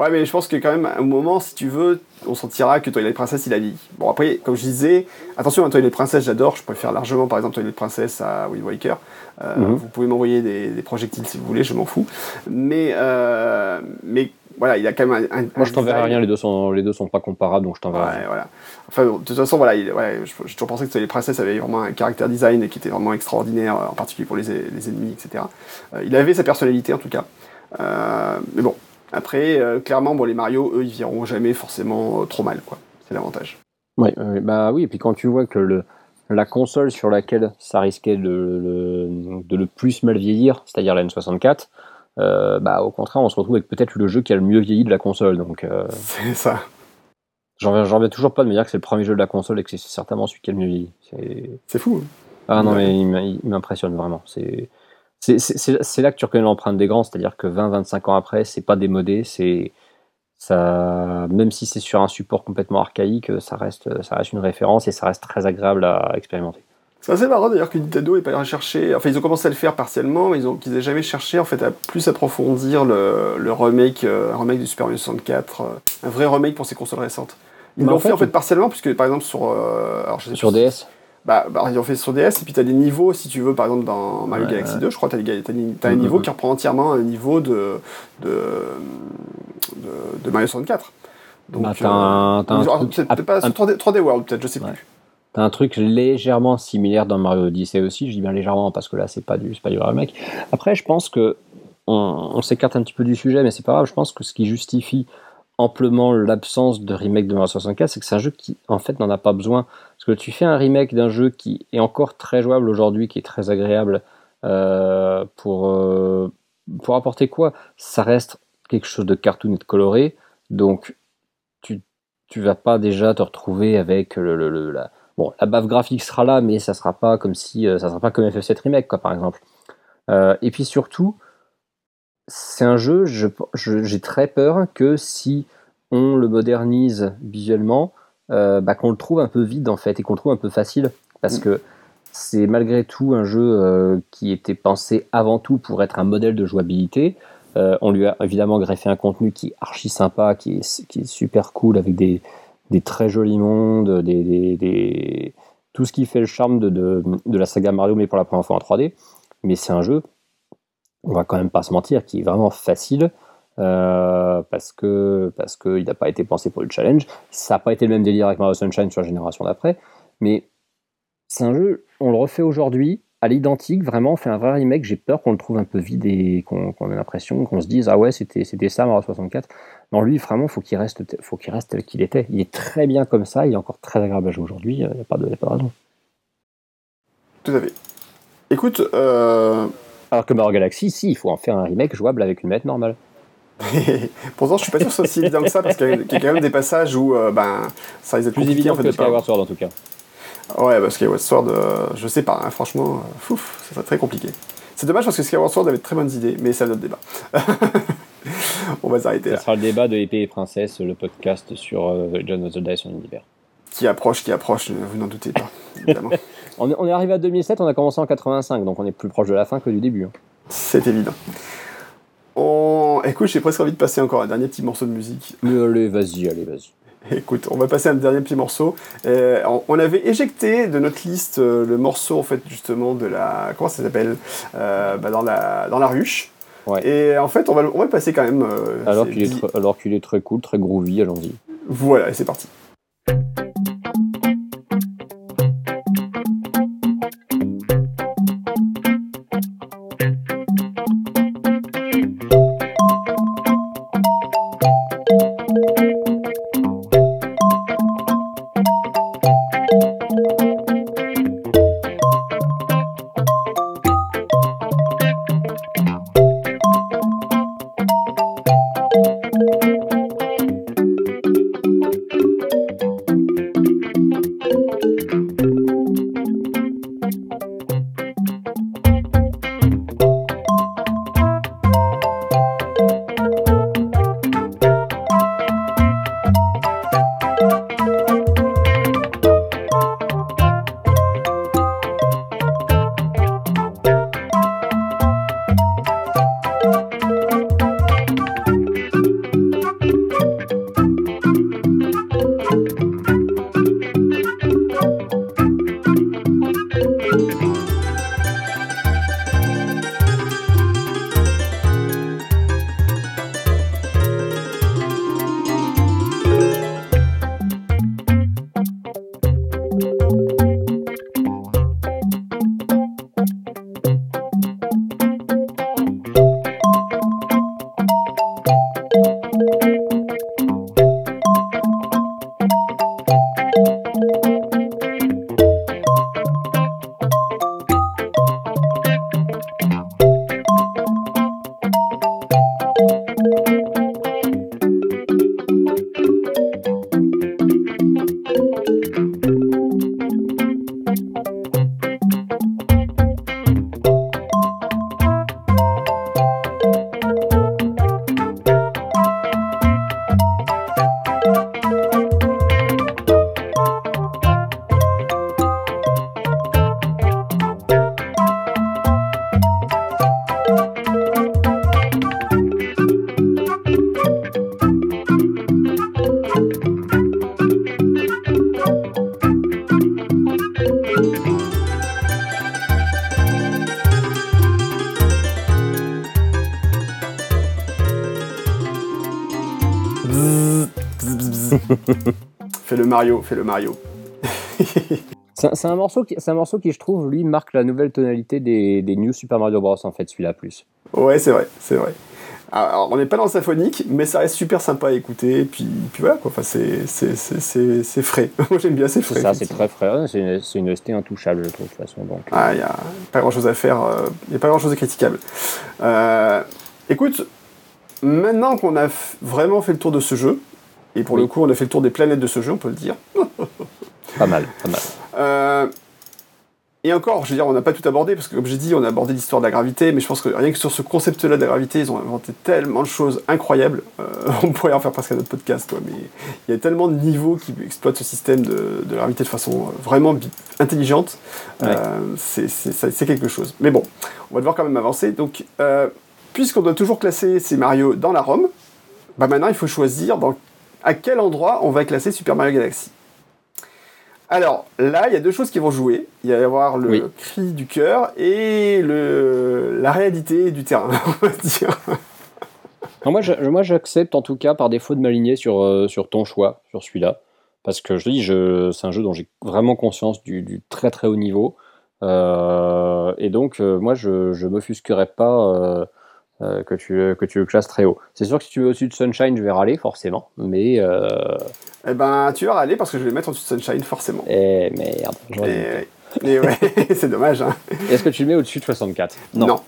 Euh, Ouais, mais je pense que quand même, à un moment, si tu veux, on sentira que Twilight Princess, il a dit. Bon, après, comme je disais, attention, à Twilight Princess, j'adore. Je préfère largement, par exemple, Twilight Princess à Wind Waker. Euh, mhm. Vous pouvez m'envoyer des, projectiles si vous voulez, je m'en fous. Mais, euh, mais voilà, il a quand même un. Moi, je t'enverrai rien, les deux, sont, les deux sont pas comparables, donc je t'enverrai ouais, voilà. Enfin, de toute façon, voilà, ouais, j'ai toujours pensé que Twilight Princess avait vraiment un caractère design qui était vraiment extraordinaire, en particulier pour les, les ennemis, etc. Euh, il avait sa personnalité, en tout cas. mais bon, après, euh, clairement, bon, les Mario, eux, ils viront jamais forcément euh, trop mal, quoi. C'est l'avantage. Oui, bah oui, et puis quand tu vois que le, la console sur laquelle ça risquait de, le, de le plus mal vieillir, c'est-à-dire la N64, euh, bah au contraire, on se retrouve avec peut-être le jeu qui a le mieux vieilli de la console. Donc, c'est ça. J'en reviens toujours pas de me dire que c'est le premier jeu de la console et que c'est certainement celui qui a le mieux vieilli. C'est fou. Hein. Ah non, mais il m'impressionne vraiment. C'est c'est là que tu reconnais l'empreinte des grands, c'est-à-dire que 20-25 ans après, c'est pas démodé, c'est ça, même si c'est sur un support complètement archaïque, ça reste, ça reste une référence et ça reste très agréable à expérimenter. C'est assez marrant d'ailleurs que Nintendo ait pas cherché, enfin ils ont commencé à le faire partiellement, mais ils ont qu'ils aient jamais cherché en fait à plus approfondir le, le remake, euh, remake du Super Mario 64, euh, un vrai remake pour ces consoles récentes. Ils l'ont fait, en fait partiellement puisque par exemple sur, euh, alors, je sais sur DS bah, bah, ils ont fait sur DS, et puis tu as des niveaux, si tu veux, par exemple dans Mario Galaxy 2, je crois, tu as, as, un niveau qui reprend entièrement un niveau de, de, de, Mario 64. Donc, bah, un, peut-être pas 3D, 3D, World, peut-être, je sais plus. T'as un truc légèrement similaire dans Mario Odyssey aussi, je dis bien légèrement parce que là c'est pas du, pas du remake. Après, je pense que on, on s'écarte un petit peu du sujet, mais c'est pas grave, je pense que ce qui justifie amplement l'absence de remake de Mario 64, c'est que c'est un jeu qui en fait n'en a pas besoin. Parce que tu fais un remake d'un jeu qui est encore très jouable aujourd'hui, qui est très agréable euh, pour, euh, pour apporter quoi? Ça reste quelque chose de cartoon et de coloré, donc tu, tu vas pas déjà te retrouver avec le, la, bon, la baffe graphique sera là, mais ça sera pas comme si euh, ça sera pas comme FF7 remake quoi par exemple. et puis surtout, c'est un jeu, j'ai très peur que si on le modernise visuellement, euh, bah, qu'on le trouve un peu vide en fait et qu'on le trouve un peu facile parce mm. que c'est malgré tout un jeu euh, qui était pensé avant tout pour être un modèle de jouabilité. Euh, on lui a évidemment greffé un contenu qui est archi sympa, qui est, qui est super cool avec des, des très jolis mondes, des, des, tout ce qui fait le charme de, de, de, la saga Mario mais pour la première fois en 3D. Mais c'est un jeu on va quand même pas se mentir, qui est vraiment facile. Euh, parce que parce qu'il n'a pas été pensé pour le challenge. Ça n'a pas été le même délire avec Mario Sunshine sur la génération d'après, mais c'est un jeu, on le refait aujourd'hui, à l'identique, vraiment, on fait un vrai remake. J'ai peur qu'on le trouve un peu vide et qu'on ait l'impression qu'on se dise ah ouais c'était ça Mario 64. Non lui vraiment faut qu'il reste faut qu'il reste tel qu'il était. Il est très bien comme ça, il est encore très agréable à jouer aujourd'hui. Il n'y a pas de, de raison. Tout à fait. Écoute, euh... alors que Mario Galaxy, si il faut en faire un remake jouable avec une manette normale. Pourtant, je suis pas sûr que ce soit si évident que ça, parce qu'il y, a quand même des passages où euh, ben, ça risque plus évident en fait, que Skyward Sword en tout cas. Ouais, parce que Skyward Sword, euh, je sais pas, hein, franchement, euh, fouf, ça serait très compliqué. C'est dommage parce que Skyward Sword avait de très bonnes idées, mais c'est un autre débat. On va s'arrêter là. Ça sera le débat de Épée et Princesse, le podcast sur John of the Dice en univers. Qui approche, qui approche, vous n'en doutez pas, on, est, on est arrivé à 2007, on a commencé en 85, donc on est plus proche de la fin que du début. Hein. C'est évident. On... Écoute, j'ai presque envie de passer encore un dernier petit morceau de musique. allez, vas-y, allez, vas-y. Écoute, on va passer un dernier petit morceau. Euh, on avait éjecté de notre liste euh, le morceau, en fait, justement, de la. Comment ça s'appelle euh, bah, dans, la, dans la ruche. Et en fait, on va, on va le passer quand même. alors qu'il est, alors qu'il est très cool, très groovy, allons-y. Voilà, c'est parti. Mario, fais le Mario. c'est un, morceau qui, un morceau qui, je trouve, lui, marque la nouvelle tonalité des, des New Super Mario Bros. en fait, celui-là plus. Ouais, c'est vrai, c'est vrai. Alors, on n'est pas dans le symphonique, mais ça reste super sympa à écouter. Puis, puis voilà, quoi. Enfin, c'est frais. Moi, j'aime bien, c'est frais. Ça, c'est très frais. C'est une, une ST intouchable, je trouve, de toute façon. Donc. Ah, il n'y a pas grand chose à faire. Euh, il n'y a pas grand chose de critiquable. Euh, écoute, maintenant qu'on a vraiment fait le tour de ce jeu, et pour le coup, on a fait le tour des planètes de ce jeu, on peut le dire. pas mal, pas mal. Euh, et encore, je veux dire, on n'a pas tout abordé, parce que comme j'ai dit, on a abordé l'histoire de la gravité, mais je pense que rien que sur ce concept-là de la gravité, ils ont inventé tellement de choses incroyables. Euh, on pourrait en faire presque un autre podcast, quoi, mais il y a tellement de niveaux qui exploitent ce système de, de gravité de façon euh, vraiment intelligente. c'est quelque chose. Mais bon, on va devoir quand même avancer. Donc, puisqu'on doit toujours classer ces Mario dans la ROM, bah maintenant il faut choisir dans à quel endroit on va classer Super Mario Galaxy. Alors là, il y a deux choses qui vont jouer. Il va y avoir le cri du cœur et le, la réalité du terrain, on va dire. moi, j'accepte en tout cas par défaut de m'aligner sur, euh, sur ton choix, sur celui-là. Parce que je dis, c'est un jeu dont j'ai vraiment conscience du, très très haut niveau. et donc, moi, je ne m'offusquerai pas que, tu, que tu le classes très haut. C'est sûr que si tu veux au-dessus de Sunshine, je vais râler, forcément. Mais. Eh ben, tu vas râler parce que je vais le mettre au-dessus de Sunshine, forcément. Eh merde, et, ouais, c'est dommage. Hein. Est-ce que tu le mets au-dessus de 64 non.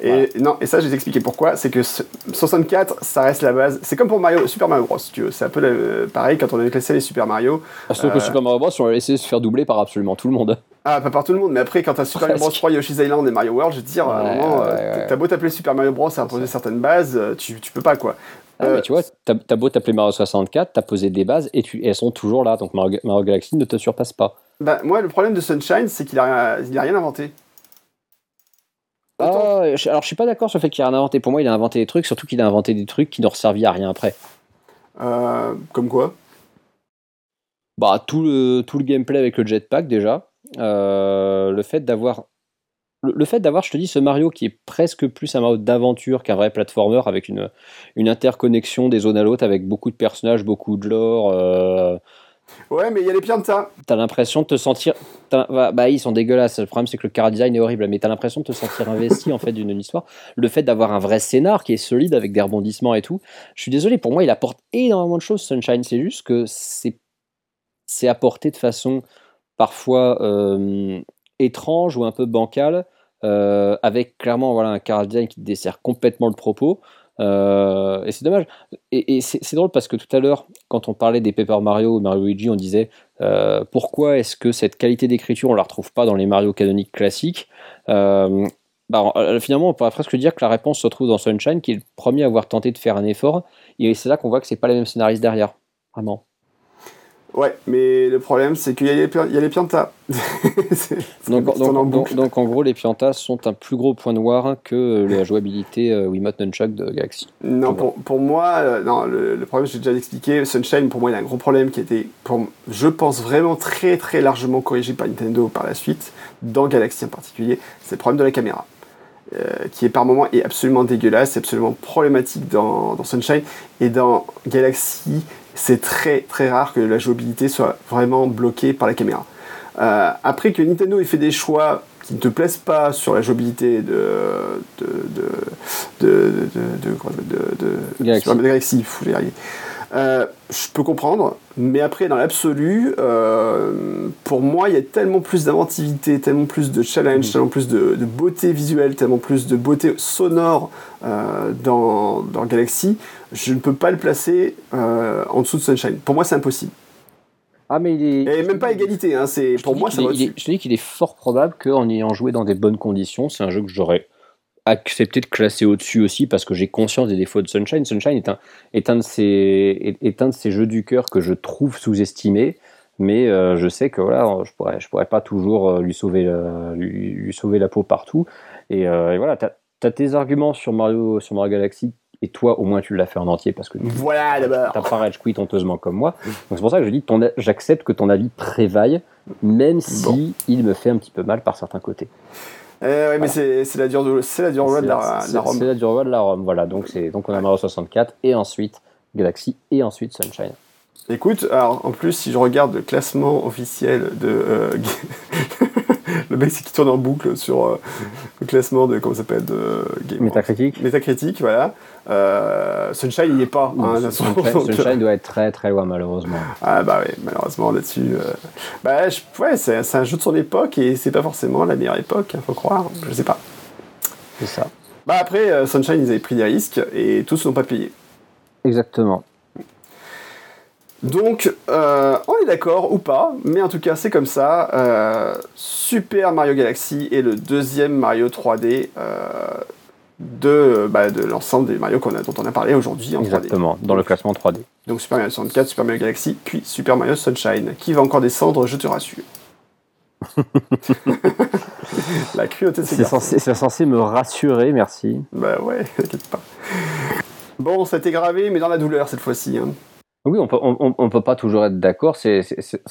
Et, non, et ça, je vais t'expliquer pourquoi. C'est que 64, ça reste la base. C'est comme pour Mario, Super Mario Bros. tu veux. C'est un peu pareil quand on avait classé les Super Mario. Ah, que euh, Super Mario Bros, on l'a laissé se faire doubler par absolument tout le monde. Ah, pas par tout le monde, mais après, quand t'as Super Mario Bros 3, Yoshi's Island et Mario World, je veux dire, à un moment, euh, t'as beau t'appeler Super Mario Bros à imposer certaines bases, euh, tu, tu peux pas, quoi. Ah, mais tu vois, t'as beau t'appeler Mario 64, t'as posé des bases et, tu, elles sont toujours là, donc Mario, Mario Galaxy ne te surpasse pas. Bah, moi, le problème de Sunshine, c'est qu'il a, il a rien inventé. Ah, alors je suis pas d'accord sur le fait qu'il a inventé. Pour moi, il a inventé des trucs, surtout qu'il a inventé des trucs qui n'ont servi à rien après. Euh, comme quoi? Bah tout le, tout le gameplay avec le jetpack déjà. Euh, le fait d'avoir le, fait d'avoir, je te dis, ce Mario qui est presque plus un Mario d'aventure qu'un vrai platformer avec une, une interconnexion des zones à l'autre avec beaucoup de personnages, beaucoup de lore. Euh, Ouais, mais il y a les Pianta. T'as l'impression de te sentir. Bah, bah, ils sont dégueulasses. Le problème, c'est que le car design est horrible, mais t'as l'impression de te sentir investi en fait d'une histoire. Le fait d'avoir un vrai scénar qui est solide avec des rebondissements et tout. Je suis désolé, pour moi, il apporte énormément de choses. Sunshine, c'est juste que c'est c'est apporté de façon parfois euh, étrange ou un peu bancale, euh, avec clairement voilà un car design qui dessert complètement le propos. Euh, et c'est dommage. Et, c'est drôle parce que tout à l'heure, quand on parlait des Paper Mario ou Mario Luigi, on disait pourquoi est-ce que cette qualité d'écriture, on la retrouve pas dans les Mario canoniques classiques? Bah, Finalement, on pourrait presque dire que la réponse se trouve dans Sunshine, qui est le premier à avoir tenté de faire un effort. Et c'est là qu'on voit que c'est pas les mêmes scénaristes derrière. Vraiment. Ouais, mais le problème, c'est qu'il y, a les, il y a les piantas. donc, donc, en gros, les piantas sont un plus gros point noir que la jouabilité euh, Wiimote Nunchuck de Galaxy. Non, pour, pour moi, euh, non, le, problème, j'ai déjà expliqué. Sunshine, pour moi, il a un gros problème qui a été, pour, je pense, vraiment très très largement corrigé par Nintendo par la suite, dans Galaxy en particulier. C'est le problème de la caméra. Euh, qui est par moment est absolument dégueulasse, absolument problématique dans, dans Sunshine et dans Galaxy c'est très très rare que la jouabilité soit vraiment bloquée par la caméra. Euh, après que Nintendo ait fait des choix qui ne te plaisent pas sur la jouabilité de de de de de, de, de Galaxy, euh, je peux comprendre, mais après, dans l'absolu, euh, pour moi, il y a tellement plus d'inventivité, tellement plus de challenge, mm. tellement plus de, beauté visuelle, tellement plus de beauté sonore euh, dans, dans, Galaxy, je ne peux pas le placer en dessous de Sunshine. Pour moi, c'est impossible. Ah, mais il est... Et même pas égalité, hein, c'est, pour moi, ça va Je te dis qu'il est fort probable qu'en ayant joué dans des bonnes conditions, c'est un jeu que j'aurais accepter de classer au-dessus aussi parce que j'ai conscience des défauts de Sunshine. Sunshine est un, est un, de, ces, est, un de ces jeux du cœur que je trouve sous-estimé, mais euh, je sais que voilà, je pourrais, je pourrais pas toujours euh, lui sauver, lui, lui, sauver la peau partout. Et, euh, voilà, tu as, tes arguments sur Mario, sur Mario Galaxy. Et toi, au moins, tu l'as fait en entier parce que voilà. T'as pas rage quit honteusement comme moi. Donc c'est pour ça que je dis, j'accepte que ton avis prévaille, même si il me fait un petit peu mal par certains côtés. Eh mais c'est la dure, c'est la dure loi de la, Rome. C'est la dure loi de la Rome, voilà. Donc, donc on a Mario 64 et ensuite Galaxy et ensuite Sunshine. Écoute, alors en plus, si je regarde le classement officiel de. Euh, le mec, c'est qui tourne en boucle sur euh, le classement de. Comment ça s'appelle de Game Métacritique. Métacritique, voilà. Euh, Sunshine, il n'y est pas. Hein, Sunshine, doit être très très loin, malheureusement. Ah, bah oui, malheureusement, là-dessus. bah, ouais, c'est un jeu de son époque et c'est pas forcément la meilleure époque, il hein, faut croire. Je sais pas. C'est ça. Bah après, Sunshine, ils avaient pris des risques et tous n'ont pas payé. Exactement. Donc, euh, on est d'accord ou pas, mais en tout cas, c'est comme ça. Euh, Super Mario Galaxy est le deuxième Mario 3D euh, bah, de, l'ensemble des Mario dont on a parlé aujourd'hui en Exactement, dans le classement 3D. Donc Super Mario 64, Super Mario Galaxy, puis Super Mario Sunshine, qui va encore descendre, je te rassure. La cruauté, c'est censé, censé me rassurer, merci. Bah ouais, t'inquiète pas. Bon, ça a été gravé, mais dans la douleur cette fois-ci. Hein. Oui, on peut, on, peut pas toujours être d'accord. C'est,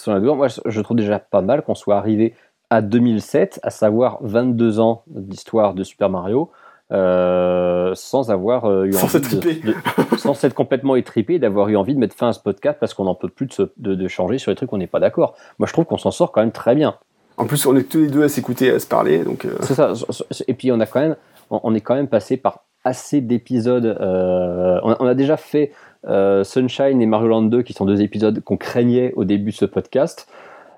Moi, je trouve déjà pas mal qu'on soit arrivé à 2007, à savoir 22 ans d'histoire de Super Mario, euh, sans avoir euh, eu sans envie de, sans s'être complètement étripé, d'avoir eu envie de mettre fin à ce podcast parce qu'on n'en peut plus de, de, changer sur les trucs où on n'est pas d'accord. Moi, je trouve qu'on s'en sort quand même très bien. En plus, on est tous les deux à s'écouter, à se parler. Donc, C'est ça. Et puis, on, a quand même, on est quand même passé par assez d'épisodes. On, a déjà fait Sunshine et Mario Land 2, qui sont deux épisodes qu'on craignait au début de ce podcast.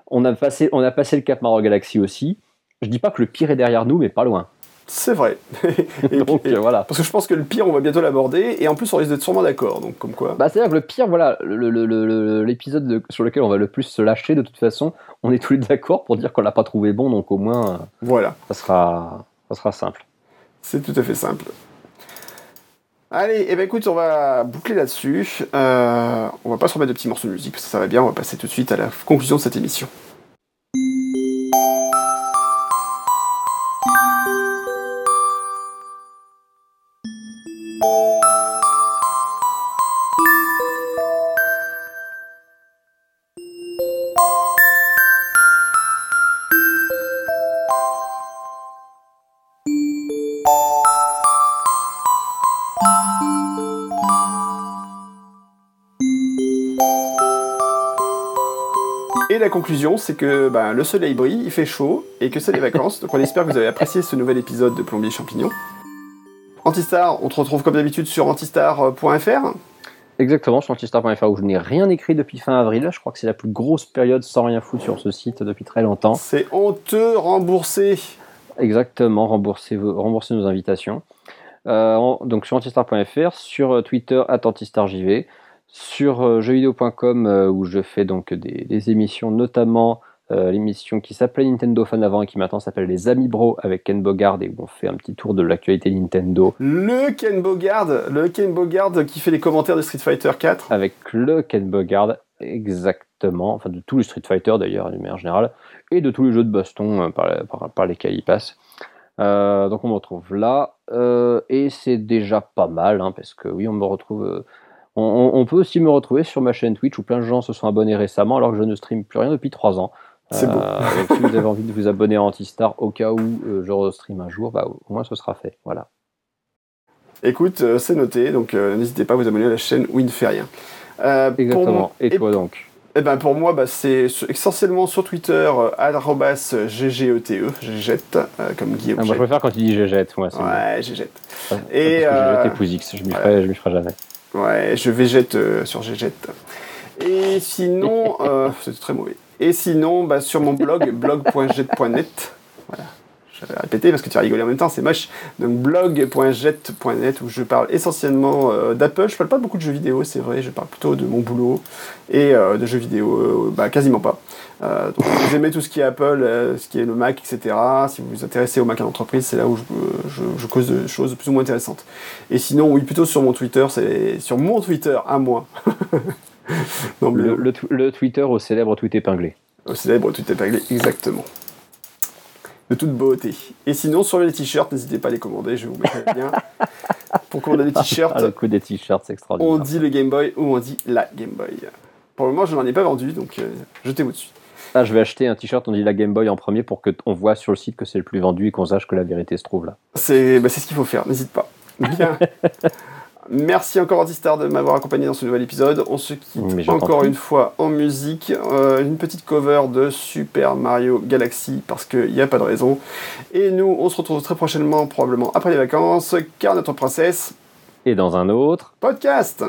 On a passé, on a passé le cap Mario Galaxy aussi. Je dis pas que le pire est derrière nous, mais pas loin. C'est vrai. donc, voilà. Parce que je pense que le pire, on va bientôt l'aborder, et en plus, on risque d'être sûrement d'accord. Donc, comme quoi. Bah, c'est-à-dire que le pire, voilà, l'épisode sur lequel on va le plus se lâcher, de toute façon, on est tous les d'accord pour dire qu'on l'a pas trouvé bon, donc au moins, voilà. ça sera, ça sera simple. C'est tout à fait simple. Allez, eh ben écoute, on va boucler là-dessus. Euh, on va pas se remettre de petits morceaux de musique, parce que ça va bien. On va passer tout de suite à la conclusion de cette émission. Conclusion, c'est que ben, le soleil brille, il fait chaud et que c'est les vacances. Donc on espère que vous avez apprécié ce nouvel épisode de Plombier Champignon. Antistar, on te retrouve comme d'habitude sur antistar.fr. Exactement, sur antistar.fr où je n'ai rien écrit depuis fin avril. Je crois que c'est la plus grosse période sans rien foutre sur ce site depuis très longtemps. C'est honteux, remboursé. Exactement, rembourser, rembourser nos invitations. Euh, donc sur antistar.fr, sur Twitter, antistarjv sur euh, jeuxvideo.com euh, où je fais donc des, émissions, notamment euh, l'émission qui s'appelait Nintendo Fan avant et qui maintenant s'appelle Les Amis Bro avec Ken Bogard et où on fait un petit tour de l'actualité Nintendo. Le Ken Bogard, le Ken Bogard qui fait les commentaires de Street Fighter 4. Avec le Ken Bogard, exactement, enfin de tous les Street Fighter d'ailleurs, d'une manière générale, et de tous les jeux de baston par, lesquels il passe. donc on me retrouve là, et c'est déjà pas mal, hein, parce que oui, on me retrouve on, peut aussi me retrouver sur ma chaîne Twitch où plein de gens se sont abonnés récemment alors que je ne stream plus rien depuis 3 ans. C'est beau. Euh, si vous avez envie de vous abonner à Antistar au cas où euh, je restream un jour, bah, au moins ce sera fait. Voilà. Écoute, euh, c'est noté, donc n'hésitez pas à vous abonner à la chaîne où il ne fait rien. Exactement. Et toi donc? Eh ben pour moi, bah, c'est essentiellement sur Twitter, arrobas ggete, ggette, comme Guillaume. Ah, moi, je préfère quand tu dis ggette, moi. Ouais, ggette. Et. Parce que X, je m'y ferai, ferai jamais. Ouais, je végète euh, sur Gégette. Et sinon, euh, c'est très mauvais. Et sinon, bah, sur mon blog, blog.jet.net. Voilà. Je vais répéter parce que tu as rigolé en même temps, c'est moche. Donc blog.jet.net où je parle essentiellement euh, d'Apple. Je parle pas beaucoup de jeux vidéo, c'est vrai. Je parle plutôt de mon boulot et de jeux vidéo, bah, quasiment pas. Donc si vous aimez tout ce qui est Apple, ce qui est le Mac, etc. Si vous vous intéressez au Mac en entreprise, c'est là où je, je, cause de choses plus ou moins intéressantes. Et sinon, oui, plutôt sur mon Twitter, c'est sur mon Twitter à moi. le, Twitter au célèbre tweet épinglé. Au célèbre tweet épinglé, exactement. De toute beauté. Et sinon, sur les t-shirts, n'hésitez pas à les commander, je vous mettrai bien. Pour commander des t-shirts. Ah, le coup des t-shirts, c'est extraordinaire. On dit le Game Boy ou on dit la Game Boy. Pour le moment, je n'en ai pas vendu, donc euh, jetez-vous dessus. Ah, je vais acheter un t-shirt, on dit la Game Boy en premier pour qu'on voit sur le site que c'est le plus vendu et qu'on sache que la vérité se trouve là. C'est bah, ce qu'il faut faire, n'hésite pas. Bien. Merci encore Antistar de m'avoir accompagné dans ce nouvel épisode. On se quitte encore une fois en musique. Euh, une petite cover de Super Mario Galaxy parce qu'il n'y a pas de raison. Et nous, on se retrouve très prochainement, probablement après les vacances, car notre princesse... Et dans un autre... Podcast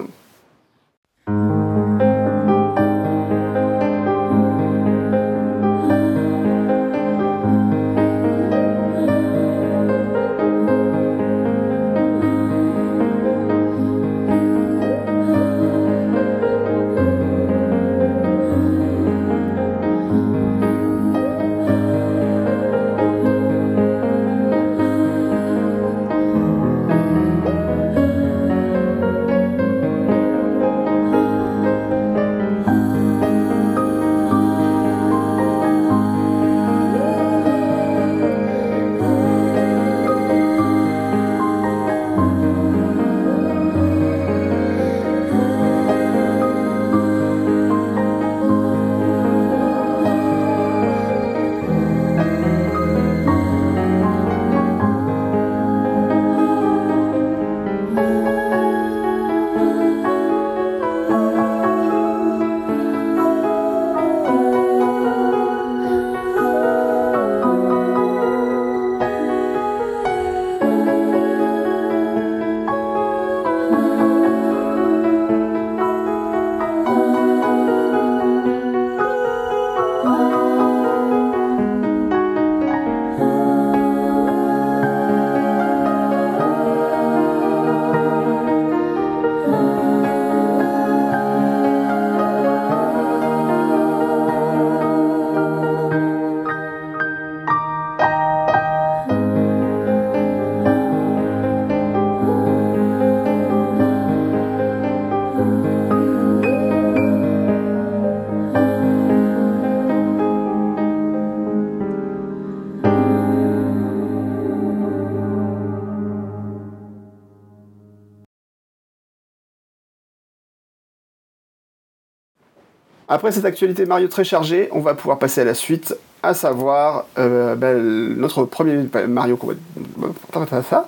Après cette actualité Mario très chargée, on va pouvoir passer à la suite, à savoir euh, ben, notre premier Mario qu'on va... ça?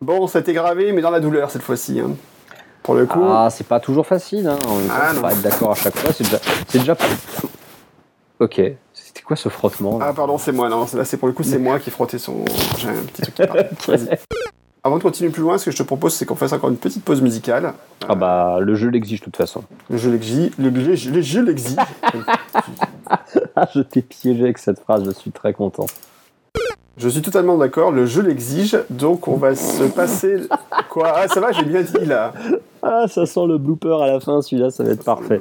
Bon, ça a été gravé, mais dans la douleur cette fois-ci. Hein. Pour le coup. Ah, c'est pas toujours facile. Hein. On ah, pas être d'accord à chaque fois. C'est déjà, c'est déjà. Ok. C'était quoi ce frottement Ah, pardon, c'est moi. Non, là, c'est pour le coup, c'est moi qui frottais son. J'ai un petit truc qui Avant de continuer plus loin, ce que je te propose, c'est qu'on fasse encore une petite pause musicale. Ah bah, le jeu l'exige de toute façon. Le jeu l'exige. Le, jeu l'exige. ah, je t'ai piégé avec cette phrase. Je suis très content. Je suis totalement d'accord, le jeu l'exige, donc on va se passer. Quoi? Ah, ça va, j'ai bien dit là. Ah, ça sent le blooper à la fin, celui-là, ça va être parfait.